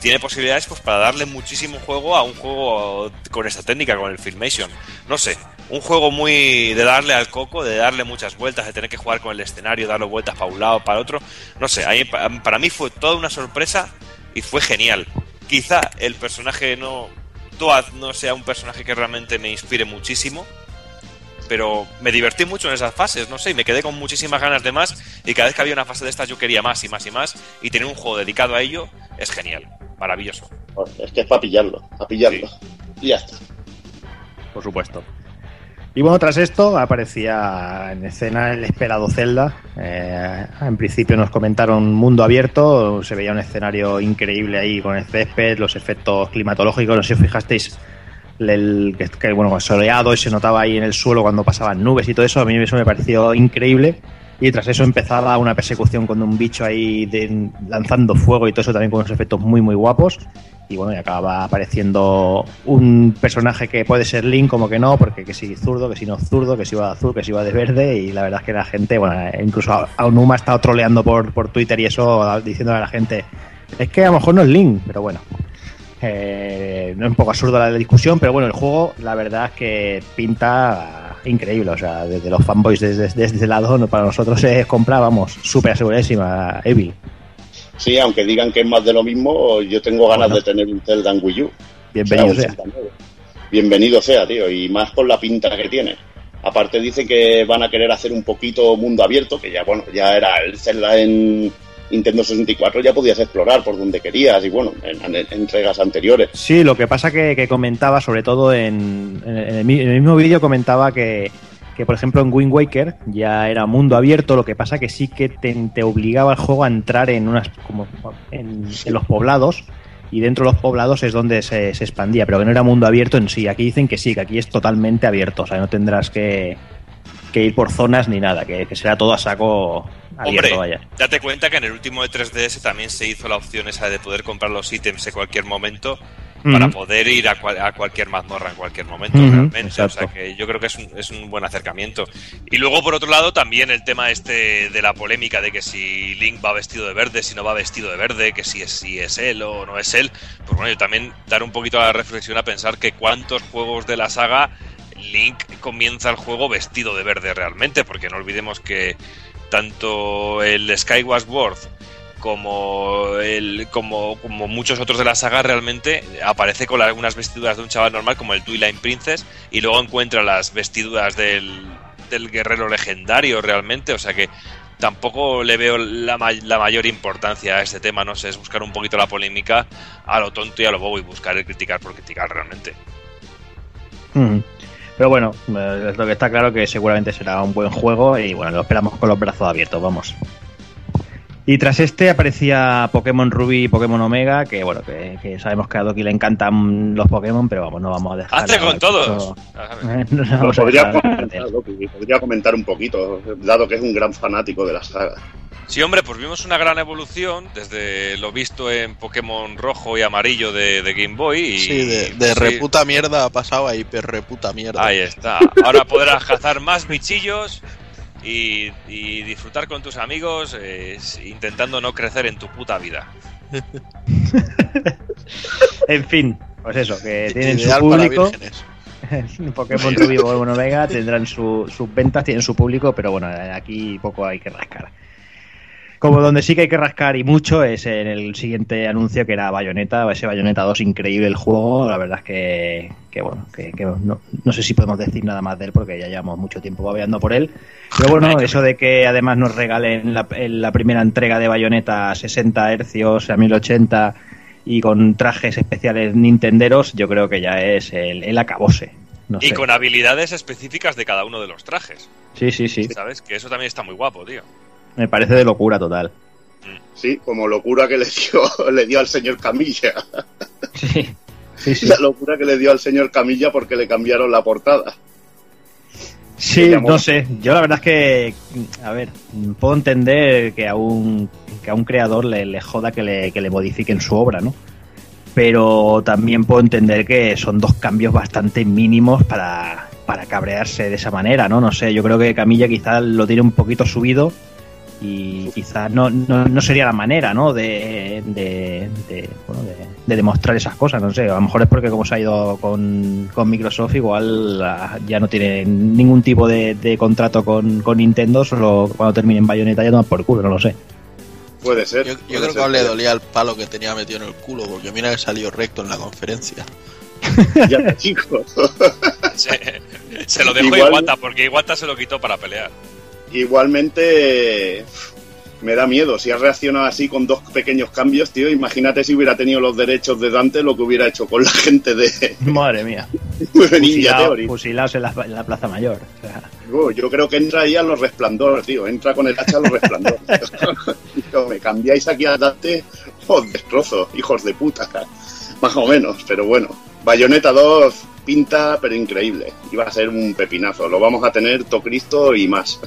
Tiene posibilidades pues para darle muchísimo juego a un juego con esta técnica, con el Filmation. No sé, un juego muy de darle al coco, de darle muchas vueltas, de tener que jugar con el escenario, darle vueltas para un lado, para otro. No sé, ahí, pa- para mí fue toda una sorpresa y fue genial. Quizá el personaje no. Toad no sea un personaje que realmente me inspire muchísimo, pero me divertí mucho en esas fases, no sé, y me quedé con muchísimas ganas de más. Y cada vez que había una fase de estas, yo quería más y más y más. Y tener un juego dedicado a ello es genial, maravilloso. Es que es para pillarlo, a pillarlo. Y ya está. por supuesto. Y bueno, tras esto aparecía en escena el esperado Zelda. Eh, en principio nos comentaron mundo abierto, se veía un escenario increíble ahí con el césped, los efectos climatológicos, no sé si fijasteis el, que, que, bueno, soleado y se notaba ahí en el suelo cuando pasaban nubes y todo eso, a mí eso me pareció increíble. Y tras eso empezaba una persecución con un bicho ahí lanzando fuego y todo eso también con unos efectos muy muy guapos. Y bueno, y acaba apareciendo un personaje que puede ser Link, como que no, porque que si zurdo, que si no zurdo, que si va de azul, que si va de verde. Y la verdad es que la gente, bueno, incluso Aonuma ha estado troleando por, por Twitter y eso, diciéndole a la gente, es que a lo mejor no es Link, pero bueno. Eh, no es un poco absurda la discusión, pero bueno, el juego, la verdad es que pinta increíble. O sea, desde los fanboys, desde, desde ese lado, para nosotros es compra, vamos, súper aseguradísima, Evil. Sí, aunque digan que es más de lo mismo, yo tengo ganas Bueno. de tener un Zelda en Wii U. Bienvenido sea. Bienvenido sea, tío, y más con la pinta que tiene. Aparte dicen que van a querer hacer un poquito mundo abierto, que ya bueno, ya era el Zelda en, Nintendo 64 ya podías explorar por donde querías y bueno, en, en entregas anteriores. Sí, lo que pasa que, que comentaba, sobre todo en, en el, en el mismo vídeo comentaba que, que, por ejemplo, en Wind Waker ya era mundo abierto, lo que pasa que sí que te, te obligaba el juego a entrar en unas como en, en los poblados y dentro de los poblados es donde se, se expandía, pero que no era mundo abierto en sí. Aquí dicen que sí, que aquí es totalmente abierto, o sea, no tendrás que, que ir por zonas ni nada, que, que será todo a saco abierto, Hombre, vaya. date cuenta que en el último de 3DS también se hizo la opción esa de poder comprar los ítems en cualquier momento para poder ir a, cual- a cualquier mazmorra en cualquier momento realmente. O sea que yo creo que es un, es un buen acercamiento. Y luego, por otro lado, también el tema este de la polémica de que si Link va vestido de verde, si no va vestido de verde, que si es, si es él o no es él. Pues bueno, yo también dar un poquito a la reflexión a pensar que cuántos juegos de la saga Link comienza el juego vestido de verde realmente, porque no olvidemos que tanto el Skyward Sword como el como, como muchos otros de la saga realmente aparece con algunas vestiduras de un chaval normal como el Twilight Princess y luego encuentra las vestiduras del, del guerrero legendario realmente, o sea que tampoco le veo la, la mayor importancia a este tema, no sé, es buscar un poquito la polémica a lo tonto y a lo bobo y buscar el criticar por criticar realmente. Ujú. Pero bueno, eh, lo que está claro que seguramente será un buen juego y bueno, lo esperamos con los brazos abiertos, vamos. Y tras este aparecía Pokémon Ruby y Pokémon Omega, que bueno, que, que sabemos que a Doki le encantan los Pokémon, pero vamos, no vamos a dejar. ¡Hazte con todos! No Lo vamos a podría, comentar, él. Loki, podría comentar un poquito, dado que es un gran fanático de la saga. Sí, hombre, pues vimos una gran evolución desde lo visto en Pokémon rojo y amarillo de, de Game Boy. Y, Sí, de, de sí, reputa mierda ha pasado a hiper reputa mierda. Ahí está. Ahora podrás cazar más bichillos y, y disfrutar con tus amigos eh, intentando no crecer en tu puta vida. En fin, pues eso, que tienen su público. Pokémon Ruby y Pokémon Omega tendrán su- sus ventas, tienen su público, pero bueno, aquí poco hay que rascar. Como donde sí que hay que rascar y mucho es en el siguiente anuncio que era Bayonetta, ese Bayonetta 2 increíble el juego, la verdad es que, que bueno, que, que no, no sé si podemos decir nada más de él porque ya llevamos mucho tiempo babeando por él, pero bueno, eso de que además nos regalen la, en la primera entrega de Bayonetta a 60 hercios, a 1080 y con trajes especiales nintenderos, yo creo que ya es el, el acabose. No Y sé. con habilidades específicas de cada uno de los trajes. Sí, sí, sí. ¿Sabes? Que eso también está muy guapo, tío. Me parece de locura total. Sí, como locura que le dio, le dio al señor Camilla. Sí, sí, sí. La locura que le dio al señor Camilla porque le cambiaron la portada. Sí, no sé. Yo la verdad es que, a ver, puedo entender que a un, que a un creador le, le joda que le, que le modifiquen su obra, ¿no? Pero también puedo entender que son dos cambios bastante mínimos para, para cabrearse de esa manera, ¿no? No sé, yo creo que Camilla quizás lo tiene un poquito subido y quizás no, no, no sería la manera, ¿no? De, de, de, bueno, de, de demostrar esas cosas, no sé. A lo mejor es porque como se ha ido con, con Microsoft, igual ah, ya no tiene ningún tipo de, de contrato con, con Nintendo, solo cuando termine en Bayonetta ya toman por culo, no lo sé. Puede ser. Yo, yo puede creo que ser. él le dolía el palo que tenía metido en el culo, porque mira que salió recto en la conferencia. Ya, chicos. Se, se lo dejó Igual- Iwata, porque Iwata se lo quitó para pelear. Igualmente me da miedo. Si ha reaccionado así con dos pequeños cambios, tío, imagínate si hubiera tenido los derechos de Dante lo que hubiera hecho con la gente de, Madre mía. Ninja Fusilado- fusilados en la, en la Plaza Mayor. O sea, yo creo que entra ahí a los resplandor, tío. Entra con el hacha a los resplandor. Tío, me cambiáis aquí a Dante, os destrozo, hijos de puta. Más o menos, pero bueno. Bayonetta 2 pinta, pero increíble. Iba a ser un pepinazo. Lo vamos a tener to Cristo y más.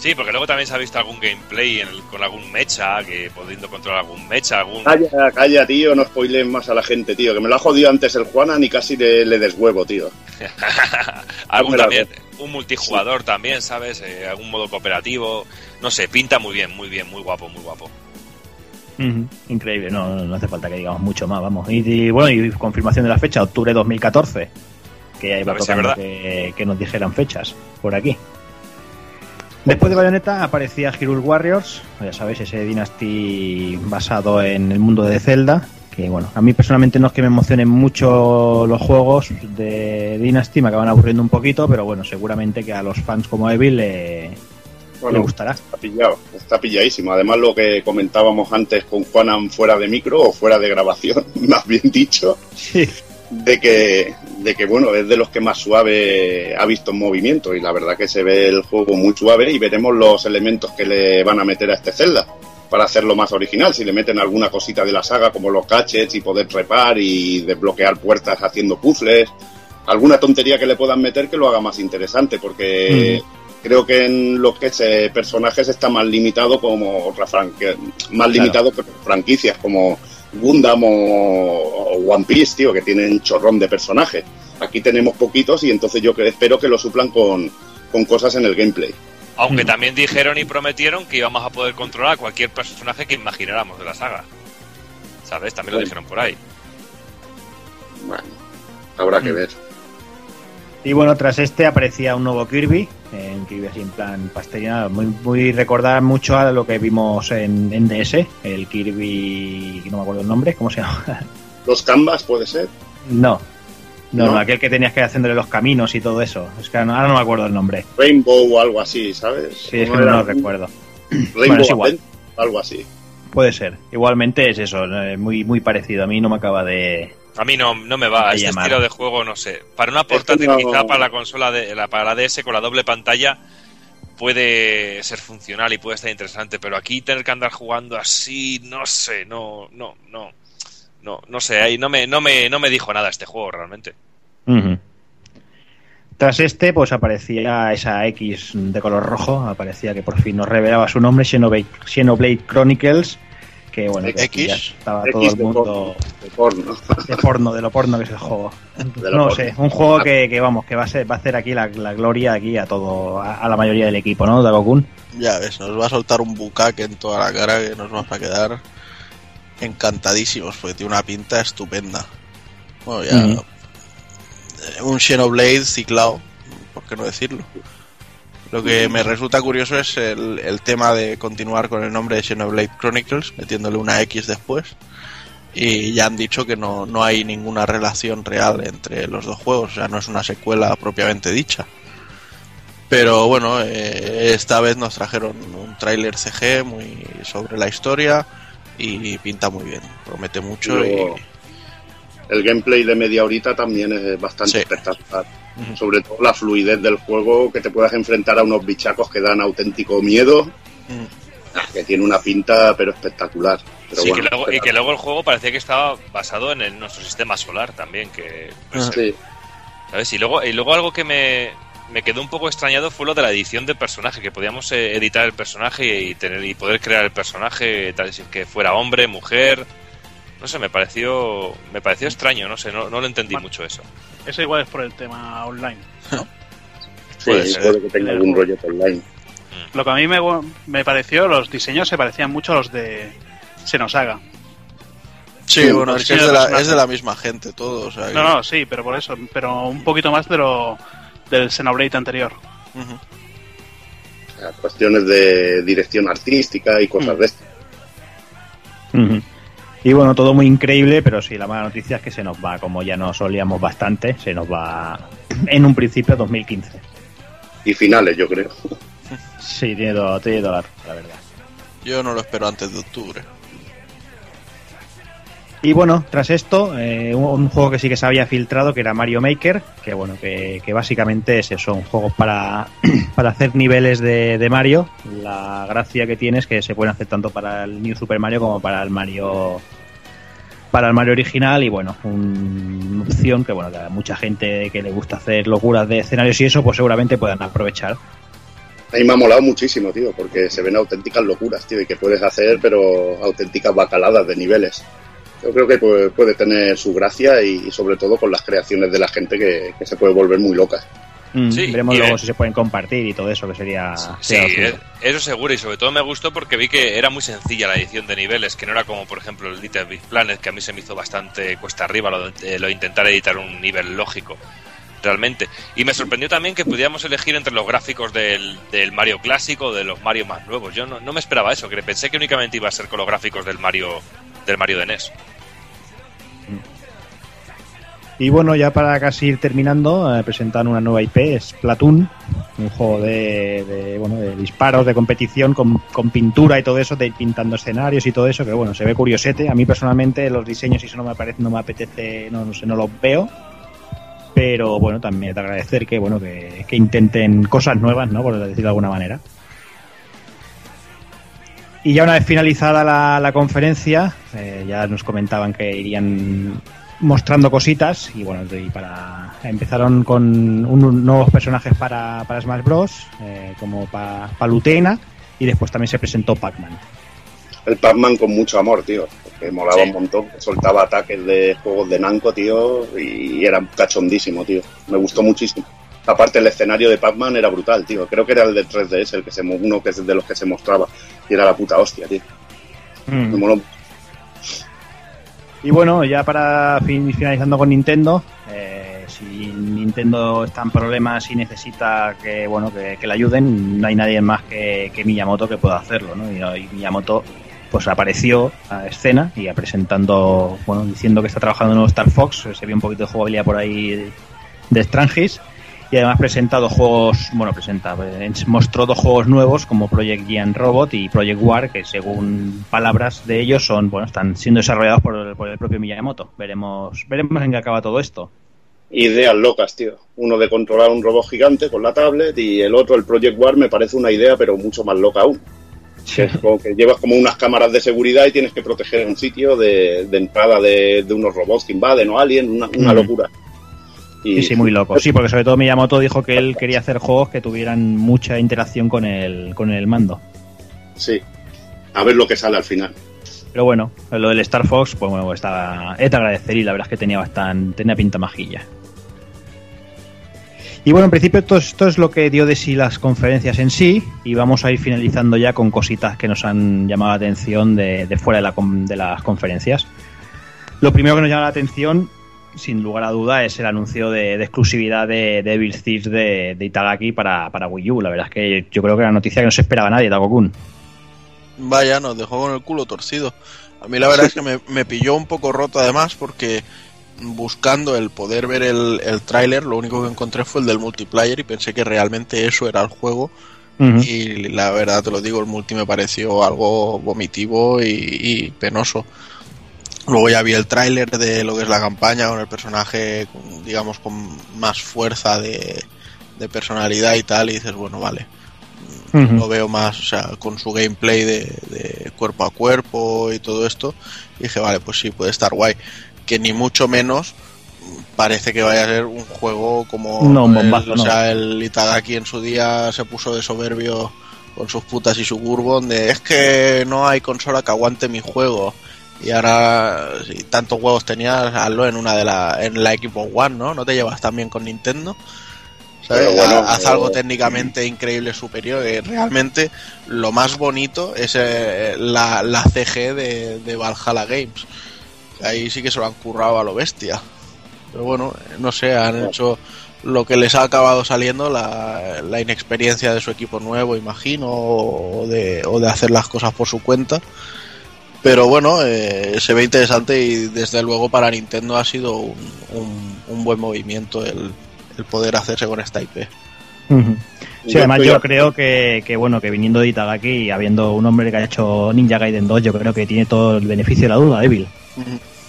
Sí, porque luego también se ha visto algún gameplay en el- con algún mecha, que pudiendo controlar algún mecha, algún... Calla, calla, tío, no spoiles más a la gente, tío. Que me lo ha jodido antes el Juanan y casi le, le deshuevo, tío. algún Hombre, también, un multijugador también, ¿sabes? Eh, algún modo cooperativo. No sé, pinta muy bien, muy bien, muy guapo, muy guapo. Increíble, no, no, hace falta que digamos mucho más, vamos. Y, y, bueno, y confirmación de la fecha, octubre 2014, que ahí va A verdad. que, que nos dijeran fechas por aquí. Después de Bayonetta aparecía Hyrule Warriors, ya sabéis, ese Dynasty basado en el mundo de Zelda, que bueno, a mí personalmente no es que me emocionen mucho los juegos de Dynasty, me acaban aburriendo un poquito, pero bueno, seguramente que a los fans como Evil le, le gustará. Está pillado, está pilladísimo. Además, lo que comentábamos antes con Juanan fuera de micro o fuera de grabación, más bien dicho, Sí. De que, de que bueno, es de los que más suave ha visto en movimiento y la verdad que se ve el juego muy suave y veremos los elementos que le van a meter a este Zelda para hacerlo más original. Si le meten alguna cosita de la saga como los gadgets y poder trepar y desbloquear puertas haciendo puzzles, alguna tontería que le puedan meter que lo haga más interesante porque creo que en lo que es personajes está más limitado como otra franquicia, más limitado que franquicias como Gundam o, One Piece, tío, que tienen chorrón de personajes. Aquí tenemos poquitos y entonces yo espero que lo suplan con, con cosas en el gameplay. Aunque Mm. también dijeron y prometieron que íbamos a poder controlar a cualquier personaje que imagináramos de la saga. ¿Sabes? También lo dijeron por ahí. Bueno, habrá que Mm. ver. Y bueno, tras este aparecía un nuevo Kirby, en Kirby así en plan pastelina, muy, muy recordar mucho a lo que vimos en, en DS, el Kirby, no me acuerdo el nombre, ¿cómo se llama? Los canvas puede ser. No, no, ¿No? aquel que tenías que ir haciéndole los caminos y todo eso. Es que ahora no, me acuerdo el nombre. Rainbow o algo así, ¿sabes? Sí, es que ¿Cómo no lo recuerdo. Rainbow Bueno, es igual. Algo así. Puede ser. Igualmente es eso, eh, muy, muy parecido. A mí no me acaba de. A mí no, no me va. Este llamar. estilo de juego, no sé. Para una portátil, no- quizá para la consola, de, la, para la DS con la doble pantalla, puede ser funcional y puede estar interesante. Pero aquí tener que andar jugando así, no sé, no, no, no. No, no sé, ahí no me, no me, no me dijo nada este juego realmente. Tras este, pues aparecía esa X de color rojo, aparecía que por fin nos revelaba su nombre, Xenoblade, Xenoblade Chronicles, que bueno, que X. ya estaba X todo el mundo De porno. de porno, de lo porno que es el juego. No porno. sé, un juego que, que vamos, que va a ser, va a hacer aquí la, la gloria aquí a todo, a, a la mayoría del equipo, ¿no, Dagokun? Ya ves, nos va a soltar un bucaque en toda la cara que nos vamos a quedar encantadísimos porque tiene una pinta estupenda. Bueno, ya. Eh, Un Xenoblade ciclado, ¿por qué no decirlo? Lo que me resulta curioso es el, el tema de continuar con el nombre de Xenoblade Chronicles, metiéndole una X después. Y ya han dicho que no, no hay ninguna relación real entre los dos juegos, o sea, no es una secuela propiamente dicha. Pero bueno, eh, esta vez nos trajeron un tráiler CG muy sobre la historia y pinta muy bien, promete mucho Luego, y El gameplay de media horita también es bastante Sí. espectacular. Sobre todo la fluidez del juego, que te puedas enfrentar a unos bichacos que dan auténtico miedo. Ah, que tiene una pinta, pero espectacular. Pero Sí, bueno, que luego, y que luego el juego parecía que estaba basado en el- nuestro sistema solar también, que pues. Sí, ¿sabes? Y luego, y luego algo que me, me quedó un poco extrañado fue lo de la edición del personaje, que podíamos eh, editar el personaje y tener y poder crear el personaje tal si que fuera hombre, mujer. No sé, me pareció me pareció extraño, no sé, no, no lo entendí Bueno. mucho eso. Eso igual es por el tema online. sí, Puede puede, ser. que tenga algún rollo online. Lo que a mí me, me pareció, los diseños se parecían mucho a los de Xenosaga. Sí, Sí, bueno, es que es de, la, personajes. es de la misma gente todo, o sea, No, no, sí, pero por eso. Pero un poquito más de lo del Xenoblade anterior. Ujú. O sea, cuestiones de dirección artística y cosas Mm. de esto. Ujú. Y bueno, todo muy increíble, pero sí, la mala noticia es que se nos va, como ya nos solíamos bastante, se nos va en un principio 2015. Y finales, yo creo. Sí, tiene toda la, la verdad. Yo no lo espero antes de octubre. Y bueno, tras esto, eh, un, juego que sí que se había filtrado, que era Mario Maker, que bueno, que, básicamente es eso, un juego para, para hacer niveles de, de Mario. La gracia que tiene es que se pueden hacer tanto para el New Super Mario como para el Mario para el Mario original y bueno, un- una opción que bueno, que a mucha gente que le gusta hacer locuras de escenarios y eso, pues seguramente puedan aprovechar. A mí me ha molado muchísimo, tío, porque se ven auténticas locuras, tío, y que puedes hacer, pero auténticas bacaladas de niveles. Yo creo que puede, puede tener su gracia y, y sobre todo con las creaciones de la gente que, que se puede volver muy locas. Mm, Sí, veremos luego ve- si se pueden compartir y todo eso, que sería... Sí, eh, eso seguro, y sobre todo me gustó porque vi que era muy sencilla la edición de niveles, que no era como por ejemplo el Little Big Planet, que a mí se me hizo bastante cuesta arriba lo, de- eh, lo de intentar editar un nivel lógico, realmente. Y me sorprendió también que pudiéramos elegir entre los gráficos del, del Mario clásico o de los Mario más nuevos. Yo no, no me esperaba eso, que pensé que únicamente iba a ser con los gráficos del Mario del Mario de E. Y bueno, ya para casi ir terminando, eh, presentan una nueva IP, es Platoon, un juego de, de, bueno, de disparos, de competición, con, con pintura y todo eso, de pintando escenarios y todo eso, que bueno, se ve curiosete. A mí personalmente los diseños, y eso no me parece, no me apetece, no, no sé, no los veo. Pero bueno, también de agradecer que bueno que, que intenten cosas nuevas, ¿no? Por decirlo de alguna manera. Y ya una vez finalizada la, la conferencia, eh, ya nos comentaban que irían mostrando cositas y bueno, y para empezaron con un- nuevos personajes para, para Smash Bros, eh, como pa, Palutena y después también se presentó Pac-Man. El Pac-Man con mucho amor, tío. Que molaba Sí. un montón. Soltaba ataques de juegos de Namco, tío. Y era cachondísimo, tío. Me gustó muchísimo. Aparte, el escenario de Pac-Man era brutal, tío. Creo que era el de 3DS, el que se, uno que es de los que se mostraba. Y era la puta hostia, tío. Me moló. Y bueno, ya para fin- finalizando con Nintendo, eh, si Nintendo está en problemas y necesita que bueno que, que le ayuden, no hay nadie más que, que Miyamoto que pueda hacerlo, ¿no? Y, y Miyamoto pues apareció a escena y presentando, bueno, diciendo que está trabajando en un nuevo Star Fox, se vio un poquito de jugabilidad por ahí de Strangis y además presentado juegos, bueno, presenta, eh, mostró dos juegos nuevos como Project Giant Robot y Project War, que según palabras de ellos son, bueno, están siendo desarrollados por el, por el propio Miyamoto. Veremos, veremos en qué acaba todo esto. Ideas locas, tío. Uno de controlar un robot gigante con la tablet y el otro, el Project War, me parece una idea, pero mucho más loca aún. Es como que llevas como unas cámaras de seguridad y tienes que proteger un sitio de, de entrada de, de unos robots que invaden o alien, una, una Mm. locura. Sí, sí, muy loco. Sí, porque sobre todo Miyamoto dijo que él quería hacer juegos que tuvieran mucha interacción con el, con el mando. Sí. A ver lo que sale al final. Pero bueno, lo del Star Fox, pues bueno, estaba, es de agradecer y la verdad es que tenía bastante, tenía pinta majilla. Y bueno, en principio esto, esto es lo que dio de sí las conferencias en sí y vamos a ir finalizando ya con cositas que nos han llamado la atención de, de fuera de, la de las conferencias. Lo primero que nos llama la atención, sin lugar a duda, es el anuncio de, de exclusividad de, de Evil Thieves de, de Itagaki para, para Wii U. La verdad es que yo creo que era una noticia que no se esperaba nadie, Takokun. Vaya, nos dejó con el culo torcido. A mí la verdad es que me, me pilló un poco roto además porque buscando el poder ver el, el tráiler, lo único que encontré fue el del multiplayer y pensé que realmente eso era el juego. Y la verdad te lo digo, el multi me pareció algo vomitivo y, y penoso. Luego ya vi el tráiler de lo que es la campaña con el personaje, digamos, con más fuerza de, de personalidad y tal, y dices, bueno, vale, Ujú. lo veo más, o sea, con su gameplay de, de cuerpo a cuerpo y todo esto, y dije, vale, pues sí, puede estar guay. Que ni mucho menos parece que vaya a ser un juego como No, un el- bombazo, o no. sea, el Itagaki en su día se puso de soberbio con sus putas y su Bourbon de es que no hay consola que aguante mi juego. Y ahora, si tantos juegos tenías, hazlo en una de la, en la Xbox One, ¿no? No te llevas tan bien con Nintendo. ¿sabes? Bueno, Haz algo técnicamente increíble, superior. Que realmente lo más bonito es eh, la, la CG de, de Valhalla Games. Ahí sí que se lo han currado a lo bestia. Pero bueno, no sé, han hecho lo que les ha acabado saliendo, la, la inexperiencia de su equipo nuevo, imagino, o de, o de hacer las cosas por su cuenta. Pero bueno, eh, se ve interesante y desde luego para Nintendo ha sido un, un- un buen movimiento el, el poder hacerse con esta IP. Ujú. Sí, Yo además yo a- creo que, que, bueno, que viniendo de Itagaki y habiendo un hombre que ha hecho Ninja Gaiden 2, yo creo que tiene todo el beneficio de la duda, Evil.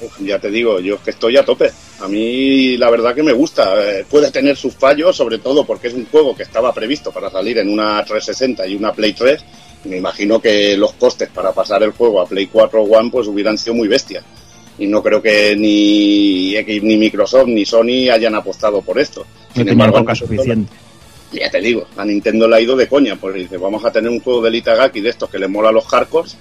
Uf, Ya te digo, yo es que estoy a tope. A mí la verdad que me gusta. Eh, puede tener sus fallos, sobre todo porque es un juego que estaba previsto para salir en una 360 y una Play 3. Me imagino que los costes para pasar el juego a Play 4 o One pues hubieran sido muy bestias. Y no creo que ni, ni Microsoft ni Sony hayan apostado por esto. No Sin tenía embargo, coca a Nintendo- suficiente. ya te digo, a Nintendo le ha ido de coña, pues dice, vamos a tener un juego de Itagaki de estos que le mola a los hardcores,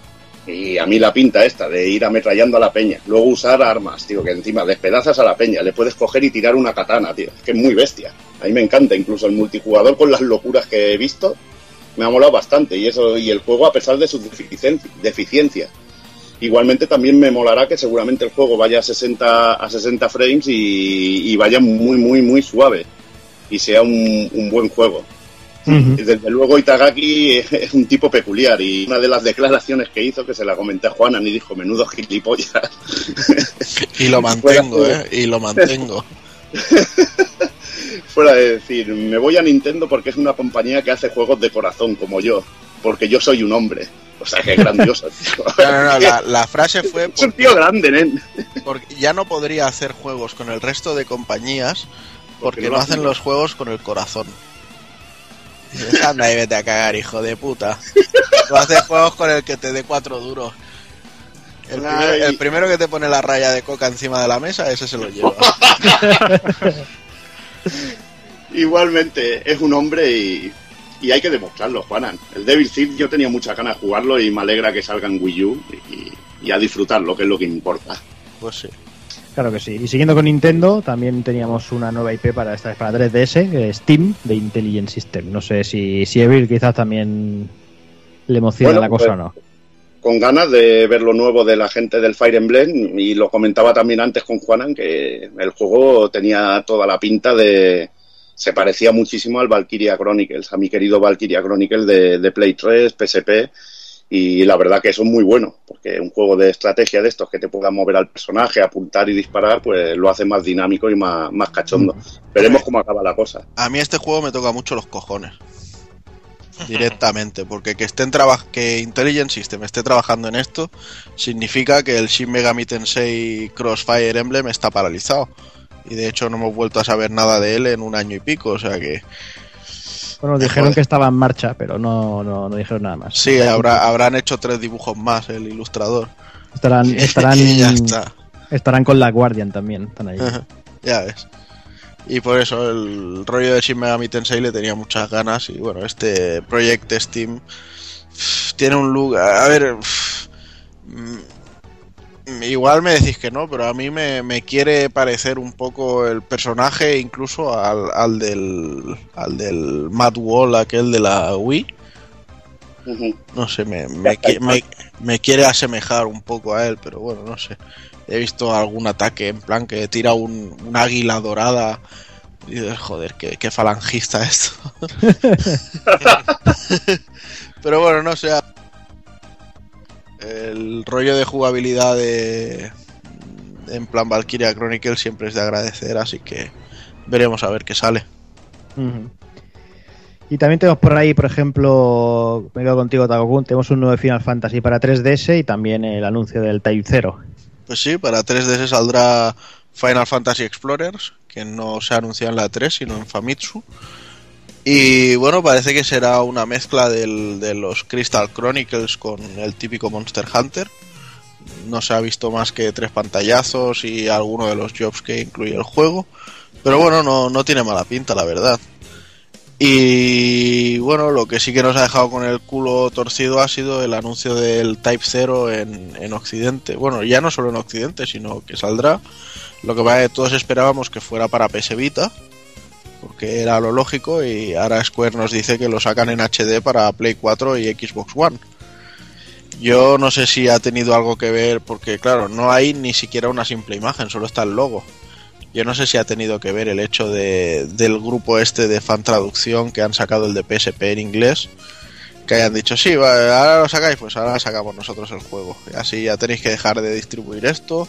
y a mí la pinta esta, de ir ametrallando a la peña, luego usar armas, tío, que encima despedazas a la peña, le puedes coger y tirar una katana, tío, es que es muy bestia. A mí me encanta, incluso el multijugador con las locuras que he visto, me ha molado bastante, y eso, y el juego a pesar de sus deficien- deficiencias. Igualmente también me molará que seguramente el juego vaya a 60, a 60 frames y, y vaya muy, muy, muy suave. Y sea un, un buen juego. Desde luego Itagaki es un tipo peculiar y una de las declaraciones que hizo, que se la comenté a Juanan y dijo, menudo gilipollas. Y lo mantengo, ¿eh? Y lo mantengo. Fuera de decir, me voy a Nintendo porque es una compañía que hace juegos de corazón como yo, porque yo soy un hombre. O sea, que es grandioso. tío. No, no, no, la, la frase fue Es un porque, tío grande, nen. porque ya no podría hacer juegos con el resto de compañías porque, Porque no no hacen los juegos con el corazón. Y Anda y vete a cagar, hijo de puta. Tú haces juegos con el que te dé cuatro duros. El, primer- Ay. el primero que te pone la raya de coca encima de la mesa, ese se lo lleva. Igualmente, es un hombre y, y hay que demostrarlo, Juanan. El Devil Seed yo tenía muchas ganas de jugarlo y me alegra que salga en Wii U y, y a disfrutarlo, que es lo que importa. Pues sí. Claro que sí. Y siguiendo con Nintendo, también teníamos una nueva IP para esta vez para 3DS, que es Steam de Intelligent System. No sé si, si Evil quizás también le emociona Bueno, la cosa pues- o no. Con ganas de ver lo nuevo de la gente del Fire Emblem y lo comentaba también antes con Juanan que el juego tenía toda la pinta de... Se parecía muchísimo al Valkyria Chronicles, a mi querido Valkyria Chronicles de, de Play 3, PSP y la verdad que eso es muy bueno, porque un juego de estrategia de estos que te pueda mover al personaje, apuntar y disparar, pues lo hace más dinámico y más, más cachondo. Veremos cómo acaba la cosa. A mí este juego me toca mucho los cojones. Directamente, porque que estén que Intelligent System esté trabajando en esto significa que el Shin Megami Tensei Crossfire Emblem está paralizado. Y de hecho no hemos vuelto a saber nada de él en un año y pico, o sea que Bueno, dijeron que estaba en marcha, pero no, no, no dijeron nada más. sí, habrá, habrán hecho tres dibujos más el ilustrador. Estarán, estarán, y ya está. estarán con la Guardian también. Están ahí. Ya ves. Y por eso el rollo de Shin Megami Tensei le tenía muchas ganas y bueno, este Project Steam tiene un look, a ver, igual me decís que no, pero a mí me, me quiere parecer un poco el personaje incluso al, al del al del Mad Wall, aquel de la Wii. No sé, me, me, me- me quiere asemejar un poco a él, pero bueno, no sé. He visto algún ataque en plan que tira un, un águila dorada. Y dices, joder, qué, qué falangista esto. pero bueno, no sé. El rollo de jugabilidad de. En plan Valkyria Chronicle siempre es de agradecer, así que veremos a ver qué sale. Y también tenemos por ahí, por ejemplo, me quedo contigo, Tagokun, tenemos un nuevo Final Fantasy para 3DS y también el anuncio del Type 0. Pues sí, para 3DS saldrá Final Fantasy Explorers, que no se ha anunciado en la 3, sino en Famitsu. Y bueno, parece que será una mezcla del- de los Crystal Chronicles con el típico Monster Hunter. No se ha visto más que tres pantallazos y alguno de los jobs que incluye el juego. Pero bueno, no, no tiene mala pinta, la verdad. Y bueno, lo que sí que nos ha dejado con el culo torcido ha sido el anuncio del Type 0 en, en Occidente. Bueno, ya no solo en Occidente, sino que saldrá. Lo que todos esperábamos que fuera para PS Vita, porque era lo lógico, y ahora Square nos dice que lo sacan en HD para Play 4 y Xbox One. Yo no sé si ha tenido algo que ver, porque claro, no hay ni siquiera una simple imagen, solo está el logo. Yo no sé si ha tenido que ver el hecho de, del grupo este de fan traducción que han sacado el de PSP en inglés, que hayan dicho, sí, ahora lo sacáis, pues ahora sacamos nosotros el juego. Y así ya tenéis que dejar de distribuir esto,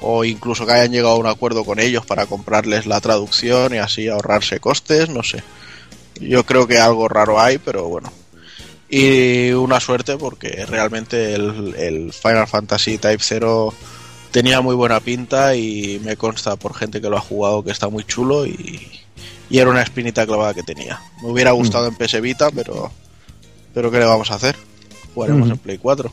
o incluso que hayan llegado a un acuerdo con ellos para comprarles la traducción y así ahorrarse costes, no sé. Yo creo que algo raro hay, pero bueno. Y una suerte porque realmente el, el Final Fantasy Type 0 tenía muy buena pinta y me consta por gente que lo ha jugado que está muy chulo y, y era una espinita clavada que tenía. Me hubiera gustado en PS Vita, pero pero ¿qué le vamos a hacer? Jugaremos Mm. en Play 4.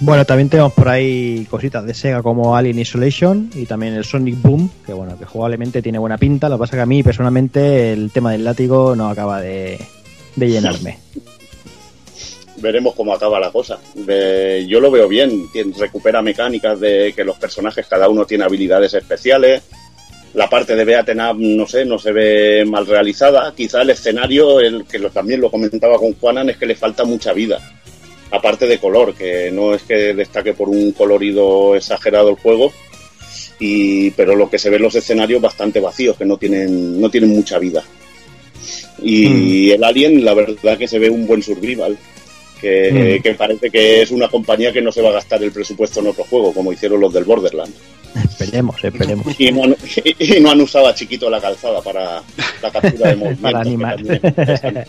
Bueno, también tenemos por ahí cositas de Sega como Alien Isolation y también el Sonic Boom, que bueno, que jugablemente tiene buena pinta. Lo que pasa que a mí personalmente el tema del látigo no acaba de, de llenarme. veremos cómo acaba la cosa. Yo lo veo bien, tien- recupera mecánicas de que los personajes cada uno tiene habilidades especiales. La parte de Beaten Up, no sé, no se ve mal realizada. Quizá el escenario, el que también lo comentaba con Juanan, es que le falta mucha vida. Aparte de color, que no es que destaque por un colorido exagerado el juego, y, pero lo que se ve en los escenarios bastante vacíos, que no tienen, no tienen mucha vida. Y el Alien, la verdad que se ve un buen survival que, Mm. que parece que es una compañía que no se va a gastar el presupuesto en otro juego, como hicieron los del Borderlands. Esperemos, esperemos. Y no, han, y no han usado a Chiquito la calzada para la captura de movimiento. Para animar.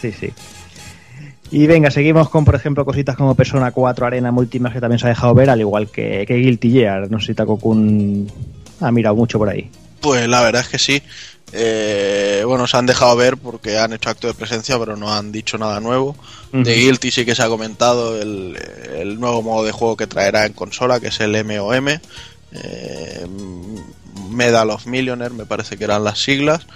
Sí, sí. Y venga, seguimos con, por ejemplo, cositas como Persona 4 Arena Multimas que también se ha dejado ver, al igual que, que Guilty Gear. No sé si Takokun ha mirado mucho por ahí. Pues la verdad es que sí. Eh, bueno, se han dejado ver porque han hecho acto de presencia, pero no han dicho nada nuevo. De Guilty sí que se ha comentado el, el nuevo modo de juego que traerá en consola, que es el MOM. eh, Medal of Millionaire, me parece que eran las siglas.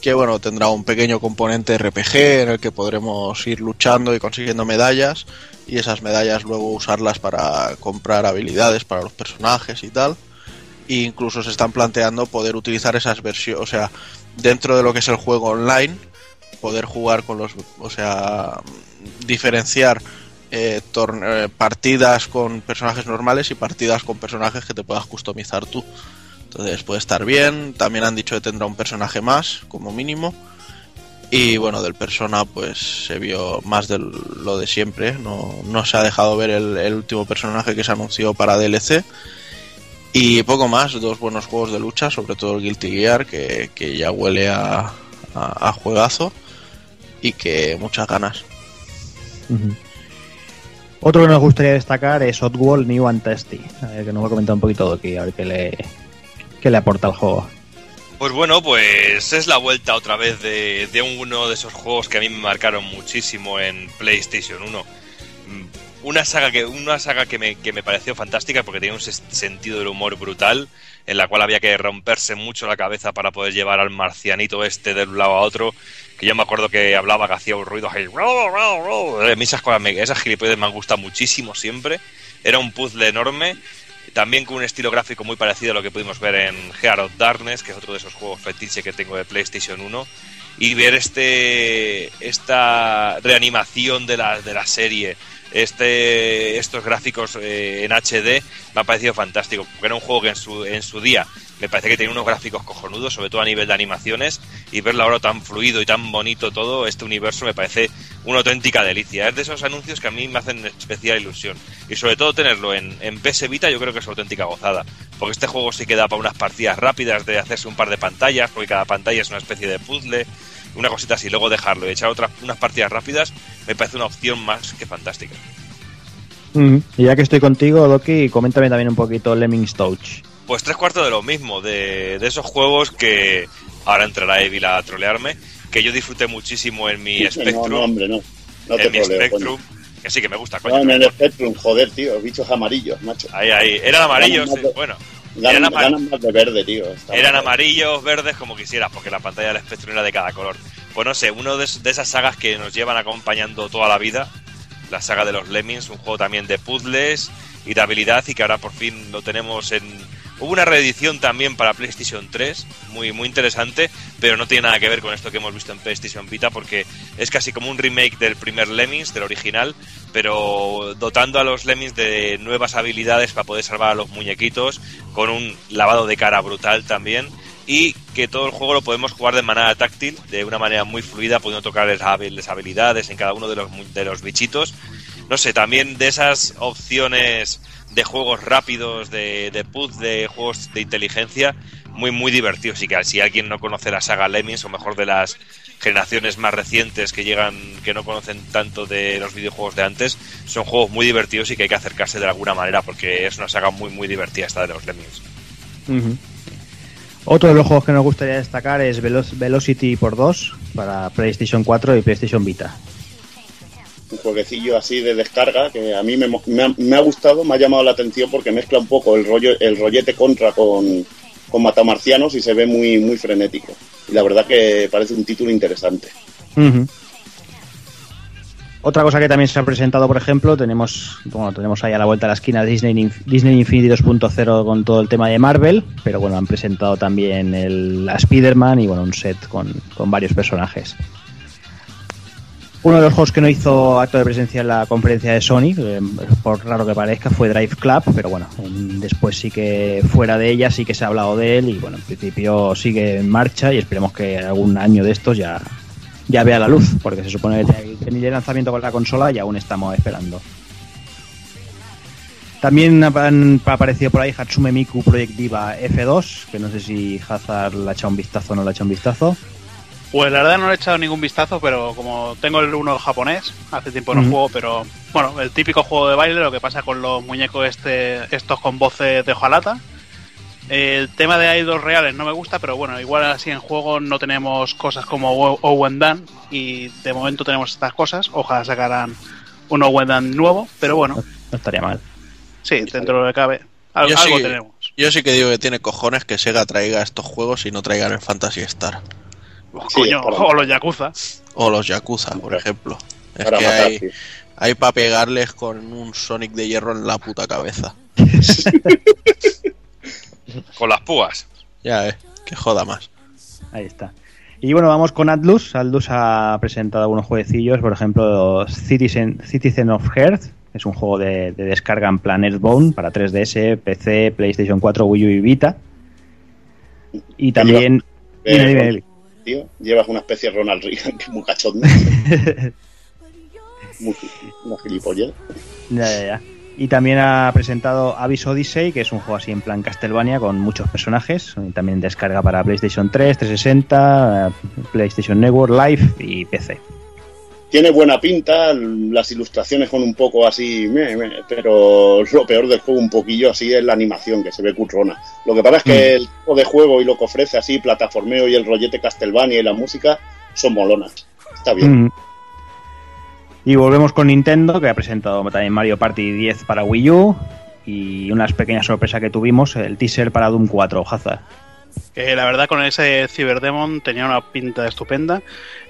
Que bueno, tendrá un pequeño componente RPG en el que podremos ir luchando y consiguiendo medallas. Y esas medallas luego usarlas para comprar habilidades para los personajes y tal. E incluso se están planteando poder utilizar esas versiones, o sea, dentro de lo que es el juego online, poder jugar con los, o sea, diferenciar eh, eh, partidas con personajes normales y partidas con personajes que te puedas customizar tú. Entonces puede estar bien. También han dicho que tendrá un personaje más, como mínimo. Y bueno, del persona pues se vio más de lo de siempre. No, no se ha dejado ver el, último personaje que se anunció para DLC. Y poco más, dos buenos juegos de lucha, sobre todo el Guilty Gear, que, que ya huele a, juegazo y que muchas ganas. Otro que nos gustaría destacar es Oddworld New and ver, que nos va a comentar un poquito Doki, a ver qué le, qué le aporta al juego. Pues bueno, pues es la vuelta otra vez de, de uno de esos juegos que a mí me marcaron muchísimo en PlayStation 1. Mm, Una saga que, una saga que, me, que me pareció fantástica porque tenía un sentido del humor brutal, en la cual había que romperse mucho la cabeza para poder llevar al marcianito este de un lado a otro, que yo me acuerdo que hablaba, que hacía un ruido esas, esas gilipollas me han gustado muchísimo siempre. Era un puzzle enorme también con un estilo gráfico muy parecido a lo que pudimos ver en Heart of Darkness, que es otro de esos juegos fetiche que tengo de PlayStation 1. Y ver este esta reanimación de la, de la serie, este estos gráficos eh, en HD, me ha parecido fantástico. Porque era un juego que en su, en su día me parece que tenía unos gráficos cojonudos, sobre todo a nivel de animaciones, y verlo ahora tan fluido y tan bonito todo, este universo me parece una auténtica delicia. Es de esos anuncios que a mí me hacen especial ilusión. Y sobre todo tenerlo en, en PS Vita yo creo que es auténtica gozada. Porque este juego sí que da para unas partidas rápidas de hacerse un par de pantallas, porque cada pantalla es una especie de puzzle, una cosita así, luego dejarlo y echar otras unas partidas rápidas, me parece una opción más que fantástica. Ujú. Y ya que estoy contigo, Doki, coméntame también un poquito Lemmings Touch. Pues tres cuartos de lo mismo, de, de esos juegos que ahora entrará Evil a trolearme, que yo disfruté muchísimo en mi No, Spectrum. no, hombre, no. No te en mi troleo, Spectrum. Que sí, que me gusta, coño. coño. No, en el Spectrum, joder, tío, bichos amarillos, macho. Ahí, ahí. Eran amarillos, más de- bueno. Eran de verde, tío. Eran amarillos, verdes, como quisieras, porque la pantalla del Spectrum era de cada color. Pues no sé, uno de, de esas sagas que nos llevan acompañando toda la vida. La saga de los Lemmings, un juego también de puzzles y de habilidad y que ahora por fin lo tenemos en... Hubo una reedición también para PlayStation 3, muy, muy interesante, pero no tiene nada que ver con esto que hemos visto en PlayStation Vita porque es casi como un remake del primer Lemmings, del original, pero dotando a los Lemmings de nuevas habilidades para poder salvar a los muñequitos, con un lavado de cara brutal también, y que todo el juego lo podemos jugar de manera táctil, de una manera muy fluida, pudiendo tocar las habil- las habilidades en cada uno de los, de los bichitos. No sé, también de esas opciones de juegos rápidos, de, de puzzle, de juegos de inteligencia, muy, muy divertidos. Y que si alguien no conoce la saga Lemmings, o mejor de las generaciones más recientes que llegan, que no conocen tanto de los videojuegos de antes, son juegos muy divertidos y que hay que acercarse de alguna manera, porque es una saga muy, muy divertida esta de los Lemmings. Otro de los juegos que nos gustaría destacar es Velo- Velocity por 2 para PlayStation 4 y PlayStation Vita. Un jueguecillo así de descarga que a mí me, ha, gustado, me ha llamado la atención porque mezcla un poco el rollo, el rollete contra con, con matamarcianos y se ve muy, muy frenético. Y la verdad que parece un título interesante. Otra cosa que también se ha presentado, por ejemplo, tenemos bueno, tenemos ahí a la vuelta de la esquina Disney, Disney Infinity 2.0 con todo el tema de Marvel, pero bueno, han presentado también el, a Spider-Man y bueno, un set con, con varios personajes. Uno de los juegos que no hizo acto de presencia en la conferencia de Sony, eh, por raro que parezca, fue Drive Club, pero bueno, en- después sí que fuera de ella sí que se ha hablado de él y bueno, en principio sigue en marcha y esperemos que algún año de estos ya, ya vea la luz, porque se supone que venir el lanzamiento con la consola y aún estamos esperando. También ha, han aparecido por ahí Hatsume Miku Project Diva F2, que no sé si Hazard le ha echado un vistazo o no le ha echado un vistazo. Pues la verdad no le he echado ningún vistazo, pero como tengo el uno japonés, hace tiempo no juego, pero bueno, el típico juego de baile, lo que pasa con los muñecos este, estos con voces de hojalata. El tema de idols reales no me gusta, pero bueno, igual así en juego no tenemos cosas como Owen Dan y de momento tenemos estas cosas. Ojalá sacaran un Owen Dan nuevo, pero bueno, No estaría mal. sí, dentro de lo que cabe, al- algo sí- tenemos. Yo sí que digo que tiene cojones que Sega traiga estos juegos y no traigan el Fantasy Star. Sí, Coño, para- o los Yakuza. O los Yakuza, por ejemplo. Es Para que matar, hay, tío. hay para pegarles con un Sonic de hierro en la puta cabeza. Con las púas. Ya, eh, que joda más. Ahí está. Y bueno, vamos con Atlus. Atlus ha presentado algunos jueguecillos, por ejemplo, Citizen, Citizen of Earth, que es un juego de, de descarga en plan Earthbound para 3DS, PC, PlayStation 4, Wii U y Vita. Y también... Eh, Dime, dime, Eli. Tío, llevas una especie de Ronald Reagan que es muy cachondo. muy, una gilipollez. Ya, ya, ya. Y también ha presentado Abyss Odyssey, que es un juego así en plan Castlevania con muchos personajes. Y también descarga para PlayStation 3, 360, eh, PlayStation Network, Live y PC. Tiene buena pinta, las ilustraciones son un poco así, meh, meh, pero lo peor del juego un poquillo así es la animación, que se ve cutrona. Lo que pasa es que el tipo de juego y lo que ofrece así, plataformeo y el rollete Castlevania y la música, son molonas. Está bien. Mm. Y volvemos con Nintendo, que ha presentado también Mario Party 10 para Wii U. Y una pequeña sorpresa que tuvimos, el teaser para Doom 4, Hazard. Que la verdad con ese Cyberdemon tenía una pinta estupenda.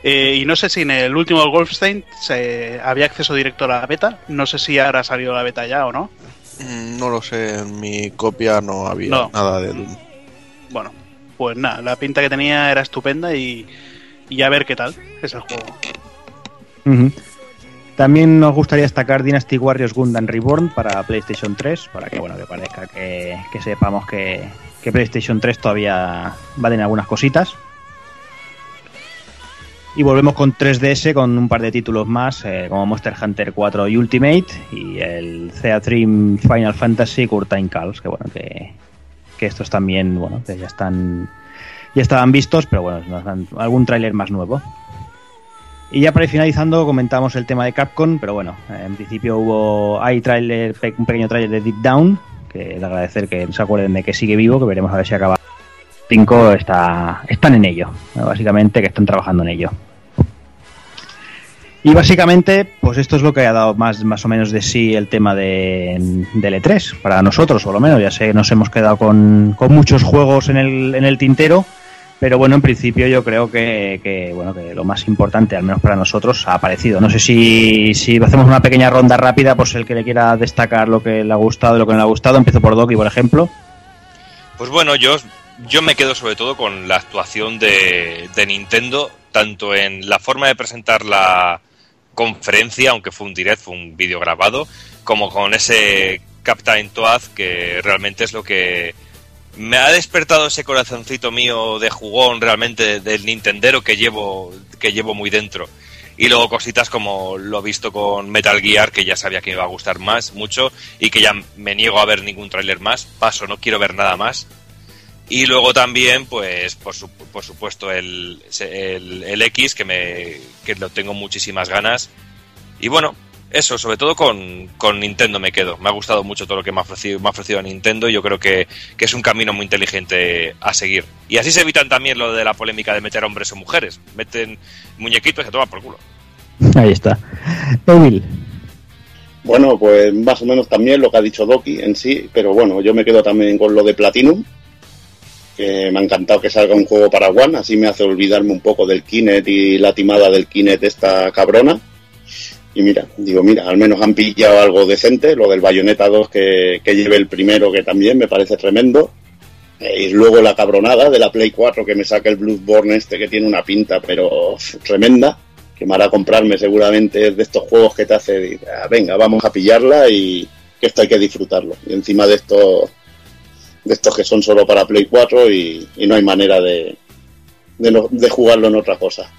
Eh, y no sé si en el último Wolfenstein se, había acceso directo a la beta. No sé si ahora ha salido la beta ya o no. Mm, No lo sé, en mi copia no había No. nada de Doom. Bueno, pues nada, la pinta que tenía era estupenda y, y a ver qué tal es el juego. También nos gustaría destacar Dynasty Warriors Gundam Reborn para PlayStation 3, para que bueno que parezca que, que sepamos que, que PlayStation 3 todavía va a tener algunas cositas. Y volvemos con 3DS con un par de títulos más, eh, como Monster Hunter 4 y Ultimate, y el Theatrine Final Fantasy Curtain Calls, que bueno, que, que estos también, bueno, que ya están ya estaban vistos, pero bueno, nos dan algún tráiler más nuevo. Y ya para ir finalizando comentamos el tema de Capcom, pero bueno, en principio hubo hay tráiler, pe- un pequeño tráiler de Deep Down, que de agradecer que se acuerden de que sigue vivo, que veremos a ver si acaba. 5 está, están en ello, básicamente que están trabajando en ello. Y básicamente, pues esto es lo que ha dado más, más o menos de sí el tema de, del E3, para nosotros por lo menos, ya sé nos hemos quedado con, con muchos juegos en el, en el tintero, pero bueno, en principio yo creo que, que, bueno que lo más importante, al menos para nosotros, ha aparecido. No sé si, si hacemos una pequeña ronda rápida, pues el que le quiera destacar lo que le ha gustado y lo que no le ha gustado. Empiezo por Doki, por ejemplo. Pues bueno, yo, yo me quedo sobre todo con la actuación de, de Nintendo, tanto en la forma de presentar la conferencia, aunque fue un direct, fue un vídeo grabado, como con ese Captain Toad, que realmente es lo que me ha despertado ese corazoncito mío de jugón realmente del Nintendero que llevo, que llevo muy dentro. Y luego cositas como lo visto con Metal Gear, que ya sabía que me iba a gustar más, mucho, y que ya me niego a ver ningún tráiler más. Paso, no quiero ver nada más. Y luego también, pues, por, por supuesto, el, el, el X, que, me, que lo tengo muchísimas ganas. Y bueno, eso, sobre todo con, con Nintendo me quedo. Me ha gustado mucho todo lo que me ha ofrecido, me ha ofrecido Nintendo y yo creo que, que es un camino muy inteligente a seguir. Y así se evitan también lo de la polémica de meter hombres o mujeres. Meten muñequitos y se toman por culo. Ahí está. Evil. Bueno, pues más o menos también lo que ha dicho Doki en sí, pero bueno, yo me quedo también con lo de Platinum, que me ha encantado que salga un juego para One, así me hace olvidarme un poco del Kinect y la timada del Kinect esta cabrona. Y mira, digo, mira, al menos han pillado algo decente, lo del Bayonetta 2 que, que lleve el primero, que también me parece tremendo. Eh, Y luego la cabronada de la Play 4 que me saca el Bloodborne este que tiene una pinta, pero tremenda que me hará comprarme seguramente de estos juegos que te hace, "Ah, venga, vamos a pillarla y que esto hay que disfrutarlo. Y encima de estos, de estos que son solo para Play 4 y, no hay manera de, de jugarlo en otra cosa.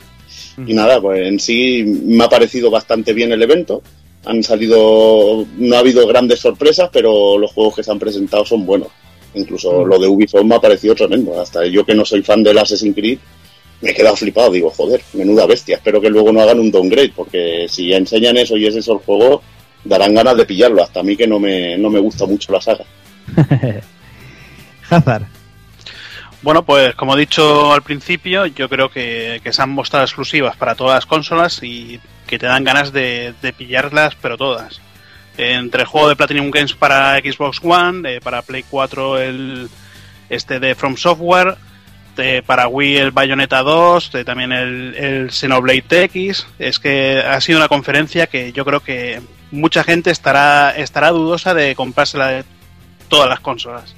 Y nada, pues en sí me ha parecido bastante bien el evento. Han salido, no ha habido grandes sorpresas, pero los juegos que se han presentado son buenos. Incluso lo de Ubisoft me ha parecido tremendo. Hasta yo que no soy fan del Assassin's Creed, me he quedado flipado. Digo, joder, menuda bestia. Espero que luego no hagan un downgrade, porque si enseñan eso y es eso el juego, darán ganas de pillarlo. Hasta a mí que no me, no me gusta mucho la saga. Hazard. Bueno, pues como he dicho al principio, yo creo que, que se han mostrado exclusivas para todas las consolas y que te dan ganas de, de pillarlas, pero todas. Entre el juego de Platinum Games para Xbox One, eh, para Play 4 el este de From Software, de- para Wii el Bayonetta 2, de también el, el Xenoblade X. Es que ha sido una conferencia que yo creo que mucha gente estará, estará dudosa de comprársela de todas las consolas.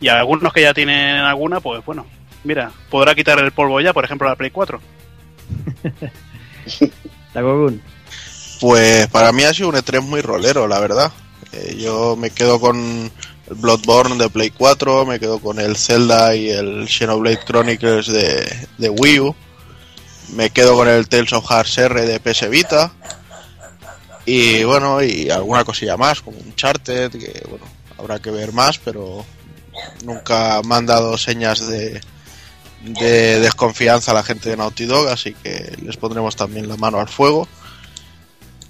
Y algunos que ya tienen alguna, pues bueno, mira, podrá quitar el polvo ya, por ejemplo, la Play 4. Takogun. Pues para mí ha sido un E3 muy rolero, la verdad. Eh, yo me quedo con el Bloodborne de Play 4, me quedo con el Zelda y el Xenoblade Chronicles de, de Wii U, me quedo con el Tales of Hearts R de PS Vita y bueno, y alguna cosilla más, como un Charted, que bueno, habrá que ver más, pero nunca me han dado señas de, de desconfianza a la gente de Naughty Dog, así que les pondremos también la mano al fuego.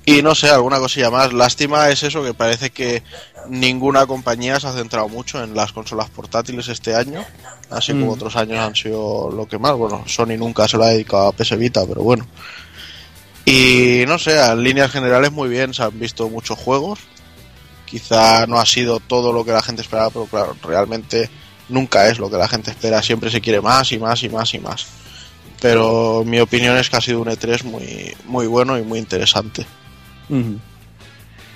Y no sé, alguna cosilla más. Lástima es eso, que parece que ninguna compañía se ha centrado mucho en las consolas portátiles este año, así como Mm. otros años han sido lo que más. Bueno, Sony nunca se lo ha dedicado a PS Vita, pero bueno. Y no sé, en líneas generales muy bien, se han visto muchos juegos. Quizá no ha sido todo lo que la gente esperaba, pero claro, realmente nunca es lo que la gente espera, siempre se quiere más y más y más y más. Pero mi opinión es que ha sido un E3 muy, muy bueno y muy interesante.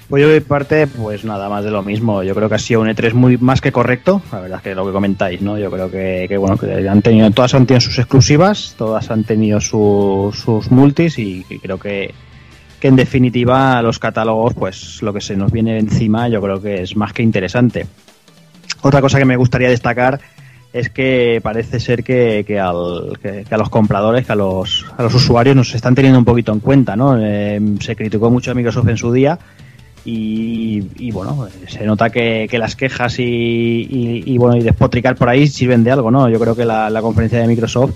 Pues yo de parte, pues nada más de lo mismo. Yo creo que ha sido un E3 muy más que correcto. La verdad es que lo que comentáis, ¿no? Yo creo que, bueno, que han tenido, todas han tenido sus exclusivas, todas han tenido su- sus multis y creo que, que en definitiva los catálogos, pues lo que se nos viene encima, yo creo que es más que interesante. Otra cosa que me gustaría destacar es que parece ser que, que al- que- que a los compradores, que a los, a los usuarios nos están teniendo un poquito en cuenta, ¿no? Eh, se criticó mucho a Microsoft en su día y, bueno, se nota que, las quejas y, y- y, bueno y despotricar por ahí sirven de algo, ¿no? Yo creo que la, la conferencia de Microsoft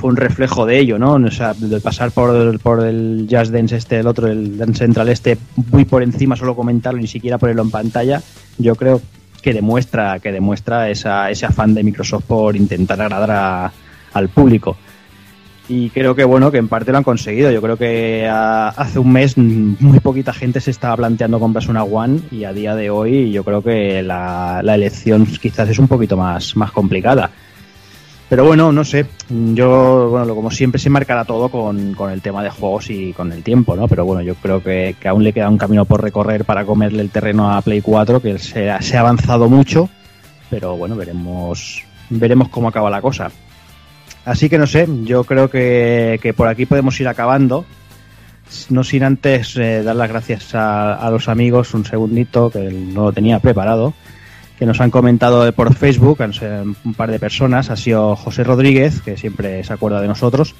fue un reflejo de ello, ¿no? O sea, de pasar por el, Just Dance este, el otro, el Dance Central este, muy por encima, solo comentarlo, ni siquiera ponerlo en pantalla, yo creo que demuestra, que demuestra esa, ese afán de Microsoft por intentar agradar a- al público. Y creo que bueno, que en parte lo han conseguido. Yo creo que hace un mes muy poquita gente se estaba planteando comprarse una One y a día de hoy yo creo que la, la elección quizás es un poquito más, más complicada. Pero bueno, no sé. Yo, bueno, como siempre se marcará todo con, con el tema de juegos y con el tiempo, ¿no? Pero bueno, yo creo que, que aún le queda un camino por recorrer para comerle el terreno a Play 4, que se ha, avanzado mucho. Pero bueno, veremos, veremos cómo acaba la cosa. Así que no sé, yo creo que, que por aquí podemos ir acabando. No sin antes eh, dar las gracias a, a los amigos, un segundito, que no lo tenía preparado, que nos han comentado por Facebook, un par de personas, ha sido José Rodríguez, que siempre se acuerda de nosotros,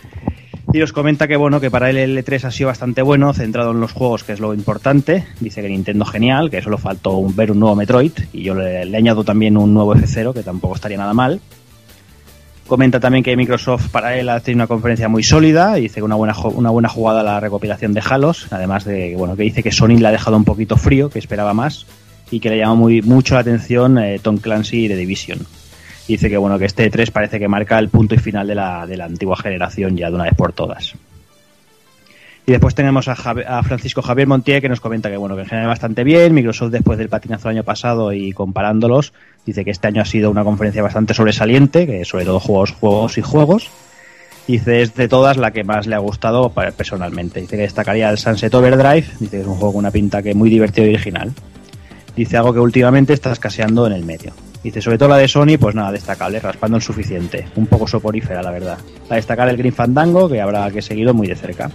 y nos comenta que bueno, que para él el L3 ha sido bastante bueno, centrado en los juegos, que es lo importante. Dice que Nintendo genial, que solo faltó un- ver un nuevo Metroid, y yo le, le añado también un nuevo F0, que tampoco estaría nada mal. Comenta también que Microsoft para él ha tenido una conferencia muy sólida y dice que una buena, una buena jugada la recopilación de Halos, además de bueno, que dice que Sony le ha dejado un poquito frío, que esperaba más, y que le llama muy, mucho la atención eh, Tom Clancy de Division. Dice que bueno, que este 3 parece que marca el punto y final de la, de la antigua generación ya de una vez por todas. Y después tenemos a, Francisco Javier Montier que nos comenta que bueno, que en general bastante bien, Microsoft después del patinazo del año pasado y comparándolos, dice que este año ha sido una conferencia bastante sobresaliente, que sobre todo juegos, juegos y juegos. Dice es de todas la que más le ha gustado personalmente. Dice que destacaría el Sunset Overdrive, dice que es un juego con una pinta que muy divertido y original. Dice algo que últimamente está escaseando en el medio. Dice, sobre todo la de Sony, pues nada, destacable, raspando el suficiente. Un poco soporífera, la verdad. A destacar el Green Fandango, que habrá que seguirlo muy de cerca.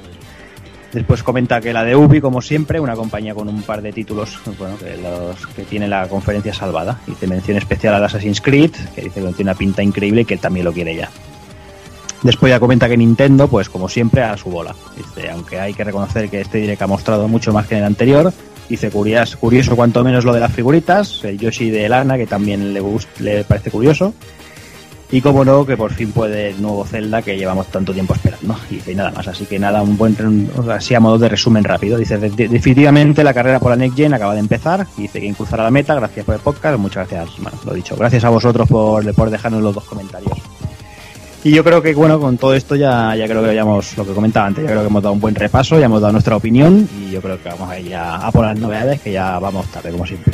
Después comenta que la de Ubi, como siempre, una compañía con un par de títulos bueno, que, los, que tiene la conferencia salvada. Dice mención especial al Assassin's Creed, que dice que tiene una pinta increíble y que él también lo quiere ya. Después ya comenta que Nintendo, pues como siempre, a su bola. Dice, aunque hay que reconocer que este Direct ha mostrado mucho más que en el anterior. Dice, curioso, curioso cuanto menos lo de las figuritas, el Yoshi de Lana, que también le, le parece curioso. Y como no, que por fin puede el nuevo Zelda que llevamos tanto tiempo esperando. Y nada más. Así que nada, un buen, así a modo de resumen rápido. Dice, "De- de- definitivamente la carrera por la Next Gen acaba de empezar. Y dice que cruzará la meta. Gracias por el podcast. Muchas gracias, bueno, lo dicho. Gracias a vosotros por, por dejarnos los dos comentarios. Y yo creo que, bueno, con todo esto ya, ya creo que hayamos, lo que comentaba antes, ya creo que hemos dado un buen repaso, ya hemos dado nuestra opinión y yo creo que vamos a ir a, a por las novedades, que ya vamos tarde, como siempre.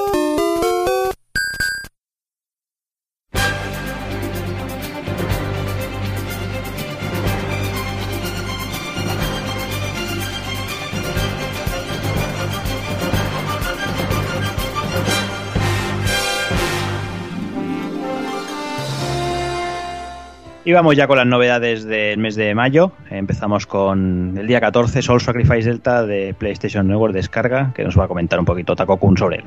Y vamos ya con las novedades del mes de mayo. Empezamos con el día 14, Soul Sacrifice Delta de PlayStation Network descarga, que nos va a comentar un poquito Takokun sobre él.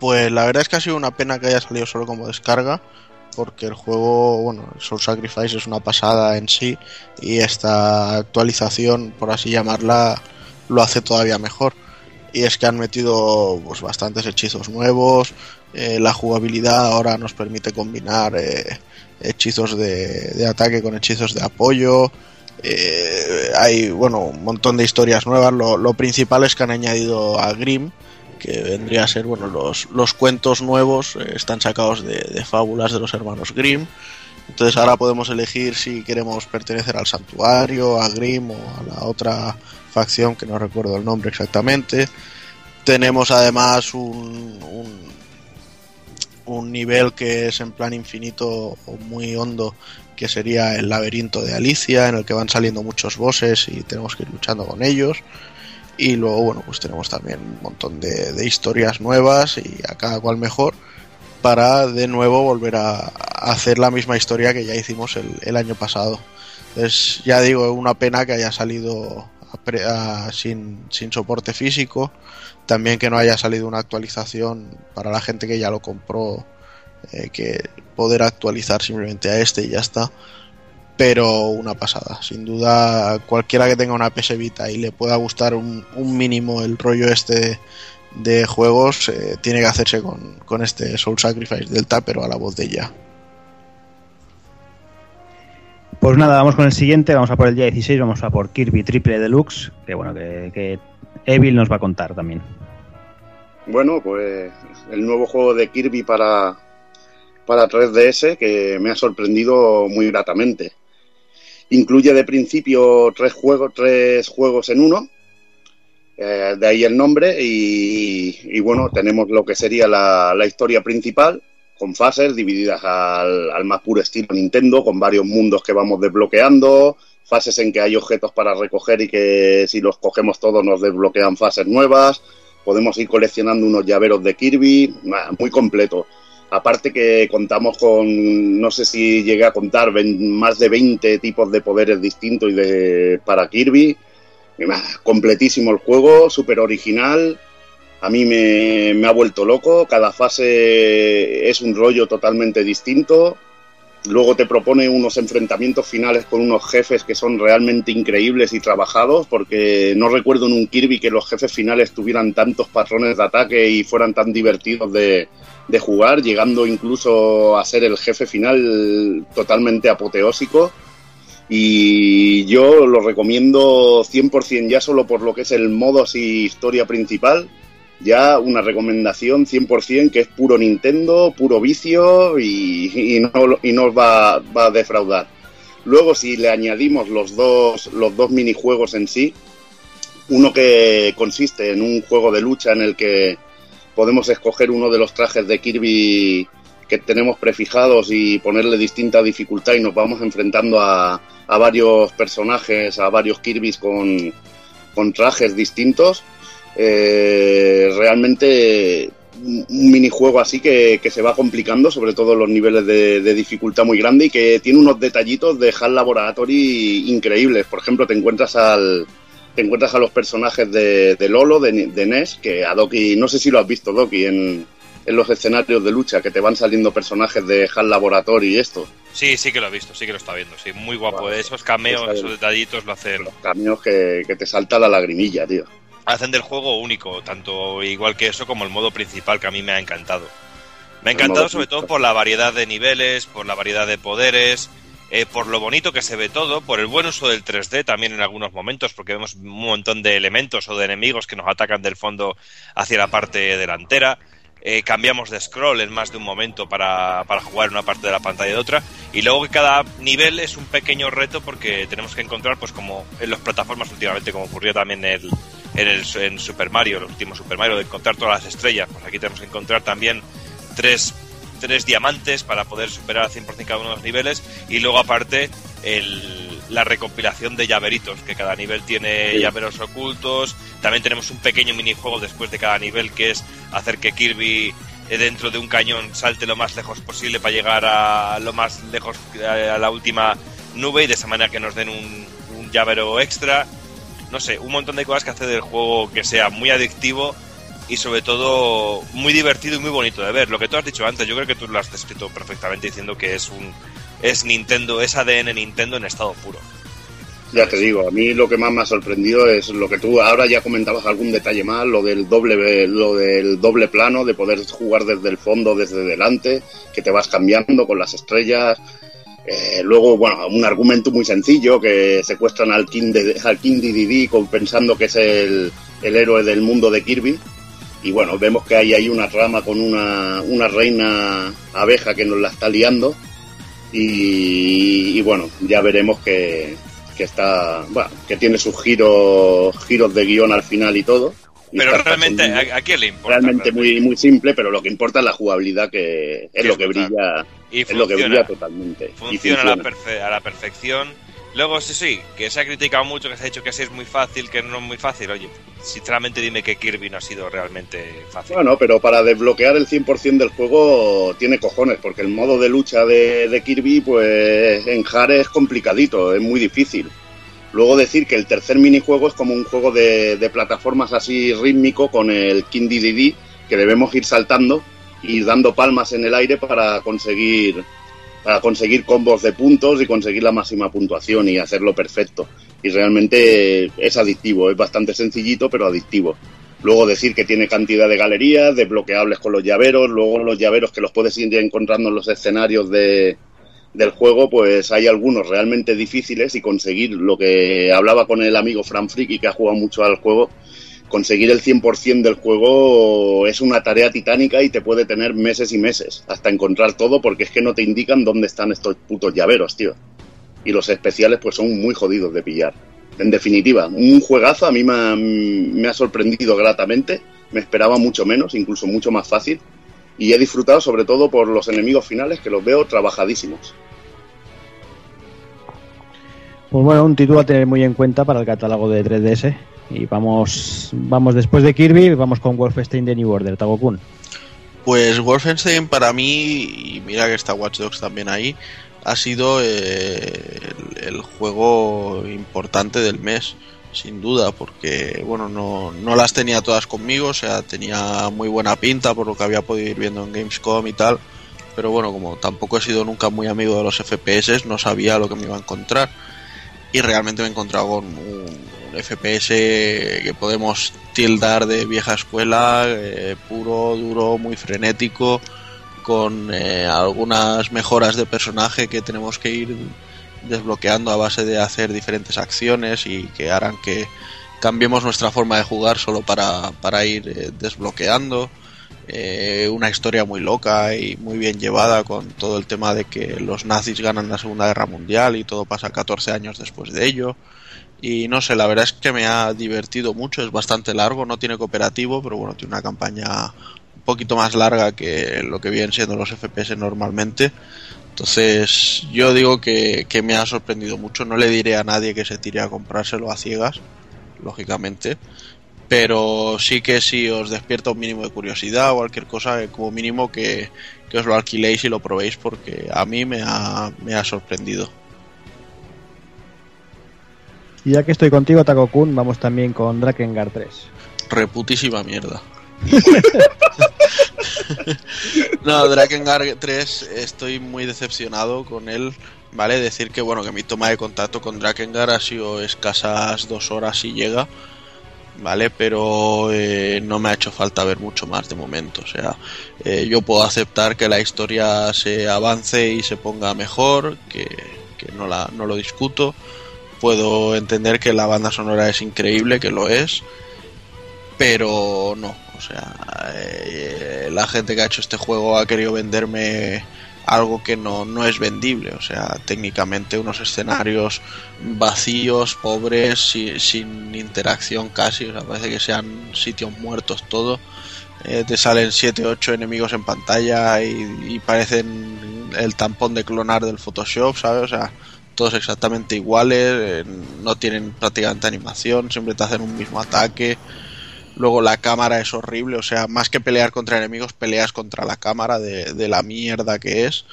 Pues la verdad es que ha sido una pena que haya salido solo como descarga, porque el juego, bueno, Soul Sacrifice es una pasada en sí, y esta actualización, por así llamarla, lo hace todavía mejor. Y es que han metido pues, bastantes hechizos nuevos, eh, la jugabilidad ahora nos permite combinar eh, hechizos de, ataque con hechizos de apoyo. eh, hay bueno un montón de historias nuevas. Lo, principal es que han añadido a Grimm, que vendría a ser bueno los, los cuentos nuevos eh, están sacados de, fábulas de los hermanos Grimm. Entonces ahora podemos elegir si queremos pertenecer al santuario, a Grimm o a la otra facción que no recuerdo el nombre exactamente. Tenemos además un, un nivel que es en plan infinito o muy hondo que sería el laberinto de Alicia en el que van saliendo muchos bosses y tenemos que ir luchando con ellos. Y luego bueno pues tenemos también un montón de, de historias nuevas y a cada cual mejor para de nuevo volver a, hacer la misma historia que ya hicimos el, el año pasado. Entonces ya digo una pena que haya salido sin, sin soporte físico. También que no haya salido una actualización para la gente que ya lo compró eh, que poder actualizar simplemente a este y ya está. Pero una pasada sin duda cualquiera que tenga una PS Vita y le pueda gustar un, mínimo el rollo este de juegos eh, tiene que hacerse con, con este Soul Sacrifice Delta pero a la voz de ella Pues nada, vamos con el siguiente, vamos a por el día 16, vamos a por Kirby Triple Deluxe, que bueno, que, Evil nos va a contar también. Bueno, pues el nuevo juego de Kirby para, para 3DS que me ha sorprendido muy gratamente. Incluye de principio tres juegos, tres juegos en uno, eh, de ahí el nombre, y, bueno, tenemos lo que sería la historia principal, con fases divididas al, al más puro estilo Nintendo, con varios mundos que vamos desbloqueando, fases en que hay objetos para recoger y que si los cogemos todos nos desbloquean fases nuevas, podemos ir coleccionando unos llaveros de Kirby, muy completo. Aparte que contamos con, no sé si llegué a contar, más de 20 tipos de poderes distintos y de, para Kirby. Completísimo el juego, súper original. A mí me, ha vuelto loco. Cada fase es un rollo totalmente distinto. Luego te propone unos enfrentamientos finales con unos jefes que son realmente increíbles y trabajados, porque no recuerdo en un Kirby que los jefes finales tuvieran tantos patrones de ataque y fueran tan divertidos de, de jugar, llegando incluso a ser el jefe final totalmente apoteósico. Y yo lo recomiendo 100% ya solo por lo que es el modo así historia principal. Ya una recomendación 100% que es puro Nintendo, puro vicio y, no, y no os va, va a defraudar. Luego si le añadimos los dos, los dos minijuegos en sí, uno que consiste en un juego de lucha en el que podemos escoger uno de los trajes de Kirby que tenemos prefijados y ponerle distinta dificultad y nos vamos enfrentando a, a varios personajes, a varios Kirby's con, con trajes distintos. Eh, realmente un minijuego así que, que, se va complicando, sobre todo los niveles de, de, dificultad muy grande y que tiene unos detallitos de HAL Laboratory increíbles. Por ejemplo, te encuentras al te encuentras a los personajes de, de Lolo, de, de, NES, que a Doki, no sé si lo has visto, Doki, en, en los escenarios de lucha, que te van saliendo personajes de HAL Laboratory y esto. Sí, sí que lo he visto, sí que lo está viendo, sí, muy guapo. Vale. Esos cameos, esos detallitos lo hacen. Los cameos que, que te salta la lagrimilla, tío hacen del juego único, tanto igual que eso como el modo principal que a mí me ha encantado. Me ha encantado sobre todo por la variedad de niveles, por la variedad de poderes, eh, por lo bonito que se ve todo, por el buen uso del 3D también en algunos momentos, porque vemos un montón de elementos o de enemigos que nos atacan del fondo hacia la parte delantera. Eh, cambiamos de scroll en más de un momento para, para, jugar una parte de la pantalla de otra y luego que cada nivel es un pequeño reto porque tenemos que encontrar pues como en las plataformas últimamente como ocurrió también en el, en, el, en Super Mario, el último Super Mario, de encontrar todas las estrellas. Pues aquí tenemos que encontrar también tres, tres diamantes para poder superar al 100% cada uno de los niveles. Y luego, aparte, el, la recompilación de llaveritos, que cada nivel tiene sí. llaveros ocultos. También tenemos un pequeño minijuego después de cada nivel que es hacer que Kirby eh, dentro de un cañón salte lo más lejos posible para llegar a lo más lejos a la última nube y de esa manera que nos den un, un llavero extra no sé, un montón de cosas que hace del juego que sea muy adictivo y sobre todo muy divertido y muy bonito de ver. Lo que tú has dicho antes, yo creo que tú lo has descrito perfectamente diciendo que es un es Nintendo, es ADN Nintendo en estado puro. Ya te digo, a mí lo que más me ha sorprendido es lo que tú ahora ya comentabas algún detalle más, lo del doble lo del doble plano de poder jugar desde el fondo, desde delante, que te vas cambiando con las estrellas, eh, luego, bueno, un argumento muy sencillo, que secuestran al King, de, al King Dedede pensando que es el, el, héroe del mundo de Kirby. Y bueno, vemos que hay ahí una trama con una, una reina abeja que nos la está liando. Y, y bueno, ya veremos que, que está, bueno, que tiene sus giros, giros de guion al final y todo. Pero realmente, muy, ¿a, quién le importa? Realmente muy, muy simple, pero lo que importa es la jugabilidad, que es lo que brilla, y es lo que brilla totalmente. Funciona, funciona. A, la perfe a, la perfección. Luego, sí, sí, que se ha criticado mucho, que se ha dicho que sí es muy fácil, que no es muy fácil. Oye, sinceramente dime que Kirby no ha sido realmente fácil. Bueno, pero para desbloquear el 100% del juego tiene cojones, porque el modo de lucha de, Kirby, pues en Hare es complicadito, es muy difícil. Luego decir que el tercer minijuego es como un juego de, de plataformas así rítmico con el King DDD que debemos ir saltando y dando palmas en el aire para conseguir para conseguir combos de puntos y conseguir la máxima puntuación y hacerlo perfecto. Y realmente es adictivo, es bastante sencillito pero adictivo. Luego decir que tiene cantidad de galerías, desbloqueables con los llaveros, luego los llaveros que los puedes ir encontrando en los escenarios de, del juego, pues hay algunos realmente difíciles y conseguir lo que hablaba con el amigo Fran Friki, que ha jugado mucho al juego, conseguir el 100% del juego es una tarea titánica y te puede tener meses y meses hasta encontrar todo porque es que no te indican dónde están estos putos llaveros, tío. Y los especiales pues son muy jodidos de pillar. En definitiva, un juegazo a mí me ha, me ha sorprendido gratamente, me esperaba mucho menos, incluso mucho más fácil y he disfrutado sobre todo por los enemigos finales que los veo trabajadísimos. Pues bueno, un título a tener muy en cuenta para el catálogo de 3DS. Y vamos, vamos después de Kirby, vamos con Wolfenstein de New Order, Tagokun. Pues Wolfenstein para mí, y mira que está Watch Dogs también ahí, ha sido eh, el, el, juego importante del mes, sin duda, porque bueno, no, no las tenía todas conmigo, o sea, tenía muy buena pinta por lo que había podido ir viendo en Gamescom y tal, pero bueno, como tampoco he sido nunca muy amigo de los FPS, no sabía lo que me iba a encontrar y realmente me he encontrado con un FPS que podemos tildar de vieja escuela, eh, puro, duro, muy frenético, con eh, algunas mejoras de personaje que tenemos que ir desbloqueando a base de hacer diferentes acciones y que harán que cambiemos nuestra forma de jugar solo para, para ir eh, desbloqueando. Una historia muy loca y muy bien llevada con todo el tema de que los nazis ganan la Segunda Guerra Mundial y todo pasa 14 años después de ello. Y no sé, la verdad es que me ha divertido mucho, es bastante largo, no tiene cooperativo, pero bueno, tiene una campaña un poquito más larga que lo que vienen siendo los FPS normalmente. Entonces, yo digo que, que me ha sorprendido mucho. No le diré a nadie que se tire a comprárselo a ciegas. lógicamente. Pero sí que si os despierta un mínimo de curiosidad o cualquier cosa, eh, como mínimo que, que os lo alquiléis y lo probéis porque a mí me ha, me ha sorprendido. Y ya que estoy contigo, Taco Kun, vamos también con Drakengard 3. Reputísima mierda. no, Drakengard 3 estoy muy decepcionado con él. Vale, decir que bueno, que mi toma de contacto con Drakengard ha sido escasas dos horas y llega. Vale, pero eh, no me ha hecho falta ver mucho más de momento. O sea, eh, yo puedo aceptar que la historia se avance y se ponga mejor, que, que no, la, no lo discuto. Puedo entender que la banda sonora es increíble, que lo es, pero no. O sea, eh, la gente que ha hecho este juego ha querido venderme algo que no, no es vendible. O sea, técnicamente unos escenarios vacíos, pobres, sin, interacción casi. O sea, parece que sean sitios muertos todo. Eh, te salen 7, 8 enemigos en pantalla y, y parecen el tampón de clonar del Photoshop, ¿sabes? O sea, todos exactamente iguales, eh, no tienen prácticamente animación, siempre te hacen un mismo ataque. Luego la cámara es horrible, o sea, más que pelear contra enemigos, peleas contra la cámara de, la mierda que es.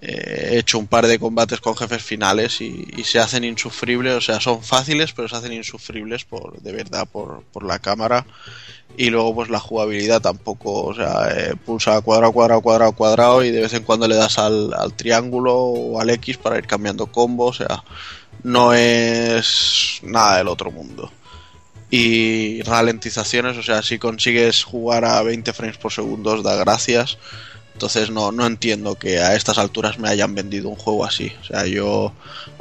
Eh, he hecho un par de combates con jefes finales y, y, se hacen insufribles, o sea, son fáciles, pero se hacen insufribles por de verdad por, por la cámara. Y luego pues la jugabilidad tampoco, o sea, eh, pulsa cuadrado, cuadrado, cuadrado, cuadrado y de vez en cuando le das al, al triángulo o al X para ir cambiando combos, o sea, no es nada del otro mundo y ralentizaciones, o sea, si consigues jugar a 20 frames por segundo da gracias. Entonces no, no entiendo que a estas alturas me hayan vendido un juego así. O sea, yo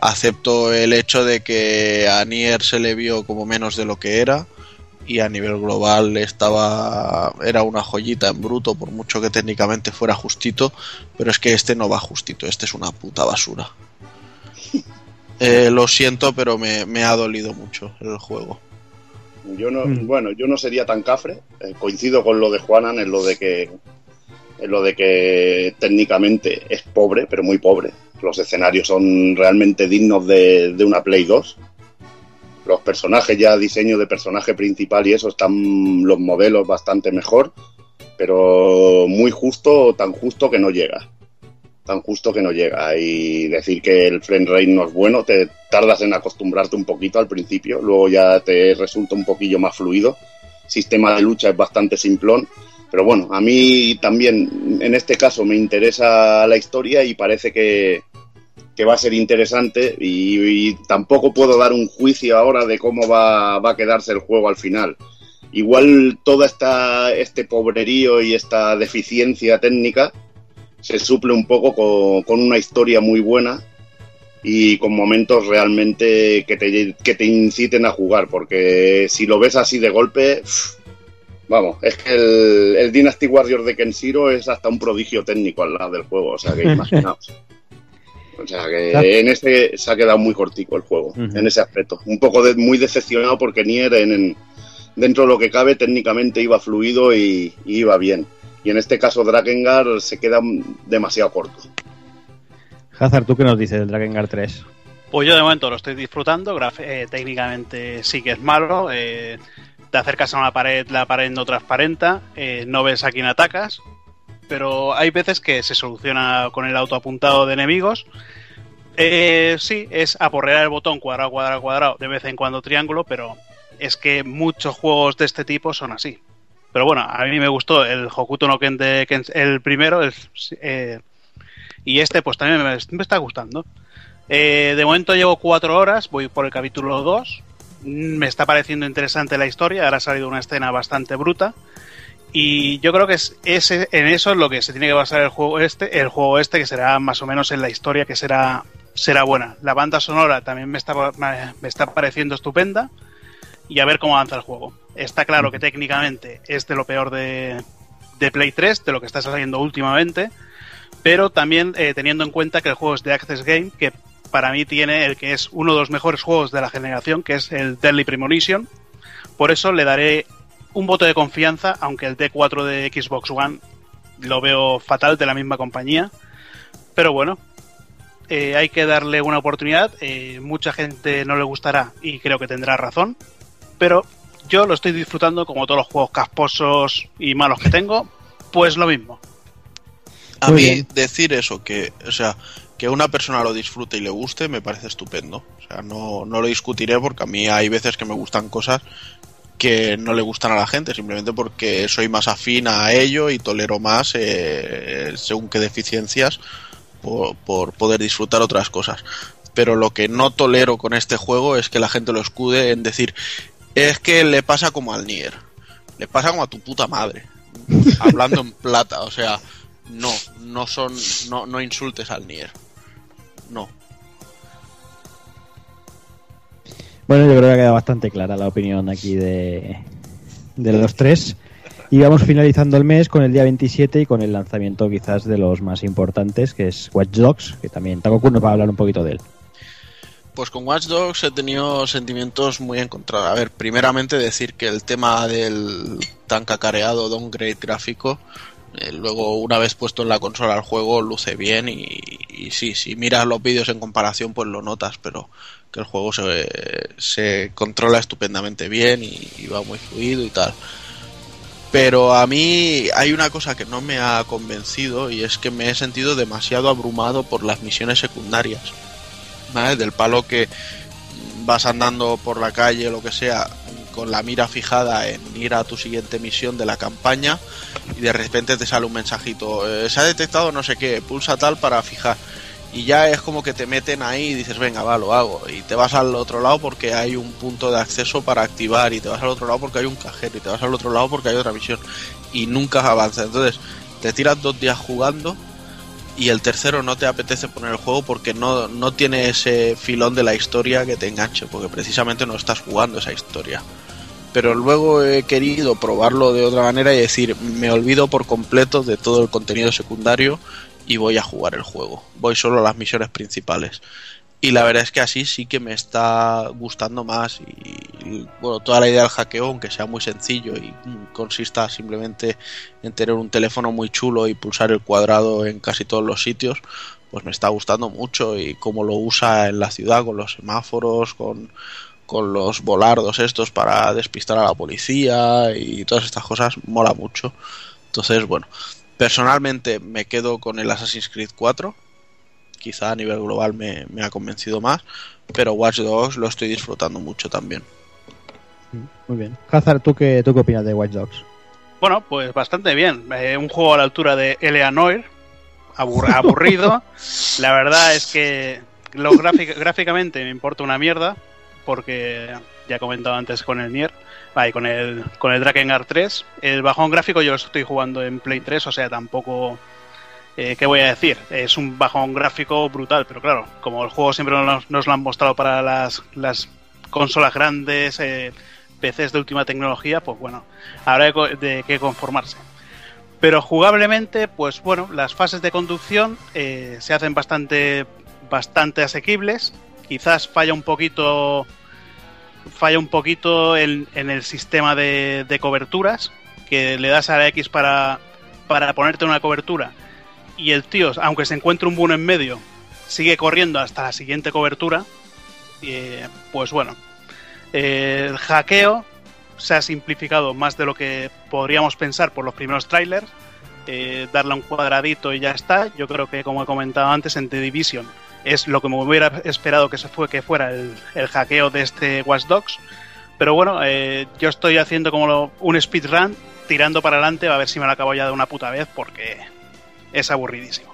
acepto el hecho de que a Nier se le vio como menos de lo que era y a nivel global estaba era una joyita en bruto por mucho que técnicamente fuera justito, pero es que este no va justito, este es una puta basura. Eh, lo siento, pero me, me ha dolido mucho el juego. Yo no, mm. bueno, yo no sería tan cafre. Eh, coincido con lo de Juanan en lo de que en lo de que técnicamente es pobre, pero muy pobre. Los escenarios son realmente dignos de, de una Play 2. Los personajes, ya diseño de personaje principal y eso, están los modelos bastante mejor, pero muy justo, tan justo que no llega tan justo que no llega. Y decir que el frame rate no es bueno, te tardas en acostumbrarte un poquito al principio, luego ya te resulta un poquillo más fluido. Sistema de lucha es bastante simplón, pero bueno, a mí también en este caso me interesa la historia y parece que, que va a ser interesante y, y, tampoco puedo dar un juicio ahora de cómo va, va a quedarse el juego al final. Igual toda esta este pobrerío y esta deficiencia técnica se suple un poco con, con, una historia muy buena y con momentos realmente que te, que te inciten a jugar, porque si lo ves así de golpe, vamos, es que el, el Dynasty Warrior de Kenshiro es hasta un prodigio técnico al lado del juego, o sea que imaginaos. O sea que en este se ha quedado muy cortico el juego, uh -huh. en ese aspecto. Un poco de, muy decepcionado porque Nier en, en, dentro de lo que cabe técnicamente iba fluido y, y iba bien y en este caso Drakengard se queda demasiado corto. Hazard, ¿tú qué nos dices del Drakengard 3? Pues yo de momento lo estoy disfrutando, eh, técnicamente sí que es malo, eh, te acercas a una pared, la pared no transparenta, eh, no ves a quién atacas, pero hay veces que se soluciona con el auto apuntado de enemigos. Eh, sí, es aporrear el botón cuadrado, cuadrado, cuadrado, de vez en cuando triángulo, pero es que muchos juegos de este tipo son así. Pero bueno, a mí me gustó el Hokuto no Ken de Ken, el primero, el, eh, y este pues también me, está gustando. Eh, de momento llevo cuatro horas, voy por el capítulo 2. Me está pareciendo interesante la historia, ahora ha salido una escena bastante bruta. Y yo creo que es, es, en eso es lo que se tiene que basar el juego este, el juego este, que será más o menos en la historia que será, será buena. La banda sonora también me está, me está pareciendo estupenda. Y a ver cómo avanza el juego. Está claro que técnicamente es de lo peor de, de Play 3, de lo que está saliendo últimamente, pero también eh, teniendo en cuenta que el juego es de Access Game, que para mí tiene el que es uno de los mejores juegos de la generación, que es el Deadly Premonition. Por eso le daré un voto de confianza, aunque el D4 de Xbox One lo veo fatal de la misma compañía. Pero bueno, eh, hay que darle una oportunidad. Eh, mucha gente no le gustará y creo que tendrá razón pero yo lo estoy disfrutando como todos los juegos casposos y malos que tengo, pues lo mismo. A Muy mí bien. decir eso, que, o sea, que una persona lo disfrute y le guste, me parece estupendo. O sea, no, no lo discutiré porque a mí hay veces que me gustan cosas que no le gustan a la gente, simplemente porque soy más afín a ello y tolero más eh, según qué deficiencias por, por poder disfrutar otras cosas. Pero lo que no tolero con este juego es que la gente lo escude en decir, es que le pasa como al Nier, le pasa como a tu puta madre, hablando en plata, o sea, no, no son, no, no insultes al Nier, no. Bueno, yo creo que ha quedado bastante clara la opinión aquí de, de los tres. Y vamos finalizando el mes con el día 27 y con el lanzamiento quizás de los más importantes, que es Watch Dogs, que también Takoku nos va a hablar un poquito de él. Pues con Watch Dogs he tenido sentimientos muy encontrados. A ver, primeramente decir que el tema del tan cacareado downgrade gráfico, eh, luego una vez puesto en la consola el juego luce bien y, y sí, si miras los vídeos en comparación pues lo notas, pero que el juego se, controla estupendamente bien y, va muy fluido y tal. Pero a mí hay una cosa que no me ha convencido y es que me he sentido demasiado abrumado por las misiones secundarias. ¿vale? Del palo que vas andando por la calle lo que sea con la mira fijada en ir a tu siguiente misión de la campaña y de repente te sale un mensajito, eh, se ha detectado no sé qué, pulsa tal para fijar. Y ya es como que te meten ahí y dices, venga, va, lo hago. Y te vas al otro lado porque hay un punto de acceso para activar. Y te vas al otro lado porque hay un cajero. Y te vas al otro lado porque hay otra misión. Y nunca avanza. Entonces, te tiras dos días jugando y el tercero no te apetece poner el juego porque no, no tiene ese filón de la historia que te enganche, porque precisamente no estás jugando esa historia. Pero luego he querido probarlo de otra manera y decir, me olvido por completo de todo el contenido secundario y voy a jugar el juego. Voy solo a las misiones principales. Y la verdad es que así sí que me está gustando más. Y, bueno, toda la idea del hackeo, aunque sea muy sencillo y consista simplemente en tener un teléfono muy chulo y pulsar el cuadrado en casi todos los sitios, pues me está gustando mucho. Y cómo lo usa en la ciudad con los semáforos, con, con los volardos estos para despistar a la policía y todas estas cosas, mola mucho. Entonces, bueno, personalmente me quedo con el Assassin's Creed 4 quizá a nivel global me, me, ha convencido más, pero Watch Dogs lo estoy disfrutando mucho también. Muy bien. Hazard, ¿tú qué, ¿tú qué opinas de Watch Dogs? Bueno, pues bastante bien. Eh, un juego a la altura de Eleanor, abur aburrido. la verdad es que lo gráficamente me importa una mierda, porque ya he comentado antes con el Nier, ah, y con el, con el Drakengard 3. El bajón gráfico yo lo estoy jugando en Play 3, o sea, tampoco eh, ¿Qué voy a decir? Es un bajón gráfico brutal, pero claro, como el juego siempre nos, nos lo han mostrado para las, las consolas grandes, eh, PCs de última tecnología, pues bueno, habrá de, de qué conformarse. Pero jugablemente, pues bueno, las fases de conducción eh, se hacen bastante, bastante asequibles. Quizás falla un poquito, falla un poquito en, el sistema de, de, coberturas, que le das a la X para, para ponerte una cobertura y el tío, aunque se encuentre un buno en medio, sigue corriendo hasta la siguiente cobertura, eh, pues bueno, el hackeo se ha simplificado más de lo que podríamos pensar por los primeros trailers. Eh, darle un cuadradito y ya está. Yo creo que, como he comentado antes, en The Division es lo que me hubiera esperado que se fue que fuera el, el hackeo de este Watch Dogs. Pero bueno, eh, yo estoy haciendo como lo, un speedrun, tirando para adelante, a ver si me lo acabo ya de una puta vez, porque es aburridísimo.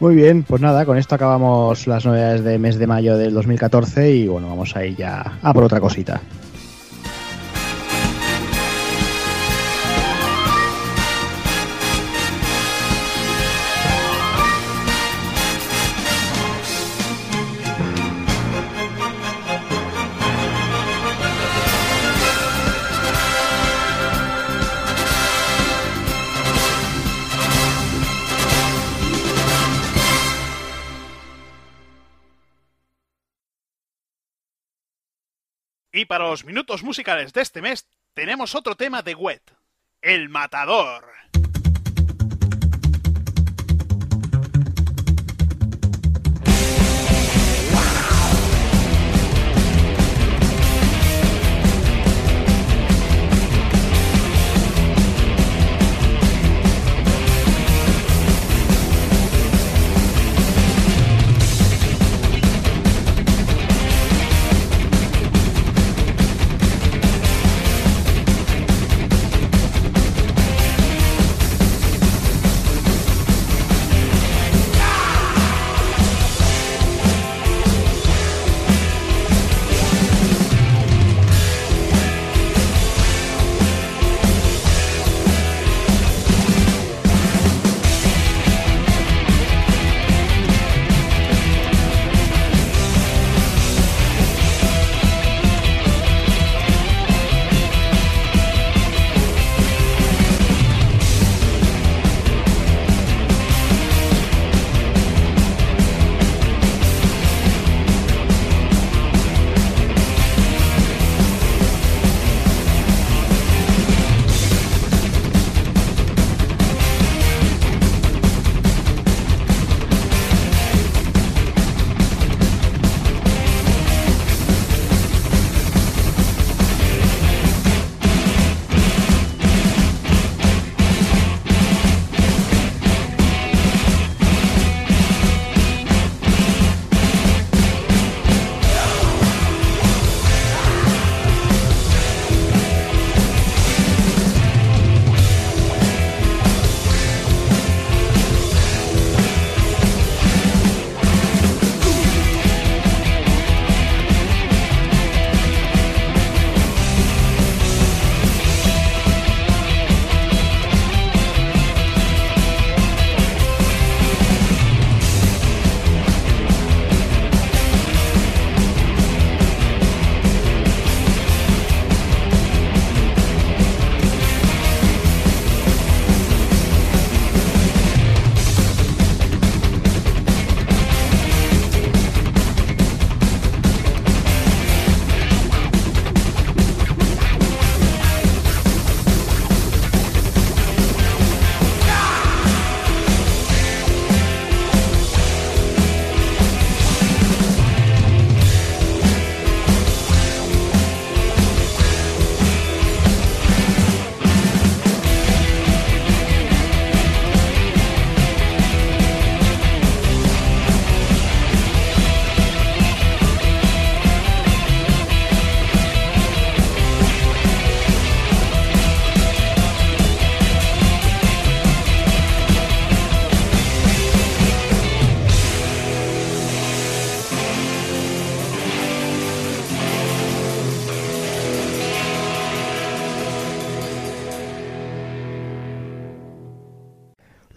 Muy bien, pues nada, con esto acabamos las novedades de mes de mayo del 2014 y bueno, vamos a ir ya a por otra cosita. Y para los minutos musicales de este mes tenemos otro tema de Wet, El Matador.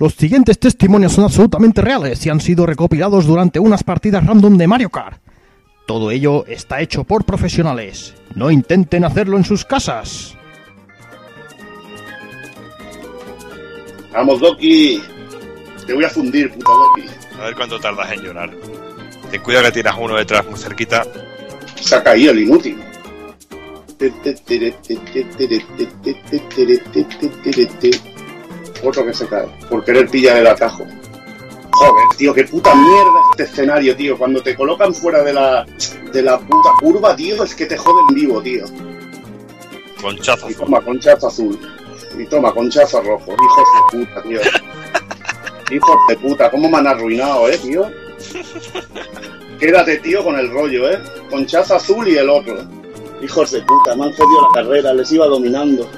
Los siguientes testimonios son absolutamente reales y han sido recopilados durante unas partidas random de Mario Kart. Todo ello está hecho por profesionales. No intenten hacerlo en sus casas. Vamos, Doki. Te voy a fundir, puta Doki. A ver cuánto tardas en llorar. Ten cuidado que tienes uno detrás muy cerquita. Se ha caído el inútil. Otro que se cae. Por querer pillar el atajo. Joder, tío, qué puta mierda este escenario, tío. Cuando te colocan fuera de la, de la puta curva, tío, es que te joden vivo, tío. Conchazo. Y toma, conchazo azul. Y toma, conchazo rojo. Hijos de puta, tío. Hijos de puta, ¿cómo me han arruinado, eh, tío? Quédate, tío, con el rollo, eh. Conchazo azul y el otro. Hijos de puta, me han jodido la carrera, les iba dominando.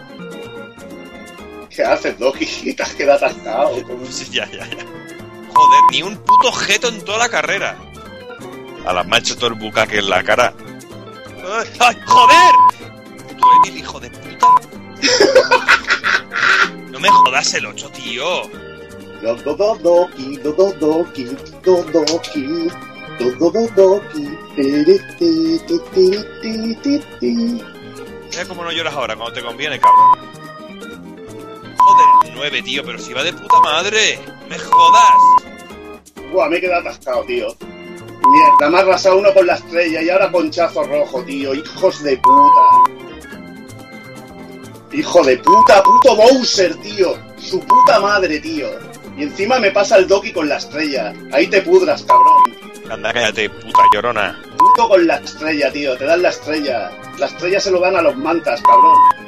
¿Qué haces, Doki? Te has quedado atascado. Sí, ya, ya, ya. Joder, ni un puto objeto en toda la carrera. A la mancha todo el bucaque en la cara. ¡Ay, joder! Puto Emil, hijo de puta. No me jodas el 8, tío. Do do do doki, do do doki, do doki, do do do doki, tiri, ti, ti, ti, ti, ti, ti. Mira cómo no lloras ahora cuando te conviene, cabrón. Joder, el 9, tío, pero si va de puta madre. ¡Me jodas! Buah, me he quedado atascado, tío. Mierda, me ha arrasado uno con la estrella y ahora conchazo rojo, tío. Hijos de puta. Hijo de puta, puto Bowser, tío. Su puta madre, tío. Y encima me pasa el Doki con la estrella. Ahí te pudras, cabrón. Anda, cállate, puta llorona. Puto con la estrella, tío. Te dan la estrella. La estrella se lo dan a los mantas, cabrón.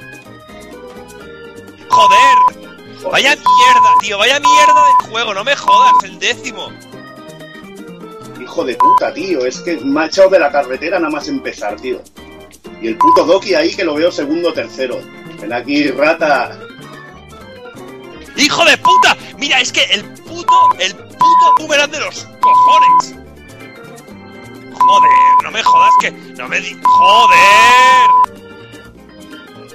¡Joder! Vaya mierda, tío, vaya mierda de juego, no me jodas, el décimo. Hijo de puta, tío. Es que me ha echado de la carretera nada más empezar, tío. Y el puto Doki ahí que lo veo segundo o tercero. Ven aquí, rata. ¡Hijo de puta! Mira, es que el puto, el puto boomerang de los cojones. Joder, no me jodas que no me di. ¡Joder!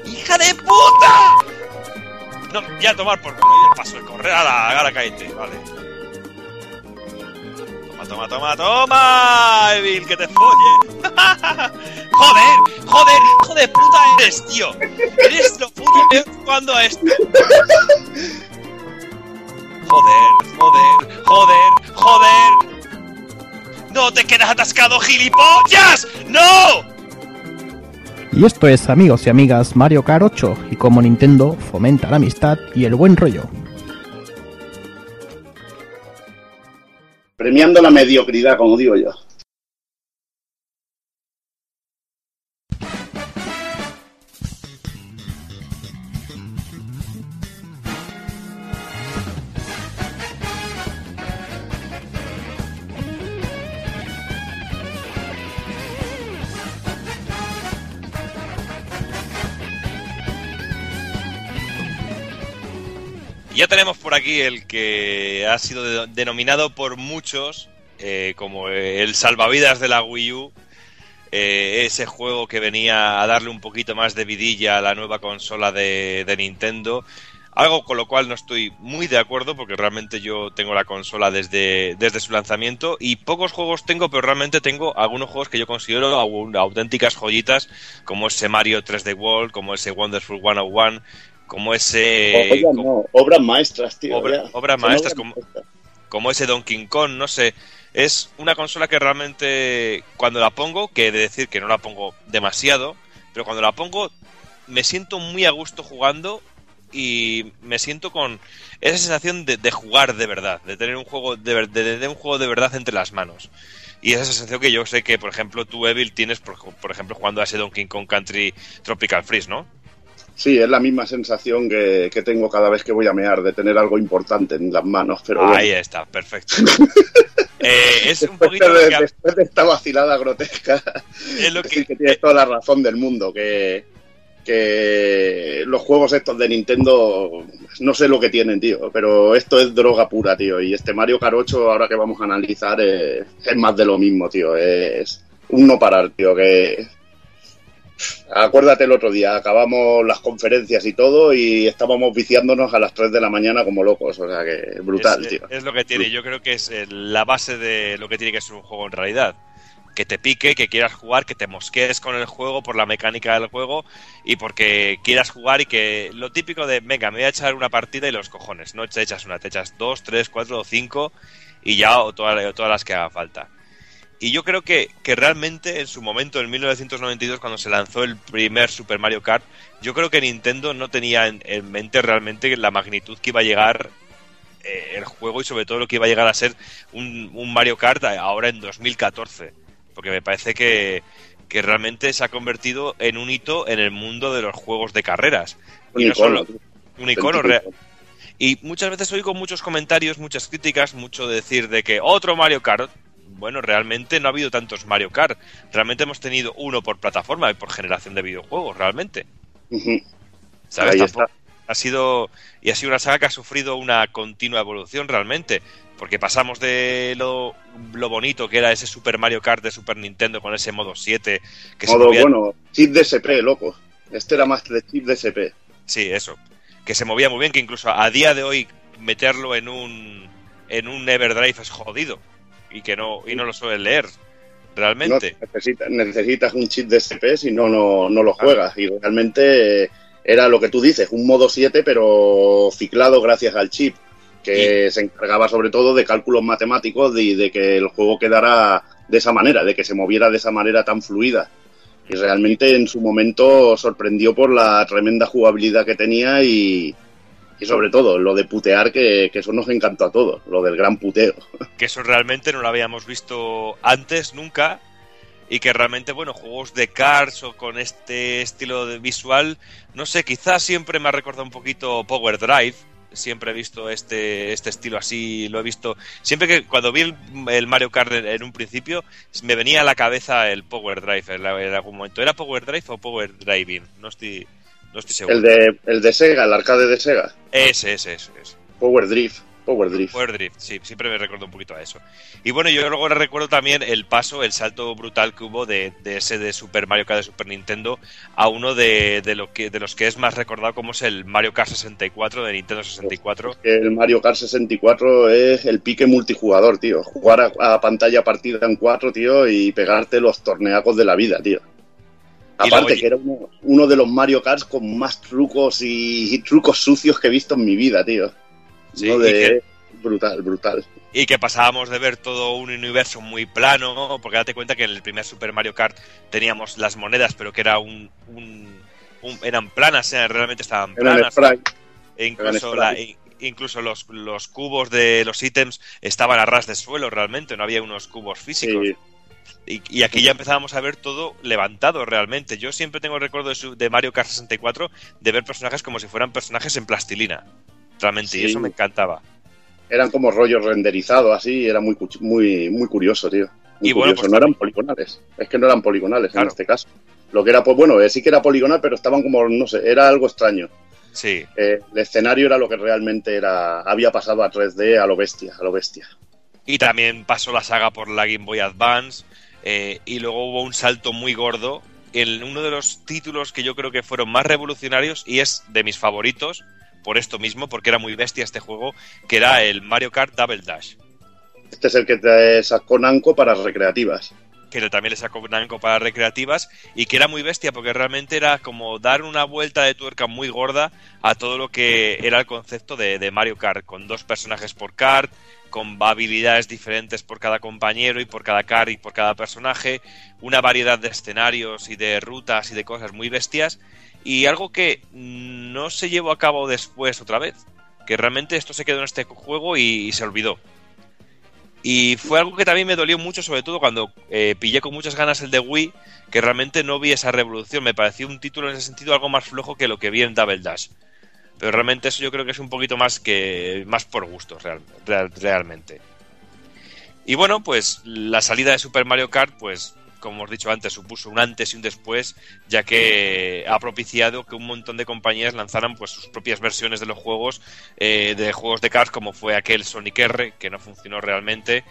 ¡Hija de puta! No, ya tomar por culo, ya paso de correr. Ahora, ahora cállate, vale. Toma, toma, toma, toma, Evil, que te folle. joder, joder, hijo de puta eres, tío. Eres lo puto peor jugando a esto. Joder, joder, joder, joder. No te quedas atascado, gilipollas. ¡No! Y esto es, amigos y amigas, Mario Kart 8 y como Nintendo fomenta la amistad y el buen rollo. Premiando la mediocridad, como digo yo. Ya tenemos por aquí el que ha sido de- denominado por muchos eh, como el salvavidas de la Wii U. eh, ese juego que venía a darle un poquito más de vidilla a la nueva consola de, de Nintendo. Algo con lo cual no estoy muy de acuerdo porque realmente yo tengo la consola desde, desde su lanzamiento y pocos juegos tengo, pero realmente tengo algunos juegos que yo considero au- auténticas joyitas como ese Mario 3D World, como ese Wonderful 101, como ese... No, obras maestras, tío. Obra- obras maestras como- como ese Donkey Kong, no sé. Es una consola que realmente cuando la pongo, que he de decir que no la pongo demasiado, pero cuando la pongo me siento muy a gusto jugando y me siento con esa sensación de, de jugar de verdad, de tener un juego de, un juego de verdad entre las manos. Y esa sensación que yo sé que, por ejemplo, tú, Evil, tienes, por, por ejemplo, jugando a ese Donkey Kong Country Tropical Freeze, ¿no? Sí, es la misma sensación que, que tengo cada vez que voy a mear, de tener algo importante en las manos. Pero Ahí bueno, está, perfecto. Eh, es un poquito de, que, después de esta vacilada grotesca, es lo que, que tienes toda la razón del mundo, que, que los juegos estos de Nintendo no sé lo que tienen, tío, pero esto es droga pura, tío, y este Mario 8 ahora que vamos a analizar eh, es más de lo mismo, tío, es un no parar, tío, que Acuérdate el otro día, acabamos las conferencias y todo y estábamos viciándonos a las 3 de la mañana como locos, o sea que brutal, es, tío. es lo que tiene, yo creo que es eh, la base de lo que tiene que ser un juego en realidad. Que te pique, que quieras jugar, que te mosquees con el juego por la mecánica del juego y porque quieras jugar y que lo típico de, venga, me voy a echar una partida y los cojones, no te echas una, te echas dos, tres, cuatro o cinco y ya o todas, o todas las que haga falta. Y yo creo que, que, realmente en su momento, en 1992, cuando se lanzó el primer Super Mario Kart, yo creo que Nintendo no tenía en, en mente realmente la magnitud que iba a llegar eh, el juego y sobre todo lo que iba a llegar a ser un, un Mario Kart ahora en 2014. Porque me parece que, que, realmente se ha convertido en un hito en el mundo de los juegos de carreras. Un y no icono, solo, un icono real. Y muchas veces oigo muchos comentarios, muchas críticas, mucho decir de que otro Mario Kart, bueno, realmente no ha habido tantos Mario Kart. Realmente hemos tenido uno por plataforma y por generación de videojuegos, realmente. Uh -huh. ¿Sabes? Ha sido y ha sido una saga que ha sufrido una continua evolución realmente, porque pasamos de lo, lo bonito que era ese Super Mario Kart de Super Nintendo con ese modo 7 que modo, se movía... bueno, chip DSP, loco. Este era más de chip DSP. Sí, eso. Que se movía muy bien, que incluso a día de hoy meterlo en un en un Everdrive es jodido y que no y no lo suelen leer realmente. No, necesitas, necesitas un chip DSP si no, no, no lo juegas. Y realmente era lo que tú dices, un modo 7, pero ciclado gracias al chip, que se encargaba sobre todo de cálculos matemáticos y de, de, que el juego quedara de esa manera, de que se moviera de esa manera tan fluida. Y realmente en su momento sorprendió por la tremenda jugabilidad que tenía y, y sobre todo lo de putear, que, que, eso nos encantó a todos, lo del gran puteo. Que eso realmente no lo habíamos visto antes, nunca, y que realmente, bueno, juegos de Cars o con este estilo de visual, no sé, quizás siempre me ha recordado un poquito Power Drive, siempre he visto este, este estilo así, lo he visto, siempre que cuando vi el, Mario Kart en, en, un principio, me venía a la cabeza el Power Drive en, en algún momento. ¿Era Power Drive o Power Driving? No estoy... No estoy seguro. El de, el de Sega, el arcade de Sega. Ese, ese, ese. ese. Power Drift. Power Drift. Power Drift, sí, siempre me recuerdo un poquito a eso. Y bueno, yo luego recuerdo también el paso, el salto brutal que hubo de, de ese de Super Mario Kart de Super Nintendo a uno de, de, lo que, de los que es más recordado como es el Mario Kart 64 de Nintendo 64. El Mario Kart 64 es el pique multijugador, tío. Jugar a, a pantalla partida en cuatro, tío, y pegarte los torneacos de la vida, tío. Aparte que era uno, uno, de los Mario Kart con más trucos y, y, trucos sucios que he visto en mi vida, tío. Sí, ¿no? de... que... Brutal, brutal. Y que pasábamos de ver todo un universo muy plano, porque date cuenta que en el primer Super Mario Kart teníamos las monedas, pero que era un, un, un eran planas, eh, realmente estaban planas. E incluso, la, incluso los, los, cubos de los ítems estaban a ras de suelo realmente, no había unos cubos físicos. Sí. Y, y, aquí ya empezábamos a ver todo levantado realmente. Yo siempre tengo el recuerdo de, su, de, Mario Kart 64 de ver personajes como si fueran personajes en plastilina. Realmente, sí. y eso me encantaba. Eran como rollos renderizados así, era muy, muy, muy curioso, tío. Muy y curioso. bueno, pues, no eran poligonales. Es que no eran poligonales claro. en este caso. Lo que era, pues bueno, sí que era poligonal, pero estaban como, no sé, era algo extraño. Sí. Eh, el escenario era lo que realmente era, había pasado a 3D a lo bestia, a lo bestia. Y también pasó la saga por la Game Boy Advance, eh, y luego hubo un salto muy gordo en uno de los títulos que yo creo que fueron más revolucionarios y es de mis favoritos por esto mismo, porque era muy bestia este juego, que era el Mario Kart Double Dash. Este es el que te sacó Namco para recreativas. Que también le sacó Namco para recreativas y que era muy bestia porque realmente era como dar una vuelta de tuerca muy gorda a todo lo que era el concepto de, de Mario Kart, con dos personajes por kart, con habilidades diferentes por cada compañero y por cada car y por cada personaje, una variedad de escenarios y de rutas y de cosas muy bestias y algo que no se llevó a cabo después otra vez, que realmente esto se quedó en este juego y, se olvidó. Y fue algo que también me dolió mucho, sobre todo cuando eh, pillé con muchas ganas el de Wii, que realmente no vi esa revolución. Me pareció un título en ese sentido algo más flojo que lo que vi en Double Dash. Pero realmente eso yo creo que es un poquito más que más por gustos, real, real, realmente. Y bueno, pues la salida de Super Mario Kart, pues como hemos dicho antes, supuso un antes y un después, ya que ha propiciado que un montón de compañías lanzaran pues sus propias versiones de los juegos, eh, de juegos de cars, como fue aquel Sonic R, que no funcionó realmente,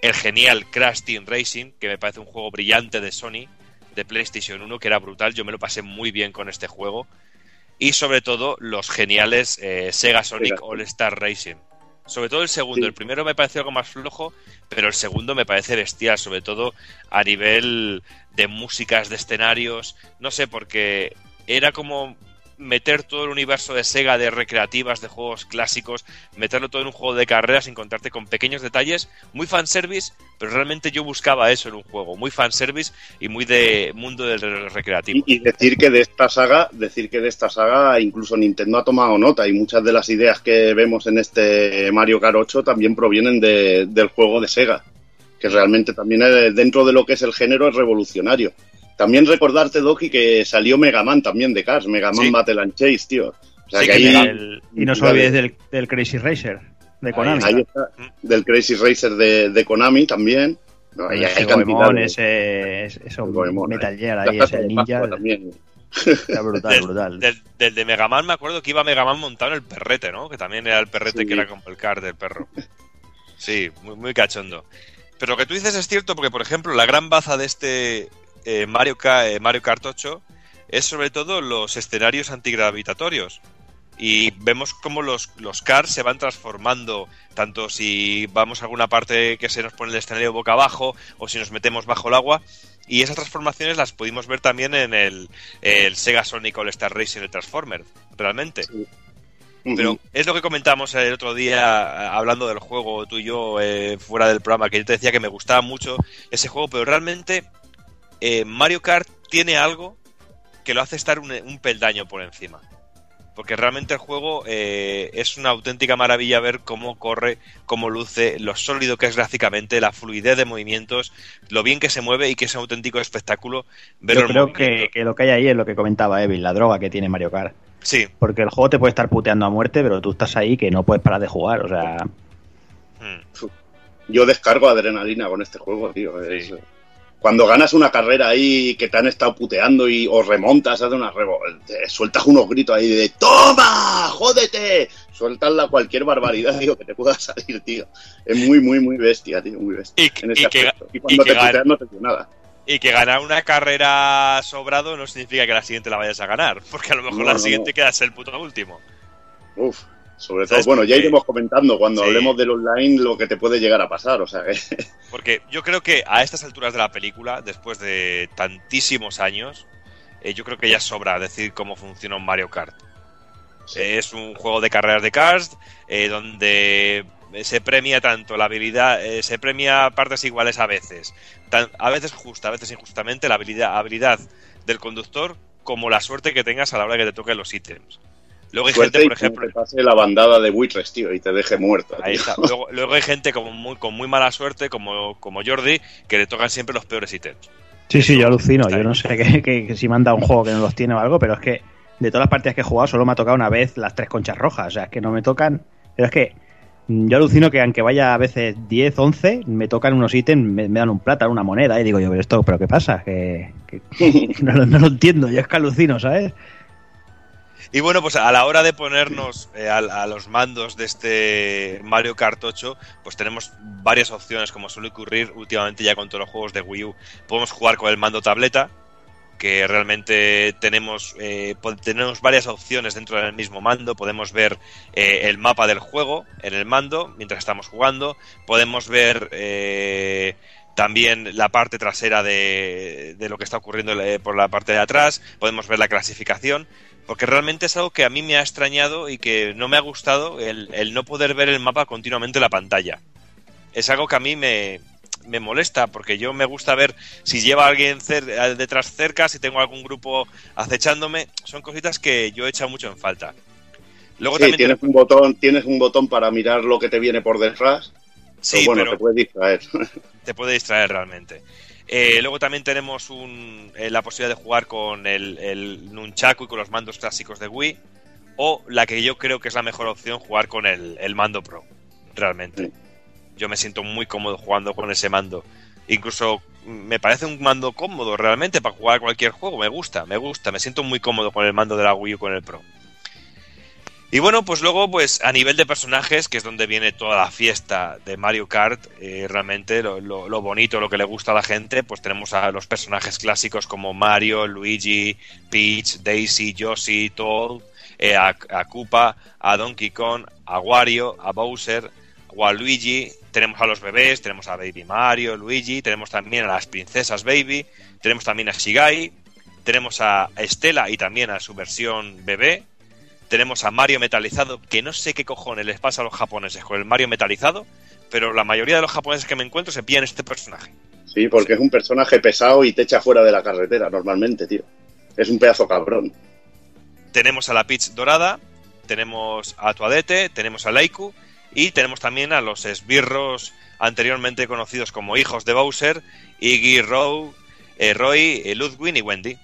el genial Crash Team Racing, que me parece un juego brillante de Sony, de PlayStation 1, que era brutal. Yo me lo pasé muy bien con este juego. Y sobre todo los geniales eh, Sega Sonic Sega. All Star Racing. Sobre todo el segundo. Sí. El primero me pareció algo más flojo, pero el segundo me parece bestial, sobre todo a nivel de músicas, de escenarios. No sé, porque era como meter todo el universo de Sega de recreativas, de juegos clásicos, meterlo todo en un juego de carreras sin contarte con pequeños detalles, muy fanservice, pero realmente yo buscaba eso en un juego, muy fanservice y muy de mundo del recreativo. Y, decir que de esta saga, decir que de esta saga incluso Nintendo ha tomado nota y muchas de las ideas que vemos en este Mario Kart 8 también provienen de- del juego de Sega, que realmente también es- dentro de lo que es el género es revolucionario. También recordarte, Doki, que salió Mega Man también de Cars, Mega Man Sí. Battle and Chase, tío. O sea Sí, que que ahí, Mega- El- y no os olvidéis del, del Crazy Racer de Konami. ahí está, del Crazy Racer de, de Konami también. No, ahí ese hay Goemon, de- ese, ese- Goemon, Metal. Gear ahí, ese ninja. También. Está brutal, Del- brutal. Del, del de Mega Man me acuerdo que iba Mega Man montado en el perrete, ¿no? Que también era el perrete Sí. que era como el car del perro. Sí, muy, muy cachondo. Pero lo que tú dices es cierto porque, por ejemplo, la gran baza de este eh, Mario, eh, Mario Kart 8 es sobre todo los escenarios antigravitatorios. Y vemos cómo los, los cars se van transformando, tanto si vamos a alguna parte que se nos pone el escenario boca abajo o si nos metemos bajo el agua. Y esas transformaciones las pudimos ver también en el, el Sega Sonic All Star Racing el Transformer, realmente. Pero Ujú. es lo que comentamos el otro día hablando del juego, tú y yo, eh, fuera del programa, que yo te decía que me gustaba mucho ese juego, pero realmente eh, Mario Kart tiene algo que lo hace estar un, un peldaño por encima. Porque realmente el juego eh, es una auténtica maravilla ver cómo corre, cómo luce, lo sólido que es gráficamente, la fluidez de movimientos, lo bien que se mueve y que es un auténtico espectáculo verlo Yo en creo que, que lo que hay ahí es lo que comentaba Evil, la droga que tiene Mario Kart. Sí. Porque el juego te puede estar puteando a muerte, pero tú estás ahí que no puedes parar de jugar. O sea, Mm. Yo descargo adrenalina con este juego, tío. Es-. Cuando ganas una carrera ahí que te han estado puteando y o remontas, haces una te sueltas unos gritos ahí de ¡Toma! ¡Jódete! Sueltas cualquier barbaridad, tío, que te pueda salir, tío. Es muy, muy, muy bestia, tío, muy bestia. Y- en ese y que-. Y cuando y te putean no te digo nada. Y que ganar una carrera sobrado no significa que la siguiente la vayas a ganar, porque a lo mejor No, la no, siguiente no. quedas el puto último. Uf. Sobre todo, ¿Sabes bueno, ya iremos comentando cuando Sí. hablemos del online lo que te puede llegar a pasar, o sea que... Porque yo creo que a estas alturas de la película, después de tantísimos años, eh, yo creo que ya sobra decir cómo funciona un Mario Kart. Eh, es un juego de carreras de cars eh, donde se premia tanto la habilidad, eh, se premia partes iguales a veces, tan- a veces justa, a veces injustamente, la habilidad, habilidad del conductor como la suerte que tengas a la hora que te toquen los ítems. Luego hay Suerte gente, por que ejemplo, te pase la bandada de buitres, tío, y te deje muerto. Ahí está. Luego, luego hay gente como muy, con muy mala suerte, como, como Jordi, que le tocan siempre los peores ítems. sí, sí, yo alucino. Yo no sé que, que- que si me han dado un juego que no los tiene o algo, pero es que de todas las partidas que he jugado solo me ha tocado una vez las tres conchas rojas. O sea, es que no me tocan. Pero es que yo alucino que aunque vaya a veces 10, 11, me tocan unos ítems, me, me dan un plata, una moneda, y digo yo, pero esto, ¿pero qué pasa? Que, que- no, lo- no lo entiendo, yo es que alucino, ¿sabes? Y bueno, pues a la hora de ponernos eh, a, a los mandos de este Mario Kart 8, pues tenemos varias opciones, como suele ocurrir últimamente ya con todos los juegos de Wii U. Podemos jugar con el mando tableta, que realmente tenemos, eh, tenemos varias opciones dentro del mismo mando. Podemos ver eh, el mapa del juego en el mando mientras estamos jugando. Podemos ver eh, también la parte trasera de, de lo que está ocurriendo eh, por la parte de atrás. Podemos ver la clasificación. Porque realmente es algo que a mí me ha extrañado y que no me ha gustado el, el no poder ver el mapa continuamente en la pantalla. Es algo que a mí me, me molesta porque yo me gusta ver si lleva alguien cer- detrás cerca, si tengo algún grupo acechándome. Son cositas que yo he echado mucho en falta. Luego Sí, también tienes un botón, tienes un botón para mirar lo que te viene por detrás. Sí, pero bueno, pero- te puedes distraer. te puede distraer realmente. Eh, luego también tenemos un, eh, la posibilidad de jugar con el, el Nunchaku y con los mandos clásicos de Wii. O la que yo creo que es la mejor opción, jugar con el, el mando Pro. Realmente. Sí. Yo me siento muy cómodo jugando con ese mando. Incluso mm, me parece un mando cómodo realmente para jugar cualquier juego. Me gusta, me gusta. Me siento muy cómodo con el mando de la Wii U con el Pro. Y bueno, pues luego, pues a nivel de personajes, que es donde viene toda la fiesta de Mario Kart, eh, realmente lo, lo- lo bonito, lo que le gusta a la gente, pues tenemos a los personajes clásicos como Mario, Luigi, Peach, Daisy, Yoshi, Toad, eh, a, a Koopa, a Donkey Kong, a Wario, a Bowser, a Luigi. Tenemos a los bebés, tenemos a Baby Mario, Luigi, tenemos también a las princesas Baby, tenemos también a Shigai, tenemos a Estela y también a su versión bebé. Tenemos a Mario metalizado, que no sé qué cojones les pasa a los japoneses con el Mario metalizado, pero la mayoría de los japoneses que me encuentro se pillan este personaje. Sí, porque es un personaje pesado y te echa fuera de la carretera normalmente, tío. Es un pedazo cabrón. Tenemos a la Peach dorada, tenemos a Tuadete, tenemos a Laiku y tenemos también a los esbirros anteriormente conocidos como hijos de Bowser, Iggy, Row, eh, Roy, eh, Ludwig y Wendy.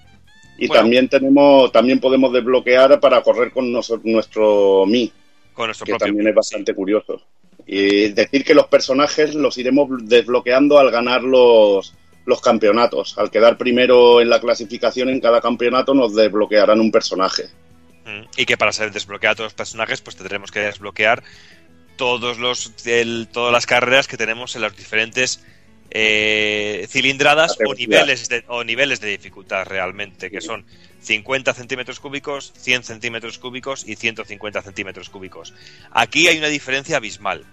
Y Bueno. también tenemos, también podemos desbloquear para correr con nos- nuestro Mi, Con nuestro que propio también Mi, es bastante curioso. Y decir que los personajes los iremos desbloqueando al ganar los, los campeonatos. Al quedar primero en la clasificación en cada campeonato nos desbloquearán un personaje. Mm, Y que para ser desbloqueados todos los personajes, pues tendremos que desbloquear todos los el- todas las carreras que tenemos en las diferentes eh, cilindradas o niveles, de, o niveles de dificultad realmente, que son 50 centímetros cúbicos, 100 centímetros cúbicos y 150 centímetros cúbicos. Aquí hay una diferencia abismal,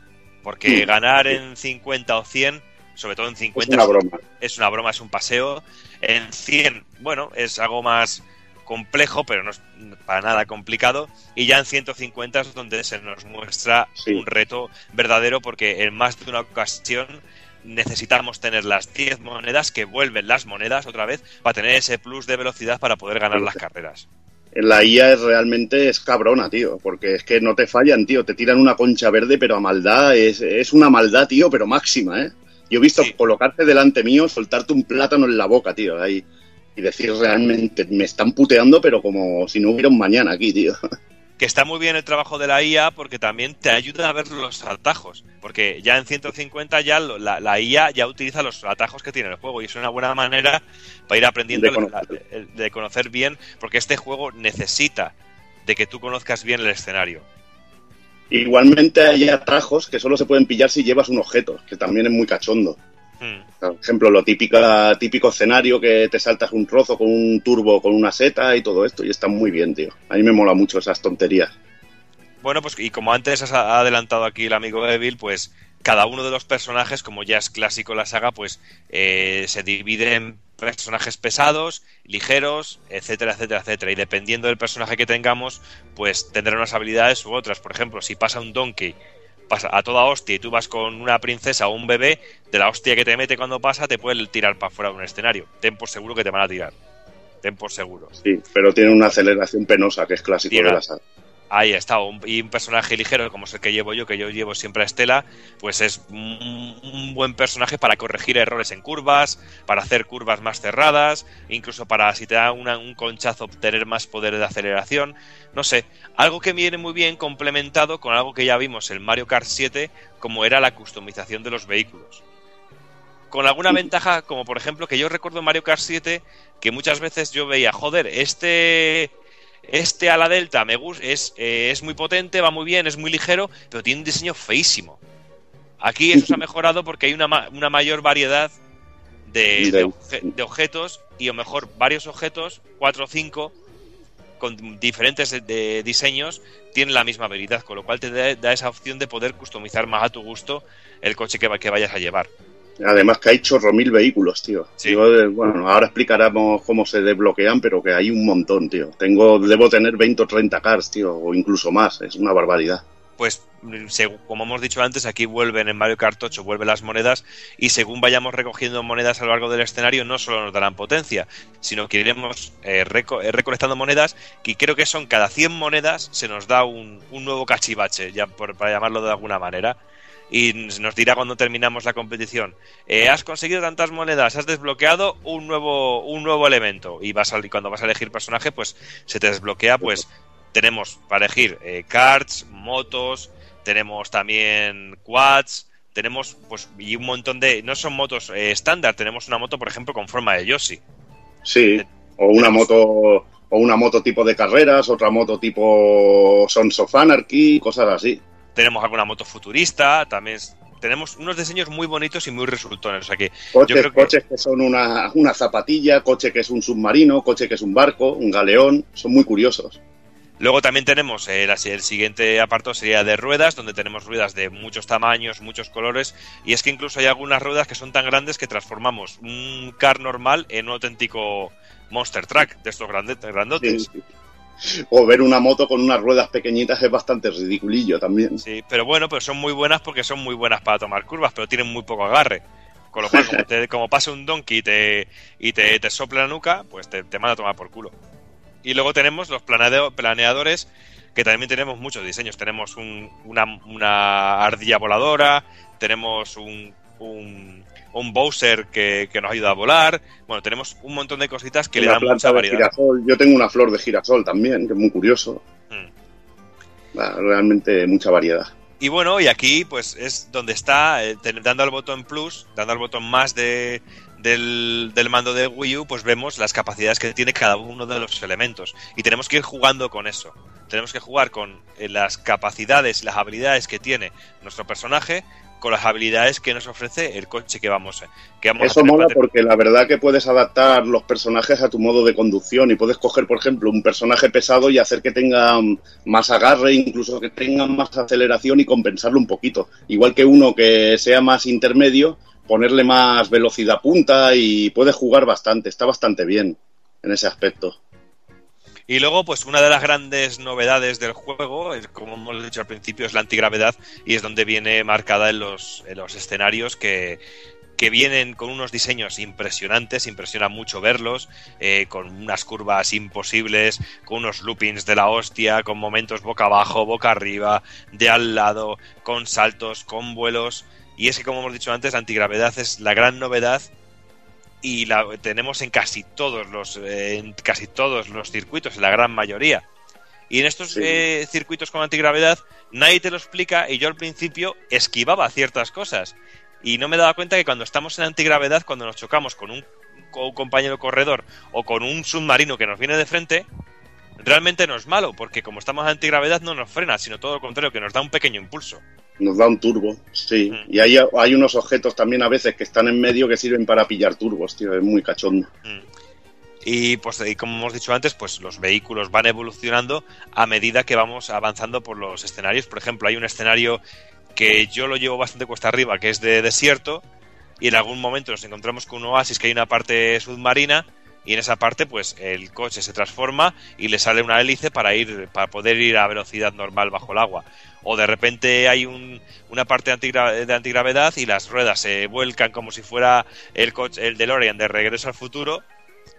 porque Sí. ganar en 50 o 100, sobre todo en Es 50, una broma. es una broma, es un paseo. En 100, bueno, es algo más complejo, pero no es para nada complicado. Y ya en 150 es donde se nos muestra Sí. un reto verdadero, porque en más de una ocasión necesitamos tener las 10 monedas que vuelven las monedas otra vez para tener ese plus de velocidad para poder ganar las carreras. La IA es realmente es cabrona, tío, porque es que no te fallan, tío. Te tiran una concha verde, pero a maldad es, es una maldad, tío, pero máxima, ¿eh? Yo he visto Sí. colocarte delante mío, soltarte un plátano en la boca, tío, ahí. Y decir realmente, me están puteando, pero como si no hubiera un mañana aquí, tío. Que está muy bien el trabajo de la IA porque también te ayuda a ver los atajos. Porque ya en 150 ya lo- la, la IA ya utiliza los atajos que tiene el juego y es una buena manera para ir aprendiendo De de conocer bien, porque este juego necesita de que tú conozcas bien el escenario. Igualmente hay atajos que solo se pueden pillar si llevas un objeto, que también es muy cachondo. Por ejemplo, lo típica, típico escenario que te saltas un trozo con un turbo, con una seta y todo esto, y está muy bien, tío. A mí me mola mucho esas tonterías. Bueno, pues y como antes has ha adelantado aquí el amigo Evil, pues cada uno de los personajes, como ya es clásico la saga, pues eh, se divide en personajes pesados, ligeros, etcétera, etcétera, etcétera. Y dependiendo del personaje que tengamos, pues tendrá unas habilidades u otras. Por ejemplo, si pasa un donkey pasa a toda hostia y tú vas con una princesa o un bebé, de la hostia que te mete cuando pasa, te puede tirar para fuera de un escenario. Ten por seguro que te van a tirar. Ten por seguro. Sí, pero tiene una aceleración penosa, que es clásico de la saga. Ahí está, un- y un personaje ligero como es el que llevo yo, que yo llevo siempre a Estela, pues es un, un buen personaje para corregir errores en curvas, para hacer curvas más cerradas, incluso para si te da una- un conchazo obtener más poder de aceleración, no sé, algo que viene muy bien complementado con algo que ya vimos en Mario Kart 7, como era la customización de los vehículos. Con alguna ventaja, como por ejemplo que yo recuerdo en Mario Kart 7 que muchas veces yo veía, joder, este este a la Delta me gus- es, eh, es muy potente, va muy bien, es muy ligero, pero tiene un diseño feísimo. Aquí eso se ha mejorado porque hay una, ma- una mayor variedad de, de De- obje- de objetos y lo mejor varios objetos, cuatro o cinco, con diferentes de, de diseños, tienen la misma habilidad, con lo cual te da, da esa opción de poder customizar más a tu gusto el coche que, va- que vayas a llevar. Además que hay chorro mil vehículos, tío. Sí. Yo, eh, bueno, ahora explicaremos cómo se desbloquean, pero que hay un montón, tío. Tengo, debo tener 20 o 30 cars, tío, o incluso más. Es una barbaridad. pues como hemos dicho antes, aquí vuelven en Mario Kart 8, vuelven las monedas y según vayamos recogiendo monedas a lo largo del escenario, no solo nos darán potencia, sino que iremos eh, reco- eh, recolectando monedas que creo que son cada 100 monedas se nos da un, un nuevo cachivache, ya por, para llamarlo de alguna manera. Y nos dirá cuando terminamos la competición, eh, has conseguido tantas monedas, has desbloqueado un nuevo, un nuevo elemento. Y vas a, cuando vas a elegir personaje, pues se te desbloquea, pues tenemos para elegir eh, karts, motos, tenemos también quads, tenemos pues y un montón de no son motos eh, estándar, tenemos una moto por ejemplo con forma de Yoshi. Sí, Eh, o una tenemos- moto o una moto tipo de carreras, otra moto tipo Sons of Anarchy, cosas así. Tenemos alguna moto futurista, también tenemos unos diseños muy bonitos y muy resultones. O sea que Coches, yo creo que coches que son una, una zapatilla, coche que es un submarino, coche que es un barco, un galeón, son muy curiosos. Luego también tenemos eh, el siguiente apartado sería de ruedas, donde tenemos ruedas de muchos tamaños, muchos colores, y es que incluso hay algunas ruedas que son tan grandes que transformamos un car normal en un auténtico monster truck de estos grandes, grandotes. Sí, sí. O ver una moto con unas ruedas pequeñitas es bastante ridiculillo también. Sí, pero bueno, pues son muy buenas porque son muy buenas para tomar curvas, pero tienen muy poco agarre. Con lo cual, como, te, como pase un donkey y te, y te, te sople la nuca, pues te, te manda a tomar por culo. Y luego tenemos los planeadores, que también tenemos muchos diseños. Tenemos un- una, una ardilla voladora, tenemos un, un, un Bowser que, que nos ayuda a volar. Bueno, tenemos un montón de cositas que le dan planta mucha de variedad. girasol. Yo tengo una flor de girasol también, que es muy curioso. Mm. Va, realmente mucha variedad. Y bueno, y aquí pues es donde está, eh, dando al botón plus, dando al botón más de, del, del mando de Wii U, pues vemos las capacidades que tiene cada uno de los elementos. Y tenemos que ir jugando con eso. Tenemos que jugar con eh, las capacidades y las habilidades que tiene nuestro personaje con las habilidades que nos ofrece el coche que vamos, a- que vamos Eso mola porque la verdad que puedes adaptar los personajes a tu modo de conducción y puedes coger, por ejemplo, un personaje pesado y hacer que tenga más agarre, incluso que tenga más aceleración y compensarlo un poquito. Igual que uno que sea más intermedio, ponerle más velocidad punta y puedes jugar bastante, está bastante bien en ese aspecto. Y luego, pues una de las grandes novedades del juego, como hemos dicho al principio, es la antigravedad y es donde viene marcada en los, en los escenarios que, que vienen con unos diseños impresionantes, impresiona mucho verlos, eh, con unas curvas imposibles, con unos loopings de la hostia, con momentos boca abajo, boca arriba, de al lado, con saltos, con vuelos. Y es que, como hemos dicho antes, la antigravedad es la gran novedad y la tenemos en casi todos los eh, en casi todos los circuitos, en la gran mayoría. Y en estos Sí. eh, circuitos con antigravedad nadie te lo explica y yo al principio esquivaba ciertas cosas y no me daba cuenta que cuando estamos en antigravedad, cuando nos chocamos con un, con un compañero corredor o con un submarino que nos viene de frente, realmente no es malo, porque como estamos en antigravedad no nos frena, sino todo lo contrario, que nos da un pequeño impulso. Nos da un turbo, sí. Mm. Y hay, hay unos objetos también a veces que están en medio que sirven para pillar turbos, tío, es muy cachondo. Mm. Y pues y como hemos dicho antes, pues los vehículos van evolucionando a medida que vamos avanzando por los escenarios. Por ejemplo, hay un escenario que yo lo llevo bastante cuesta arriba, que es de desierto, y en algún momento nos encontramos con un oasis que hay una parte submarina, y en esa parte, pues el coche se transforma y le sale una hélice para ir, para poder ir a velocidad normal bajo el agua. O de repente hay un- una parte antigra- de antigravedad y las ruedas se vuelcan como si fuera el coche, el DeLorean de regreso al futuro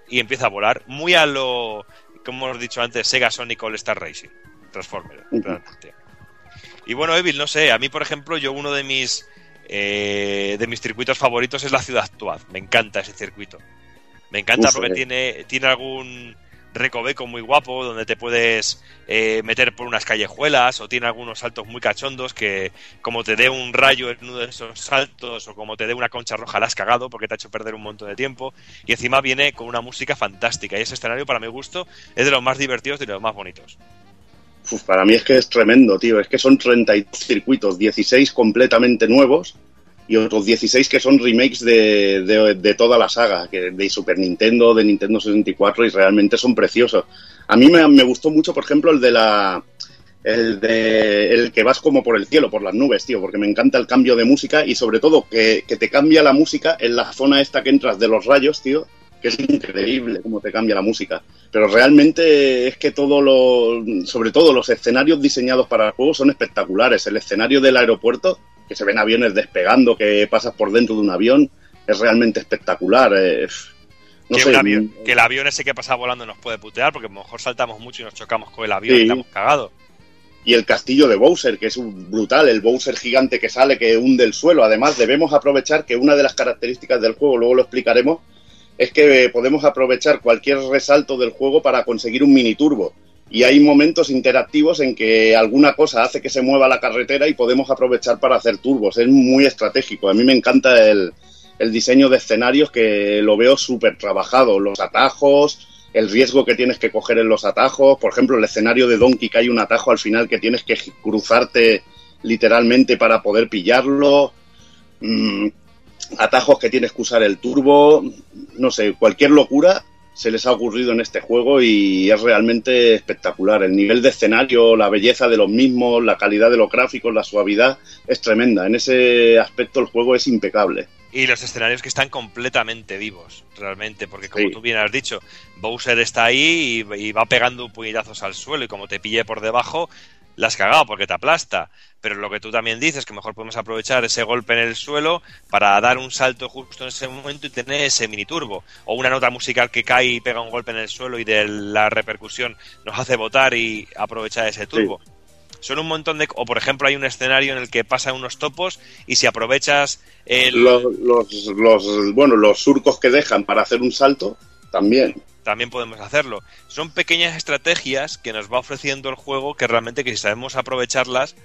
y empieza a volar. Muy a lo, como hemos dicho antes, Sega Sonic All Star Racing. Transformer, realmente. Y bueno, Evil, no sé, a mí, por ejemplo, yo uno de mis eh, de mis circuitos favoritos es la ciudad actual. Me encanta ese circuito. Me encanta Uf, porque eh. tiene, tiene algún recoveco muy guapo donde te puedes eh, meter por unas callejuelas o tiene algunos saltos muy cachondos que como te dé un rayo en uno de esos saltos o como te dé una concha roja la has cagado porque te ha hecho perder un montón de tiempo y encima viene con una música fantástica y ese escenario para mi gusto es de los más divertidos y de los más bonitos. Para mí es que es tremendo, tío. Es que son 32 circuitos, 16 completamente nuevos y otros 16 que son remakes de, de- toda la saga, que de Super Nintendo, de Nintendo 64 y realmente son preciosos. A mí me, me gustó mucho, por ejemplo, el de la... El, de, el que vas como por el cielo, por las nubes, tío, porque me encanta el cambio de música y sobre todo que, que te cambia la música en la zona esta que entras de los rayos, tío, que es increíble cómo te cambia la música. Pero realmente es que todo lo, sobre todo los escenarios diseñados para el juego son espectaculares. El escenario del aeropuerto, que se ven aviones despegando, que pasas por dentro de un avión, es realmente espectacular. eh, no que, sé, avión- que el avión ese que pasa volando nos puede putear porque a lo mejor saltamos mucho y nos chocamos con el avión Sí. y estamos cagados. y el castillo de Bowser, que es brutal, el Bowser gigante que sale, que hunde el suelo. Además, debemos aprovechar que una de las características del juego, luego lo explicaremos, es que podemos aprovechar cualquier resalto del juego para conseguir un mini turbo. Y hay momentos interactivos en que alguna cosa hace que se mueva la carretera y podemos aprovechar para hacer turbos. Es muy estratégico. A mí me encanta el, el diseño de escenarios que lo veo súper trabajado. Los atajos, el riesgo que tienes que coger en los atajos. Por ejemplo, el escenario de Donkey que hay un atajo al final que tienes que cruzarte literalmente para poder pillarlo. Mm, atajos que tienes que usar el turbo. No sé, cualquier locura se les ha ocurrido en este juego y es realmente espectacular. El nivel de escenario, la belleza de los mismos, la calidad de los gráficos, la suavidad es tremenda. En ese aspecto el juego es impecable. Y los escenarios que están completamente vivos, realmente, porque como tú bien has dicho, Bowser está ahí y, y va pegando puñetazos al suelo y como te pille por debajo, la has cagado porque te aplasta. Pero lo que tú también dices, que mejor podemos aprovechar ese golpe en el suelo para dar un salto justo en ese momento y tener ese mini turbo. O una nota musical que cae y pega un golpe en el suelo y de la repercusión nos hace botar y aprovechar ese turbo. Son un montón de... O por ejemplo hay un escenario en el que pasan unos topos y si aprovechas el... Los, los, los, bueno, los surcos que dejan para hacer un salto, también también podemos hacerlo. Son pequeñas estrategias que nos va ofreciendo el juego que realmente que si sabemos aprovecharlas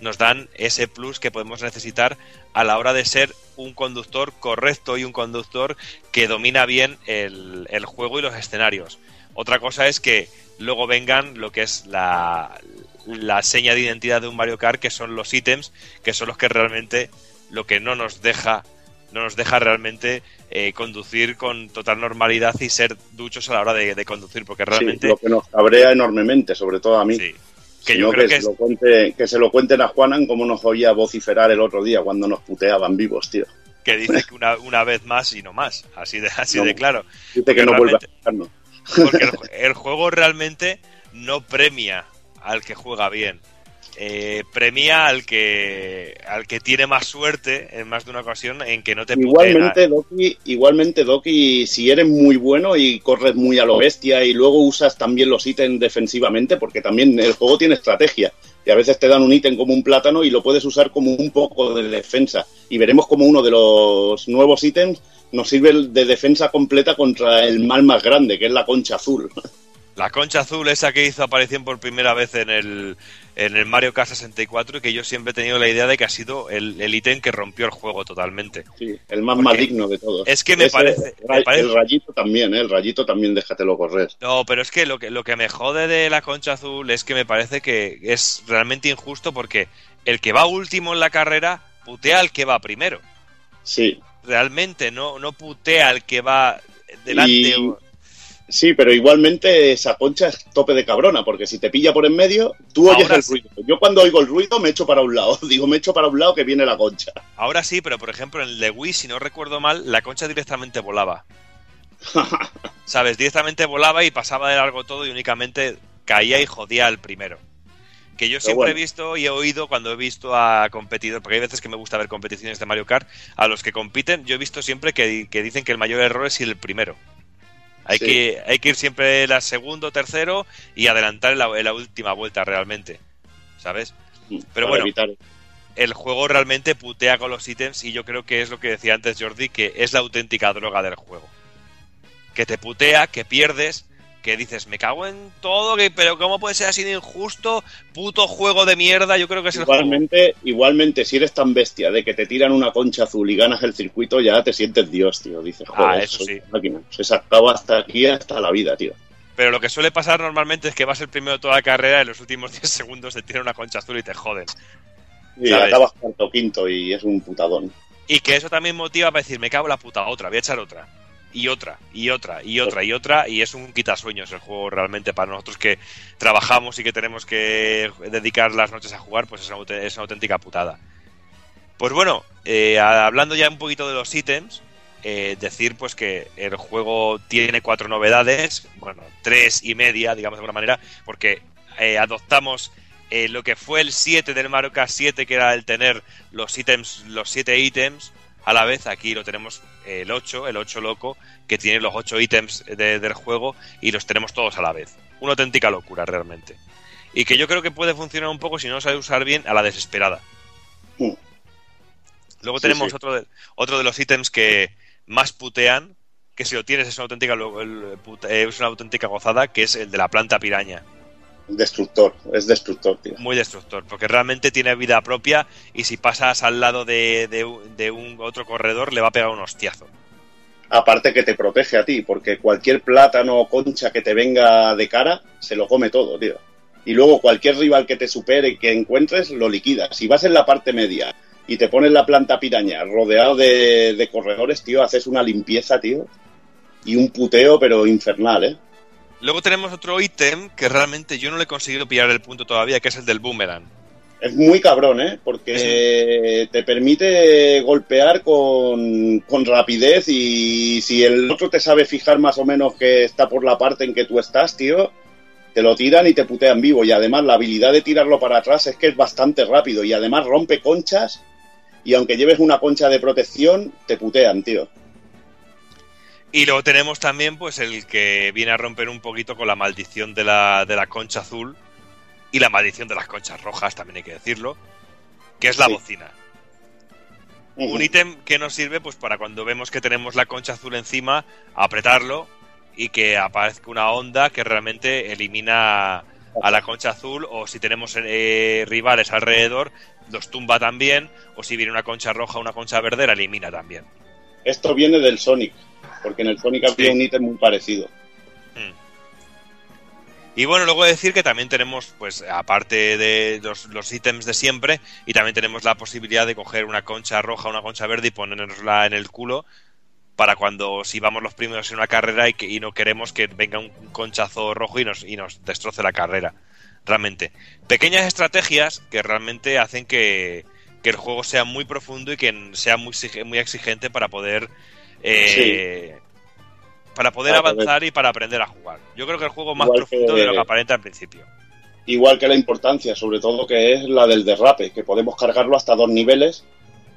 nos dan ese plus que podemos necesitar a la hora de ser un conductor correcto y un conductor que domina bien el, el juego y los escenarios. Otra cosa es que luego vengan lo que es la, la seña de identidad de un Mario Kart, que son los ítems, que son los que realmente lo que no nos deja no nos deja realmente eh, conducir con total normalidad y ser duchos a la hora de, de conducir, porque realmente... Sí, lo que nos cabrea enormemente, sobre todo a mí. Sí. Que yo creo que, que, se lo cuente, que se lo cuenten a Juanan como nos oía vociferar el otro día cuando nos puteaban vivos, tío. Que dice que una, una vez más y no más, así de, así no, de claro. Dice que no vuelve a. Porque el, el juego realmente no premia al que juega bien. Eh, premia al que al que tiene más suerte en más de una ocasión en que no te igualmente Doki igualmente Doki si eres muy bueno y corres muy a lo bestia y luego usas también los ítems defensivamente porque también el juego tiene estrategia y a veces te dan un ítem como un plátano y lo puedes usar como un poco de defensa. Y veremos como uno de los nuevos ítems nos sirve de defensa completa contra el mal más grande que es la concha azul. La concha azul, esa que hizo aparición por primera vez en el, en el Mario Kart 64 y que yo siempre he tenido la idea de que ha sido el, el ítem que rompió el juego totalmente. Sí, el más Porque maligno de todos. Es que me, Ese, parece, me parece, El rayito también, ¿eh? El rayito también déjatelo correr. No, pero es que lo, que lo que me jode de la concha azul es que me parece que es realmente injusto porque el que va último en la carrera putea al que va primero. Sí. Realmente no, no putea al que va delante. Y... Sí, pero igualmente esa concha es tope de cabrona, porque si te pilla por en medio, tú oyes el sí. ruido. Yo cuando oigo el ruido me echo para un lado. Digo, me echo para un lado que viene la concha. Ahora sí, pero por ejemplo en Wii, si no recuerdo mal, la concha directamente volaba. ¿Sabes? Directamente volaba y pasaba de largo todo y únicamente caía y jodía al primero. Que yo siempre bueno. he visto y he oído cuando he visto a competidores, porque hay veces que me gusta ver competiciones de Mario Kart, a los que compiten, yo he visto siempre que, que dicen que el mayor error es ir el primero. Hay, Sí. que, hay que ir siempre la segundo, tercero y adelantar en la, en la última vuelta realmente. ¿Sabes? Pero Para bueno, evitar- el juego realmente putea con los ítems y yo creo que es lo que decía antes Jordi, que es la auténtica droga del juego. Que te putea, que pierdes, que dices, me cago en todo, que, pero ¿cómo puede ser así de injusto? Puto juego de mierda, yo creo que es el juego. Igualmente, igualmente, si eres tan bestia de que te tiran una concha azul y ganas el circuito, ya te sientes Dios, tío. Dices, joder, Ah, eso sí. máquina. Se sacaba hasta aquí, hasta la vida, tío. Pero lo que suele pasar normalmente es que vas el primero de toda la carrera y en los últimos 10 segundos te tiran una concha azul y te joden. Y ¿Sabes? acabas cuarto quinto y es un putadón. Y que eso también motiva para decir, me cago en la puta, otra, voy a echar otra. Y otra, y otra, y otra, y otra, y es un quitasueños el juego realmente para nosotros que trabajamos y que tenemos que dedicar las noches a jugar, pues es una, aut- es una auténtica putada. Pues bueno, eh, hablando ya un poquito de los ítems, eh, decir pues que el juego tiene cuatro novedades, bueno, tres y media, digamos de alguna manera, porque eh, adoptamos eh, lo que fue el 7 del Mario Kart 7, que era el tener los ítems, los siete ítems a la vez. Aquí lo tenemos eh, el 8, el 8 loco, que tiene los 8 ítems de- del juego y los tenemos todos a la vez. Una auténtica locura realmente. Y que yo creo que puede funcionar un poco si no sabe usar bien a la desesperada. Mm. Luego Sí, tenemos sí. Otro, de, otro de los ítems que más putean, que si lo tienes es una auténtica, eh, es una auténtica gozada, que es el de la planta piraña. Destructor, es destructor, tío. muy destructor, porque realmente tiene vida propia y si pasas al lado de, de un- de un otro corredor le va a pegar un hostiazo. Aparte que te protege a ti, porque cualquier plátano o concha que te venga de cara, se lo come todo, tío. Y luego cualquier rival que te supere y que encuentres, lo liquidas. Si vas en la parte media y te pones la planta piraña rodeado de, de corredores, tío, haces una limpieza, tío. Y un puteo, pero infernal, ¿eh? Luego tenemos otro ítem que realmente yo no le he conseguido pillar el punto todavía, que es el del boomerang. Es muy cabrón, ¿eh? Porque te permite golpear con, con rapidez y si el otro te sabe fijar más o menos que está por la parte en que tú estás, tío, te lo tiran y te putean vivo. Y además la habilidad de tirarlo para atrás es que es bastante rápido y además rompe conchas y aunque lleves una concha de protección, te putean, tío. Y luego tenemos también pues el que viene a romper un poquito con la maldición de la, de la concha azul y la maldición de las conchas rojas, también hay que decirlo, que es la Sí. bocina. Un ítem que nos sirve pues para cuando vemos que tenemos la concha azul encima, apretarlo y que aparezca una onda que realmente elimina a la concha azul o si tenemos eh, rivales alrededor los tumba también o si viene una concha roja o una concha verde la elimina también. Esto viene del Sonic, porque en el Sonic Sí. un ítem muy parecido. Y bueno, luego decir que también tenemos, pues, aparte de los, los ítems de siempre, y también tenemos la posibilidad de coger una concha roja, una concha verde y ponernosla en el culo para cuando si vamos los primeros en una carrera y, que, y no queremos que venga un conchazo rojo y nos, y nos destroce la carrera. Realmente. Pequeñas estrategias que realmente hacen que, que el juego sea muy profundo y que sea muy, muy exigente para poder eh, para poder Para avanzar y para aprender a jugar. Yo creo que el juego es más Igual profundo que- de lo que aparenta al principio. Igual que la importancia, sobre todo, que es la del derrape, que podemos cargarlo hasta dos niveles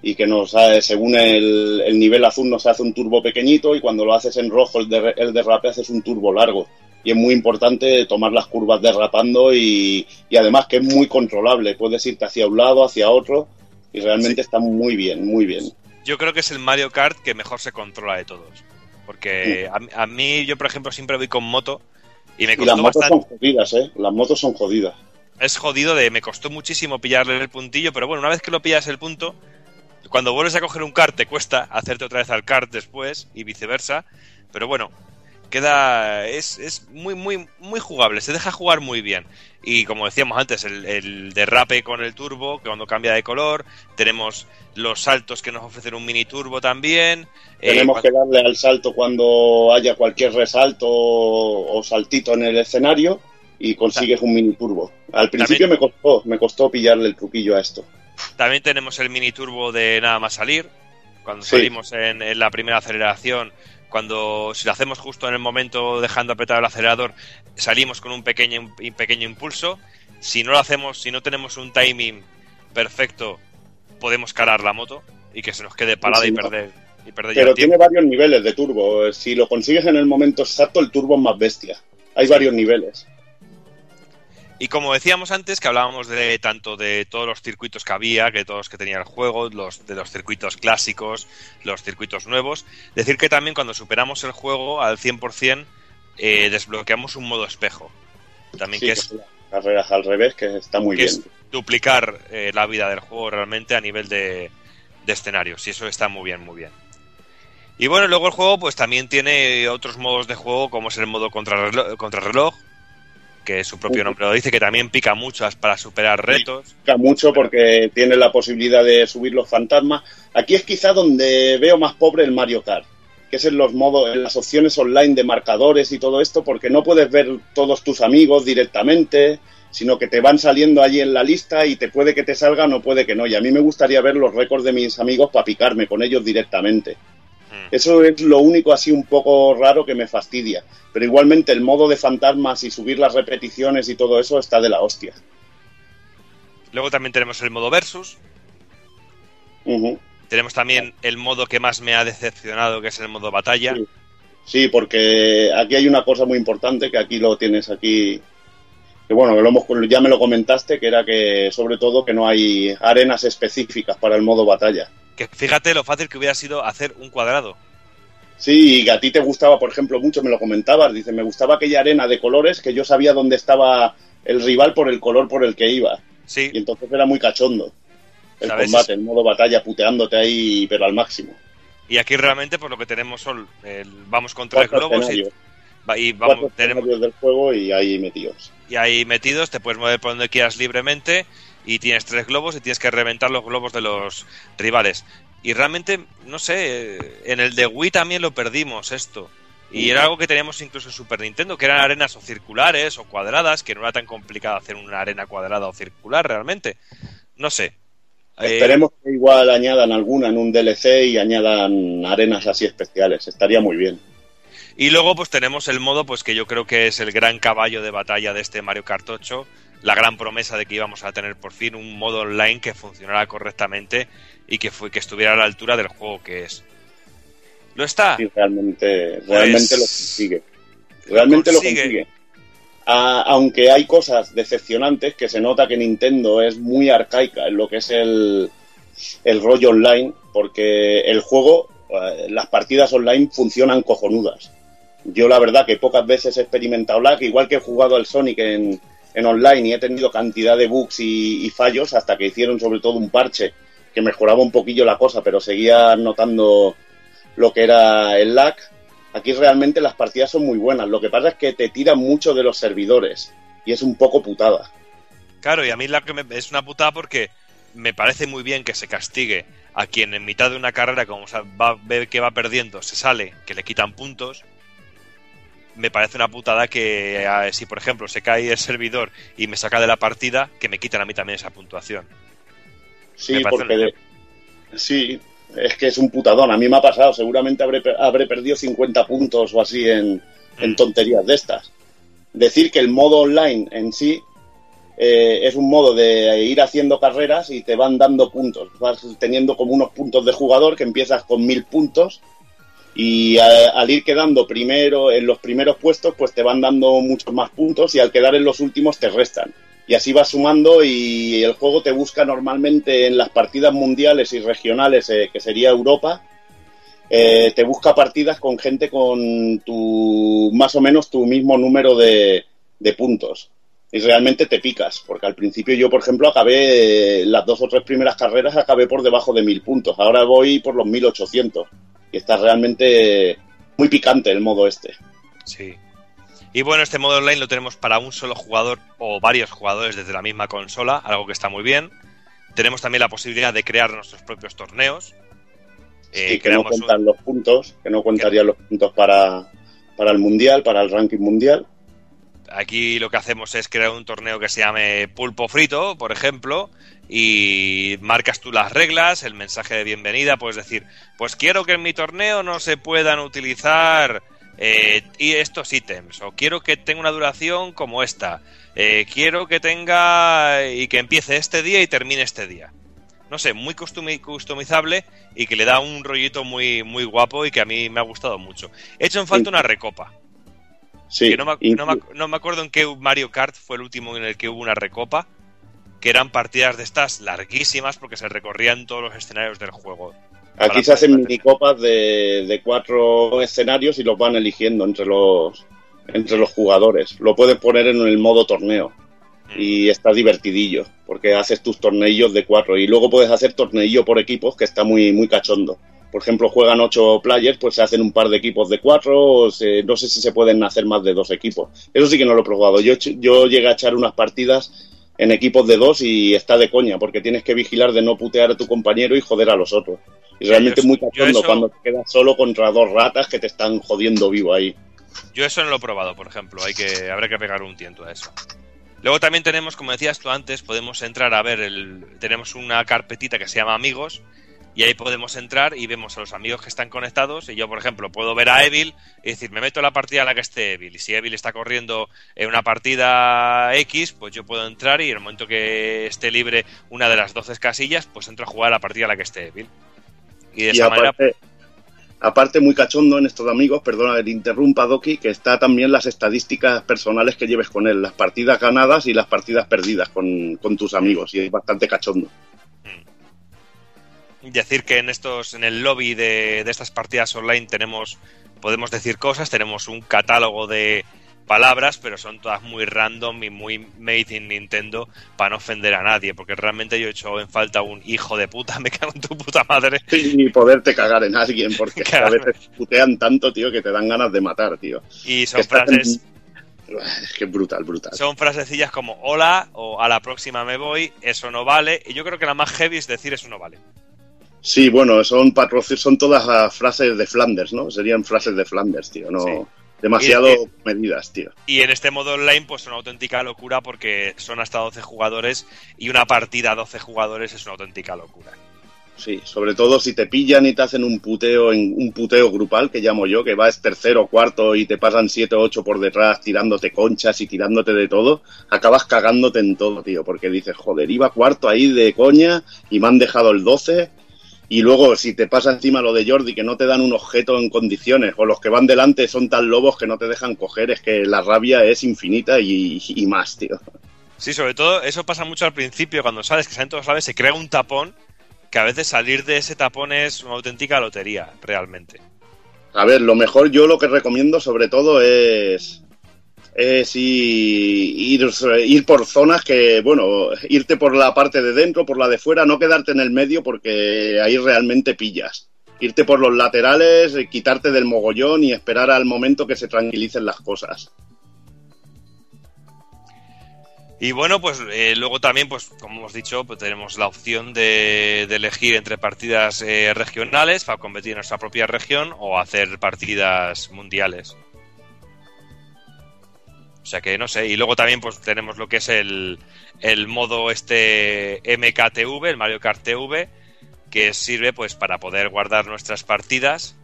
y que nos eh, según el, el nivel azul nos hace un turbo pequeñito y cuando lo haces en rojo el, derre- el derrape haces un turbo largo. Y es muy importante tomar las curvas derrapando y, y además que es muy controlable. Puedes irte hacia un lado, hacia otro y realmente está muy bien, muy bien. Yo creo que es el Mario Kart que mejor se controla de todos. Porque a, a mí, yo por ejemplo, siempre voy con moto y me Y las costó motos bastante. son jodidas, ¿eh? Las motos son jodidas. es jodido de me costó muchísimo pillarle el puntillo, pero bueno, una vez que lo pillas el punto, cuando vuelves a coger un kart te cuesta hacerte otra vez al kart después y viceversa, pero bueno, queda es, es muy muy muy jugable, se deja jugar muy bien. Y como decíamos antes, el, el derrape con el turbo, que cuando cambia de color, tenemos los saltos que nos ofrecen un mini turbo también. eh, Tenemos que darle al salto cuando haya cualquier resalto o saltito en el escenario y consigues un mini turbo. Al principio me costó, me costó pillarle el truquillo a esto. También tenemos el mini turbo de nada más salir. Cuando Sí. salimos en, en la primera aceleración, cuando si lo hacemos justo en el momento dejando apretado el acelerador, salimos con un pequeño, un pequeño impulso. Si no lo hacemos, si no tenemos un timing perfecto, podemos calar la moto y que se nos quede parada Sí, y perder, y perder ya Pero el tiene varios niveles de turbo. Si lo consigues en el momento exacto, el turbo es más bestia. Hay varios niveles. Y como decíamos antes, que hablábamos de tanto de todos los circuitos que había, que todos que tenía el juego, los de los circuitos clásicos, los circuitos nuevos, decir que también cuando superamos el juego al 100% eh, desbloqueamos un modo espejo. También Sí, que es, carreras al revés, que está muy que bien. es duplicar eh, la vida del juego realmente a nivel de, de escenarios. Y eso está muy bien, muy bien. Y bueno, luego el juego pues también tiene otros modos de juego, como es el modo contrarreloj, contrarreloj que su propio nombre lo dice, que también pica mucho para superar retos. Pica mucho porque tiene la posibilidad de subir los fantasmas. Aquí es quizá donde veo más pobre el Mario Kart, que es en los modos, en las opciones online de marcadores y todo esto, porque no puedes ver todos tus amigos directamente, sino que te van saliendo allí en la lista y te puede que te salgan o puede que no. Y a mí me gustaría ver los récords de mis amigos para picarme con ellos directamente. Eso es lo único así un poco raro que me fastidia. Pero igualmente el modo de fantasmas y subir las repeticiones y todo eso está de la hostia. Luego también tenemos el modo versus. Tenemos también el modo que más me ha decepcionado, que es el modo batalla. Sí. Sí, porque aquí hay una cosa muy importante que aquí lo tienes aquí. Que bueno, que lo hemos, ya me lo comentaste, que era que sobre todo que no hay arenas específicas para el modo batalla. Que fíjate lo fácil que hubiera sido hacer un cuadrado. Sí, y que a ti te gustaba, por ejemplo, mucho, me lo comentabas, dice, me gustaba aquella arena de colores que yo sabía dónde estaba el rival por el color por el que iba. Sí, Y entonces era muy cachondo el ¿Sabes? combate, el modo batalla, puteándote ahí, pero al máximo. Y aquí realmente pues lo que tenemos son, el- vamos con tres Cuatro globos y, y vamos, tenemos, del juego y ahí metidos. y ahí metidos, te puedes mover por donde quieras libremente y tienes tres globos y tienes que reventar los globos de los rivales. Y realmente, no sé, en el de Wii también lo perdimos esto. Y era algo que teníamos incluso en Super Nintendo, que eran arenas o circulares o cuadradas, que no era tan complicado hacer una arena cuadrada o circular realmente. No sé. Eh, Esperemos que igual añadan alguna en un DLC y añadan arenas así especiales. Estaría muy bien. Y luego pues tenemos el modo pues que yo creo que es el gran caballo de batalla de este Mario Kart 8, la gran promesa de que íbamos a tener por fin un modo online que funcionara correctamente y que fue que estuviera a la altura del juego que es. Lo está. Sí, realmente, realmente lo consigue. Realmente consigue. lo consigue. A- aunque hay cosas decepcionantes que se nota que Nintendo es muy arcaica en lo que es el, el rollo online, porque el juego, eh, las partidas online funcionan cojonudas. Yo la verdad que pocas veces he experimentado lag, igual que he jugado al Sonic en, en online y he tenido cantidad de bugs y, fallos hasta que hicieron sobre todo un parche que mejoraba un poquillo la cosa, pero seguía notando lo que era el lag. Aquí realmente las partidas son muy buenas. Lo que pasa es que te tiran mucho de los servidores y es un poco putada. Claro, y a mí la que me- es una putada porque me parece muy bien que se castigue a quien en mitad de una carrera, como va, ve que va perdiendo, se sale, que le quitan puntos. Me parece una putada que si, por ejemplo, se cae el servidor y me saca de la partida, que me quiten a mí también esa puntuación. Sí, porque una- de- sí, es que es un putadón. A mí me ha pasado. Seguramente habré, habré perdido 50 puntos o así en, en Mm. tonterías de estas. Decir que el modo online en sí eh, es un modo de ir haciendo carreras y te van dando puntos. Vas teniendo como unos puntos de jugador que empiezas con mil puntos y al ir quedando primero en los primeros puestos pues te van dando muchos más puntos y al quedar en los últimos te restan. Y así vas sumando y el juego te busca normalmente en las partidas mundiales y regionales, eh, que sería Europa, eh, te busca partidas con gente con tu más o menos tu mismo número de, de puntos. Y realmente te picas, porque al principio yo, por ejemplo, acabé eh, las dos o tres primeras carreras, acabé por debajo de mil puntos. Ahora voy por los 1800. Y está realmente muy picante el modo este. Sí. Y bueno, este modo online lo tenemos para un solo jugador o varios jugadores desde la misma consola, algo que está muy bien. Tenemos también la posibilidad de crear nuestros propios torneos. Eh, y que no un- cuentan los puntos, que no contarían los puntos para, para el mundial, para el ranking mundial. Aquí lo que hacemos es crear un torneo que se llame Pulpo Frito, por ejemplo, y marcas tú las reglas, el mensaje de bienvenida, puedes decir, pues quiero que en mi torneo no se puedan utilizar eh, y estos ítems, o quiero que tenga una duración como esta, eh, quiero que tenga y que empiece este día y termine este día. No sé, muy customizable y que le da un rollito muy, muy guapo y que a mí me ha gustado mucho. He hecho en falta una recopa. Sí, Que no, me, y- no me ac- no me acuerdo en qué Mario Kart fue el último en el que hubo una recopa, que eran partidas de estas larguísimas porque se recorrían todos los escenarios del juego. aquí se hacen minicopas de, de cuatro escenarios y los van eligiendo entre los entre los jugadores. Lo puedes poner en el modo torneo Mm. y está divertidillo porque haces tus torneillos de cuatro y luego puedes hacer torneillo por equipos que está muy muy cachondo. Por ejemplo, juegan ocho players, pues se hacen un par de equipos de cuatro, o se- no sé si se pueden hacer más de dos equipos. Eso sí que no lo he probado. Yo, llegué a echar unas partidas en equipos de dos y está de coña, porque tienes que vigilar de no putear a tu compañero y joder a los otros. Y realmente es muy cachondo eso- cuando te quedas solo contra dos ratas que te están jodiendo vivo ahí. Yo eso no lo he probado, por ejemplo. Hay que, habrá que pegar un tiento a eso. Luego también tenemos, como decías tú antes, podemos entrar a ver el. Tenemos una carpetita que se llama Amigos. Y ahí podemos entrar y vemos a los amigos que están conectados. Y yo, por ejemplo, puedo ver a Evil y decir, me meto en la partida en la que esté Evil. Y si Evil está corriendo en una partida X, pues yo puedo entrar y en el momento que esté libre una de las 12 casillas, pues entro a jugar a la partida en la que esté Evil. Y de Y esa manera. aparte, aparte muy cachondo en estos amigos, perdona que te interrumpa, Doki, que está también las estadísticas personales que lleves con él, las partidas ganadas y las partidas perdidas con, con tus amigos, y es bastante cachondo. Decir que en estos en el lobby de, de estas partidas online tenemos podemos decir cosas tenemos un catálogo de palabras, pero son todas muy random y muy made in Nintendo para no ofender a nadie, porque realmente yo he hecho en falta un hijo de puta, me cago en tu puta madre. Y poderte cagar en alguien, porque a veces putean tanto, tío, que te dan ganas de matar, tío. Y son frases... Es que brutal, brutal. Son frasecillas como hola o a la próxima me voy, eso no vale. Y yo creo que la más heavy es decir eso no vale. Sí, bueno, son son todas frases de Flanders, ¿no? Serían frases de Flanders, tío, no... Demasiado medidas, tío. Y en este modo online, pues una auténtica locura porque son hasta 12 jugadores y una partida a 12 jugadores es una auténtica locura. Sí, sobre todo si te pillan y te hacen un puteo en un puteo grupal que llamo yo, que vas tercero, cuarto y te pasan siete o ocho por detrás tirándote conchas y tirándote de todo, acabas cagándote en todo, tío, porque dices, joder, iba cuarto ahí de coña y me han dejado el 12 y luego, si te pasa encima lo de Jordi, que no te dan un objeto en condiciones, o los que van delante son tan lobos que no te dejan coger, es que la rabia es infinita y, más, tío. Sí, sobre todo eso pasa mucho al principio, cuando sabes que salen todos sabes, se crea un tapón, que a veces salir de ese tapón es una auténtica lotería, realmente. A ver, lo mejor yo lo que recomiendo sobre todo es es ir, ir por zonas que, bueno, irte por la parte de dentro, por la de fuera, no quedarte en el medio porque ahí realmente pillas. Irte por los laterales, quitarte del mogollón y esperar al momento que se tranquilicen las cosas. Y bueno, pues eh, luego también, pues como hemos dicho, pues tenemos la opción de, elegir entre partidas eh, regionales para competir en nuestra propia región o hacer partidas mundiales. Sea que no sé. Y luego también pues tenemos lo que es el, el modo este MKTV, el Mario Kart TV, que sirve pues para poder guardar nuestras partidas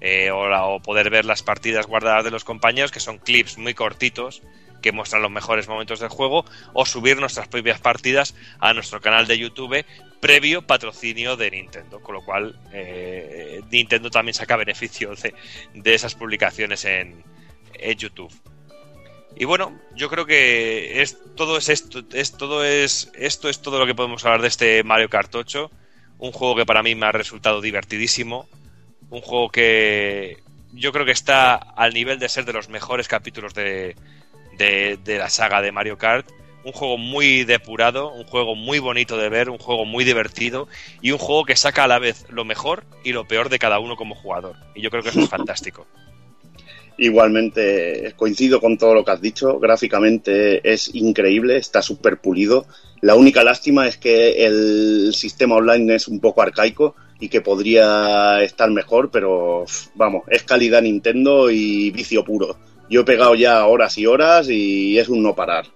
eh, o, o, poder ver las partidas guardadas de los compañeros, que son clips muy cortitos que muestran los mejores momentos del juego, o subir nuestras propias partidas a nuestro canal de YouTube previo patrocinio de Nintendo, con lo cual eh, Nintendo también saca beneficio de, de esas publicaciones en, en YouTube. Y bueno, yo creo que es todo es esto, es todo es esto es todo lo que podemos hablar de este Mario Kart 8, un juego que para mí me ha resultado divertidísimo, un juego que yo creo que está al nivel de ser de los mejores capítulos de, de, de la saga de Mario Kart, un juego muy depurado, un juego muy bonito de ver, un juego muy divertido y un juego que saca a la vez lo mejor y lo peor de cada uno como jugador. Y yo creo que eso es fantástico. Igualmente coincido con todo lo que has dicho, gráficamente es increíble, está súper pulido. La única lástima es que el sistema online es un poco arcaico y que podría estar mejor, pero vamos, es calidad Nintendo y vicio puro. Yo he pegado ya horas y horas y es un no parar.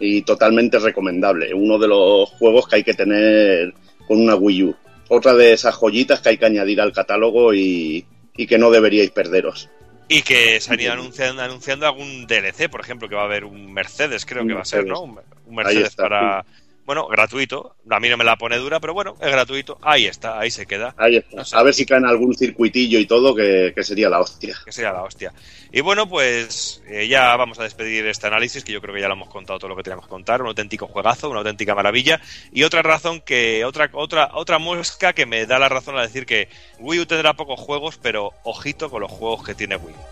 Y totalmente recomendable. Uno de los juegos que hay que tener con una Wii U. Otra de esas joyitas que hay que añadir al catálogo y, y que no deberíais perderos. Y que se han ido anunciando, anunciando algún DLC, por ejemplo, que va a haber un Mercedes, creo que va a ser, ¿no? Un, Mercedes para, bueno, gratuito. A mí no me la pone dura, pero bueno, es gratuito. Ahí está, ahí se queda. Ahí está. a ver si caen algún circuitillo y todo, que, sería la hostia. Que sería la hostia. Y bueno, pues eh, ya vamos a despedir este análisis, que yo creo que ya lo hemos contado todo lo que teníamos que contar. Un auténtico juegazo, una auténtica maravilla. Y otra razón que, otra, otra, otra muesca que me da la razón a decir que Wii U tendrá pocos juegos, pero ojito con los juegos que tiene Wii U.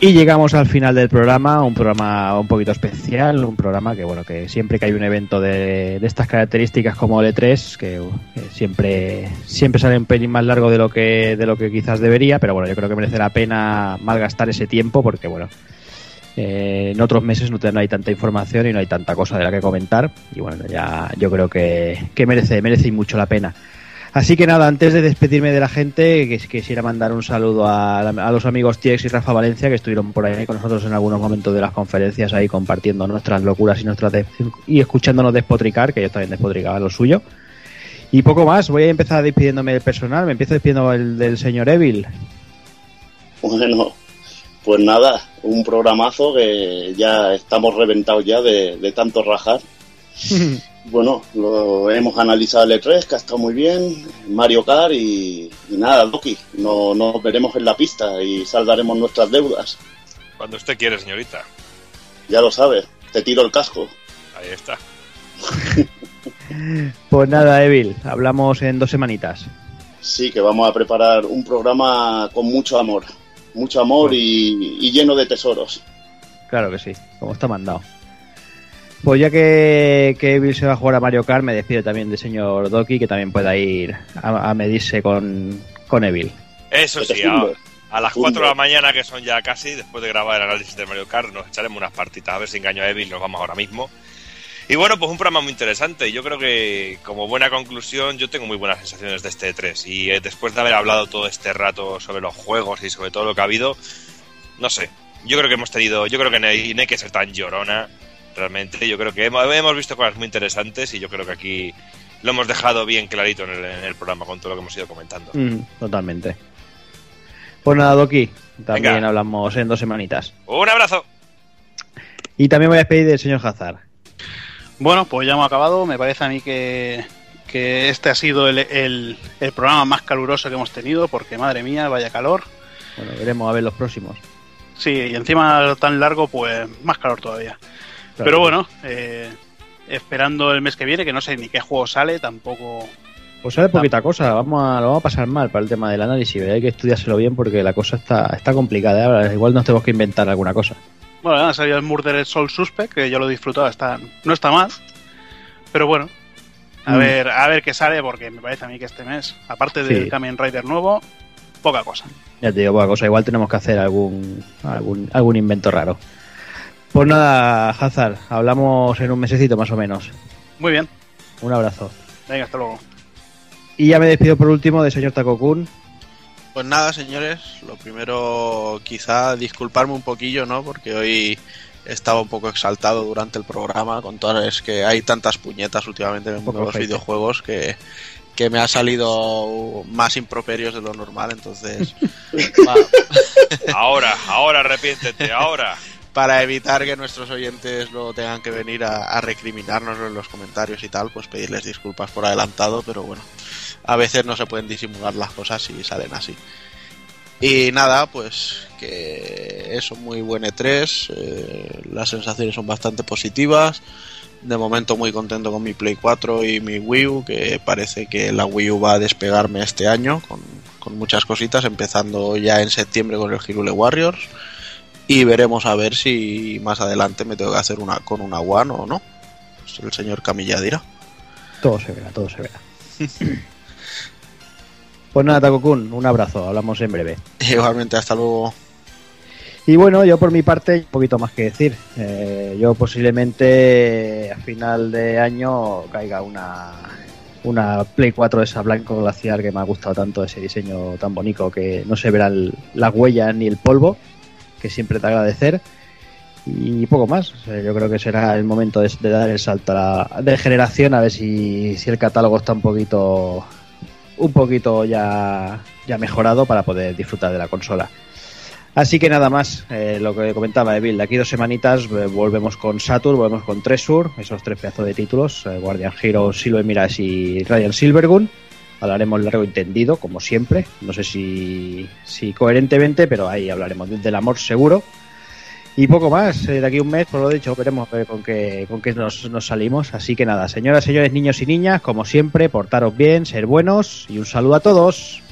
Y llegamos al final del programa, un programa un poquito especial, un programa que bueno, que siempre que hay un evento de, de estas características como el E3, que, que siempre, siempre sale un pelín más largo de lo que, de lo que quizás debería, pero bueno, yo creo que merece la pena malgastar ese tiempo porque bueno, eh, en otros meses no, te- no hay tanta información y no hay tanta cosa de la que comentar. Y bueno, ya yo creo que, que merece, merece mucho la pena. Así que nada, antes de despedirme de la gente, que quisiera mandar un saludo a, a los amigos Tiex y Rafa Valencia que estuvieron por ahí con nosotros en algunos momentos de las conferencias ahí compartiendo nuestras locuras y nuestras y escuchándonos despotricar, que ellos también despotricaban lo suyo. Y poco más, voy a empezar despidiéndome del personal, me empiezo despidiendo el, del señor Evil. Bueno, pues nada, un programazo que ya estamos reventados ya de, de tanto rajar. Bueno, lo hemos analizado el E3, que ha estado muy bien, Mario Kart y, y nada, Doki, no, nos veremos en la pista y saldaremos nuestras deudas. Cuando usted quiere, señorita. Ya lo sabes, te tiro el casco. Ahí está. Pues nada, Evil, hablamos en dos semanitas. Sí, que vamos a preparar un programa con mucho amor, mucho amor y, y lleno de tesoros. Claro que sí, como está mandado. Pues ya que, que Evil se va a jugar a Mario Kart, me despido también del señor Doki, que también pueda ir a, a medirse con, con Evil. Eso te sí, a, las Funde. 4 de la mañana, que son ya casi, después de grabar el análisis de Mario Kart, nos echaremos unas partitas a ver si engaño a Evil, nos vamos ahora mismo. Y bueno, pues un programa muy interesante. Yo creo que, como buena conclusión, yo tengo muy buenas sensaciones de este E3. Y eh, después de haber hablado todo este rato sobre los juegos y sobre todo lo que ha habido, no sé. Yo creo que hemos tenido, yo creo que no hay, no hay que ser tan llorona, realmente. Yo creo que hemos, hemos visto cosas muy interesantes y yo creo que aquí lo hemos dejado bien clarito en el, en el programa con todo lo que hemos ido comentando. Mm, totalmente. Pues nada, Doki, también Venga. hablamos en dos semanitas. Un abrazo. Y también voy a despedir del señor Hazard. Bueno, pues ya hemos acabado. Me parece a mí que, que este ha sido el, el- el programa más caluroso que hemos tenido, porque madre mía, vaya calor. Bueno, veremos a ver los próximos. Sí, y encima tan largo, pues más calor todavía. Claro. Pero bueno, eh, esperando el mes que viene, que no sé ni qué juego sale, tampoco. Pues sale poquita cosa, vamos a, lo vamos a pasar mal para el tema del análisis, hay que estudiárselo bien porque la cosa está, está complicada. ¿eh? Ahora, igual nos tenemos que inventar alguna cosa. Bueno, ha salido el Murdered Soul Suspect, que yo lo he disfrutado, está, no está mal. Pero bueno, a Mm. ver, a ver qué sale, porque me parece a mí que este mes, aparte del. Kamen Rider nuevo, poca cosa. Ya te digo, poca cosa, igual tenemos que hacer algún, algún, algún invento raro. Pues nada, Hazard, hablamos en un mesecito más o menos. Muy bien, Un abrazo. venga, hasta luego. Y ya me despido por último del señor Takokun. Pues nada, señores, lo primero quizá disculparme un poquillo, ¿no? Porque hoy estaba un poco exaltado durante el programa con todas es que hay tantas puñetas últimamente en el mundo de los videojuegos que, que me ha salido más improperios de lo normal, entonces Ahora, ahora arrepiéntete, ahora. Para evitar que nuestros oyentes lo tengan que venir a, a recriminarnos en los comentarios y tal, pues pedirles disculpas por adelantado, pero bueno, a veces no se pueden disimular las cosas y salen así. Y nada, pues que eso, muy buen E3, eh, las sensaciones son bastante positivas. De momento muy contento con mi Play 4 y mi Wii U, que parece que la Wii U va a despegarme este año con, con muchas cositas, empezando ya en septiembre con el Hirule Warriors. Y veremos a ver si más adelante me tengo que hacer una con una One o no. Pues el señor Camilla dirá. Todo se verá, todo se verá. pues nada, Takokun, un abrazo, hablamos en breve. Igualmente, hasta luego. Y bueno, yo por mi parte, un poquito más que decir. Eh, yo posiblemente a final de año caiga una, una Play 4 de esa blanco glaciar que me ha gustado tanto, ese diseño tan bonito que no se verán las huellas ni el polvo, que siempre te agradecer. Y poco más. Yo creo que será el momento de, dar el salto a la, de generación a ver si, si el catálogo está un poquito un poquito ya, ya mejorado para poder disfrutar de la consola. Así que nada más, eh, lo que comentaba Evil, de aquí dos semanitas eh, volvemos con Saturn, volvemos con Tresur, esos tres pedazos de títulos, eh, Guardian Hero, Silver Mirage y Radiant Silvergun. Hablaremos largo y tendido, como siempre, no sé si, si coherentemente, pero ahí hablaremos del amor seguro. Y poco más, eh, de aquí a un mes, por lo dicho, veremos con qué, con qué nos, nos salimos. Así que nada, señoras, señores, niños y niñas, como siempre, portaros bien, ser buenos y un saludo a todos.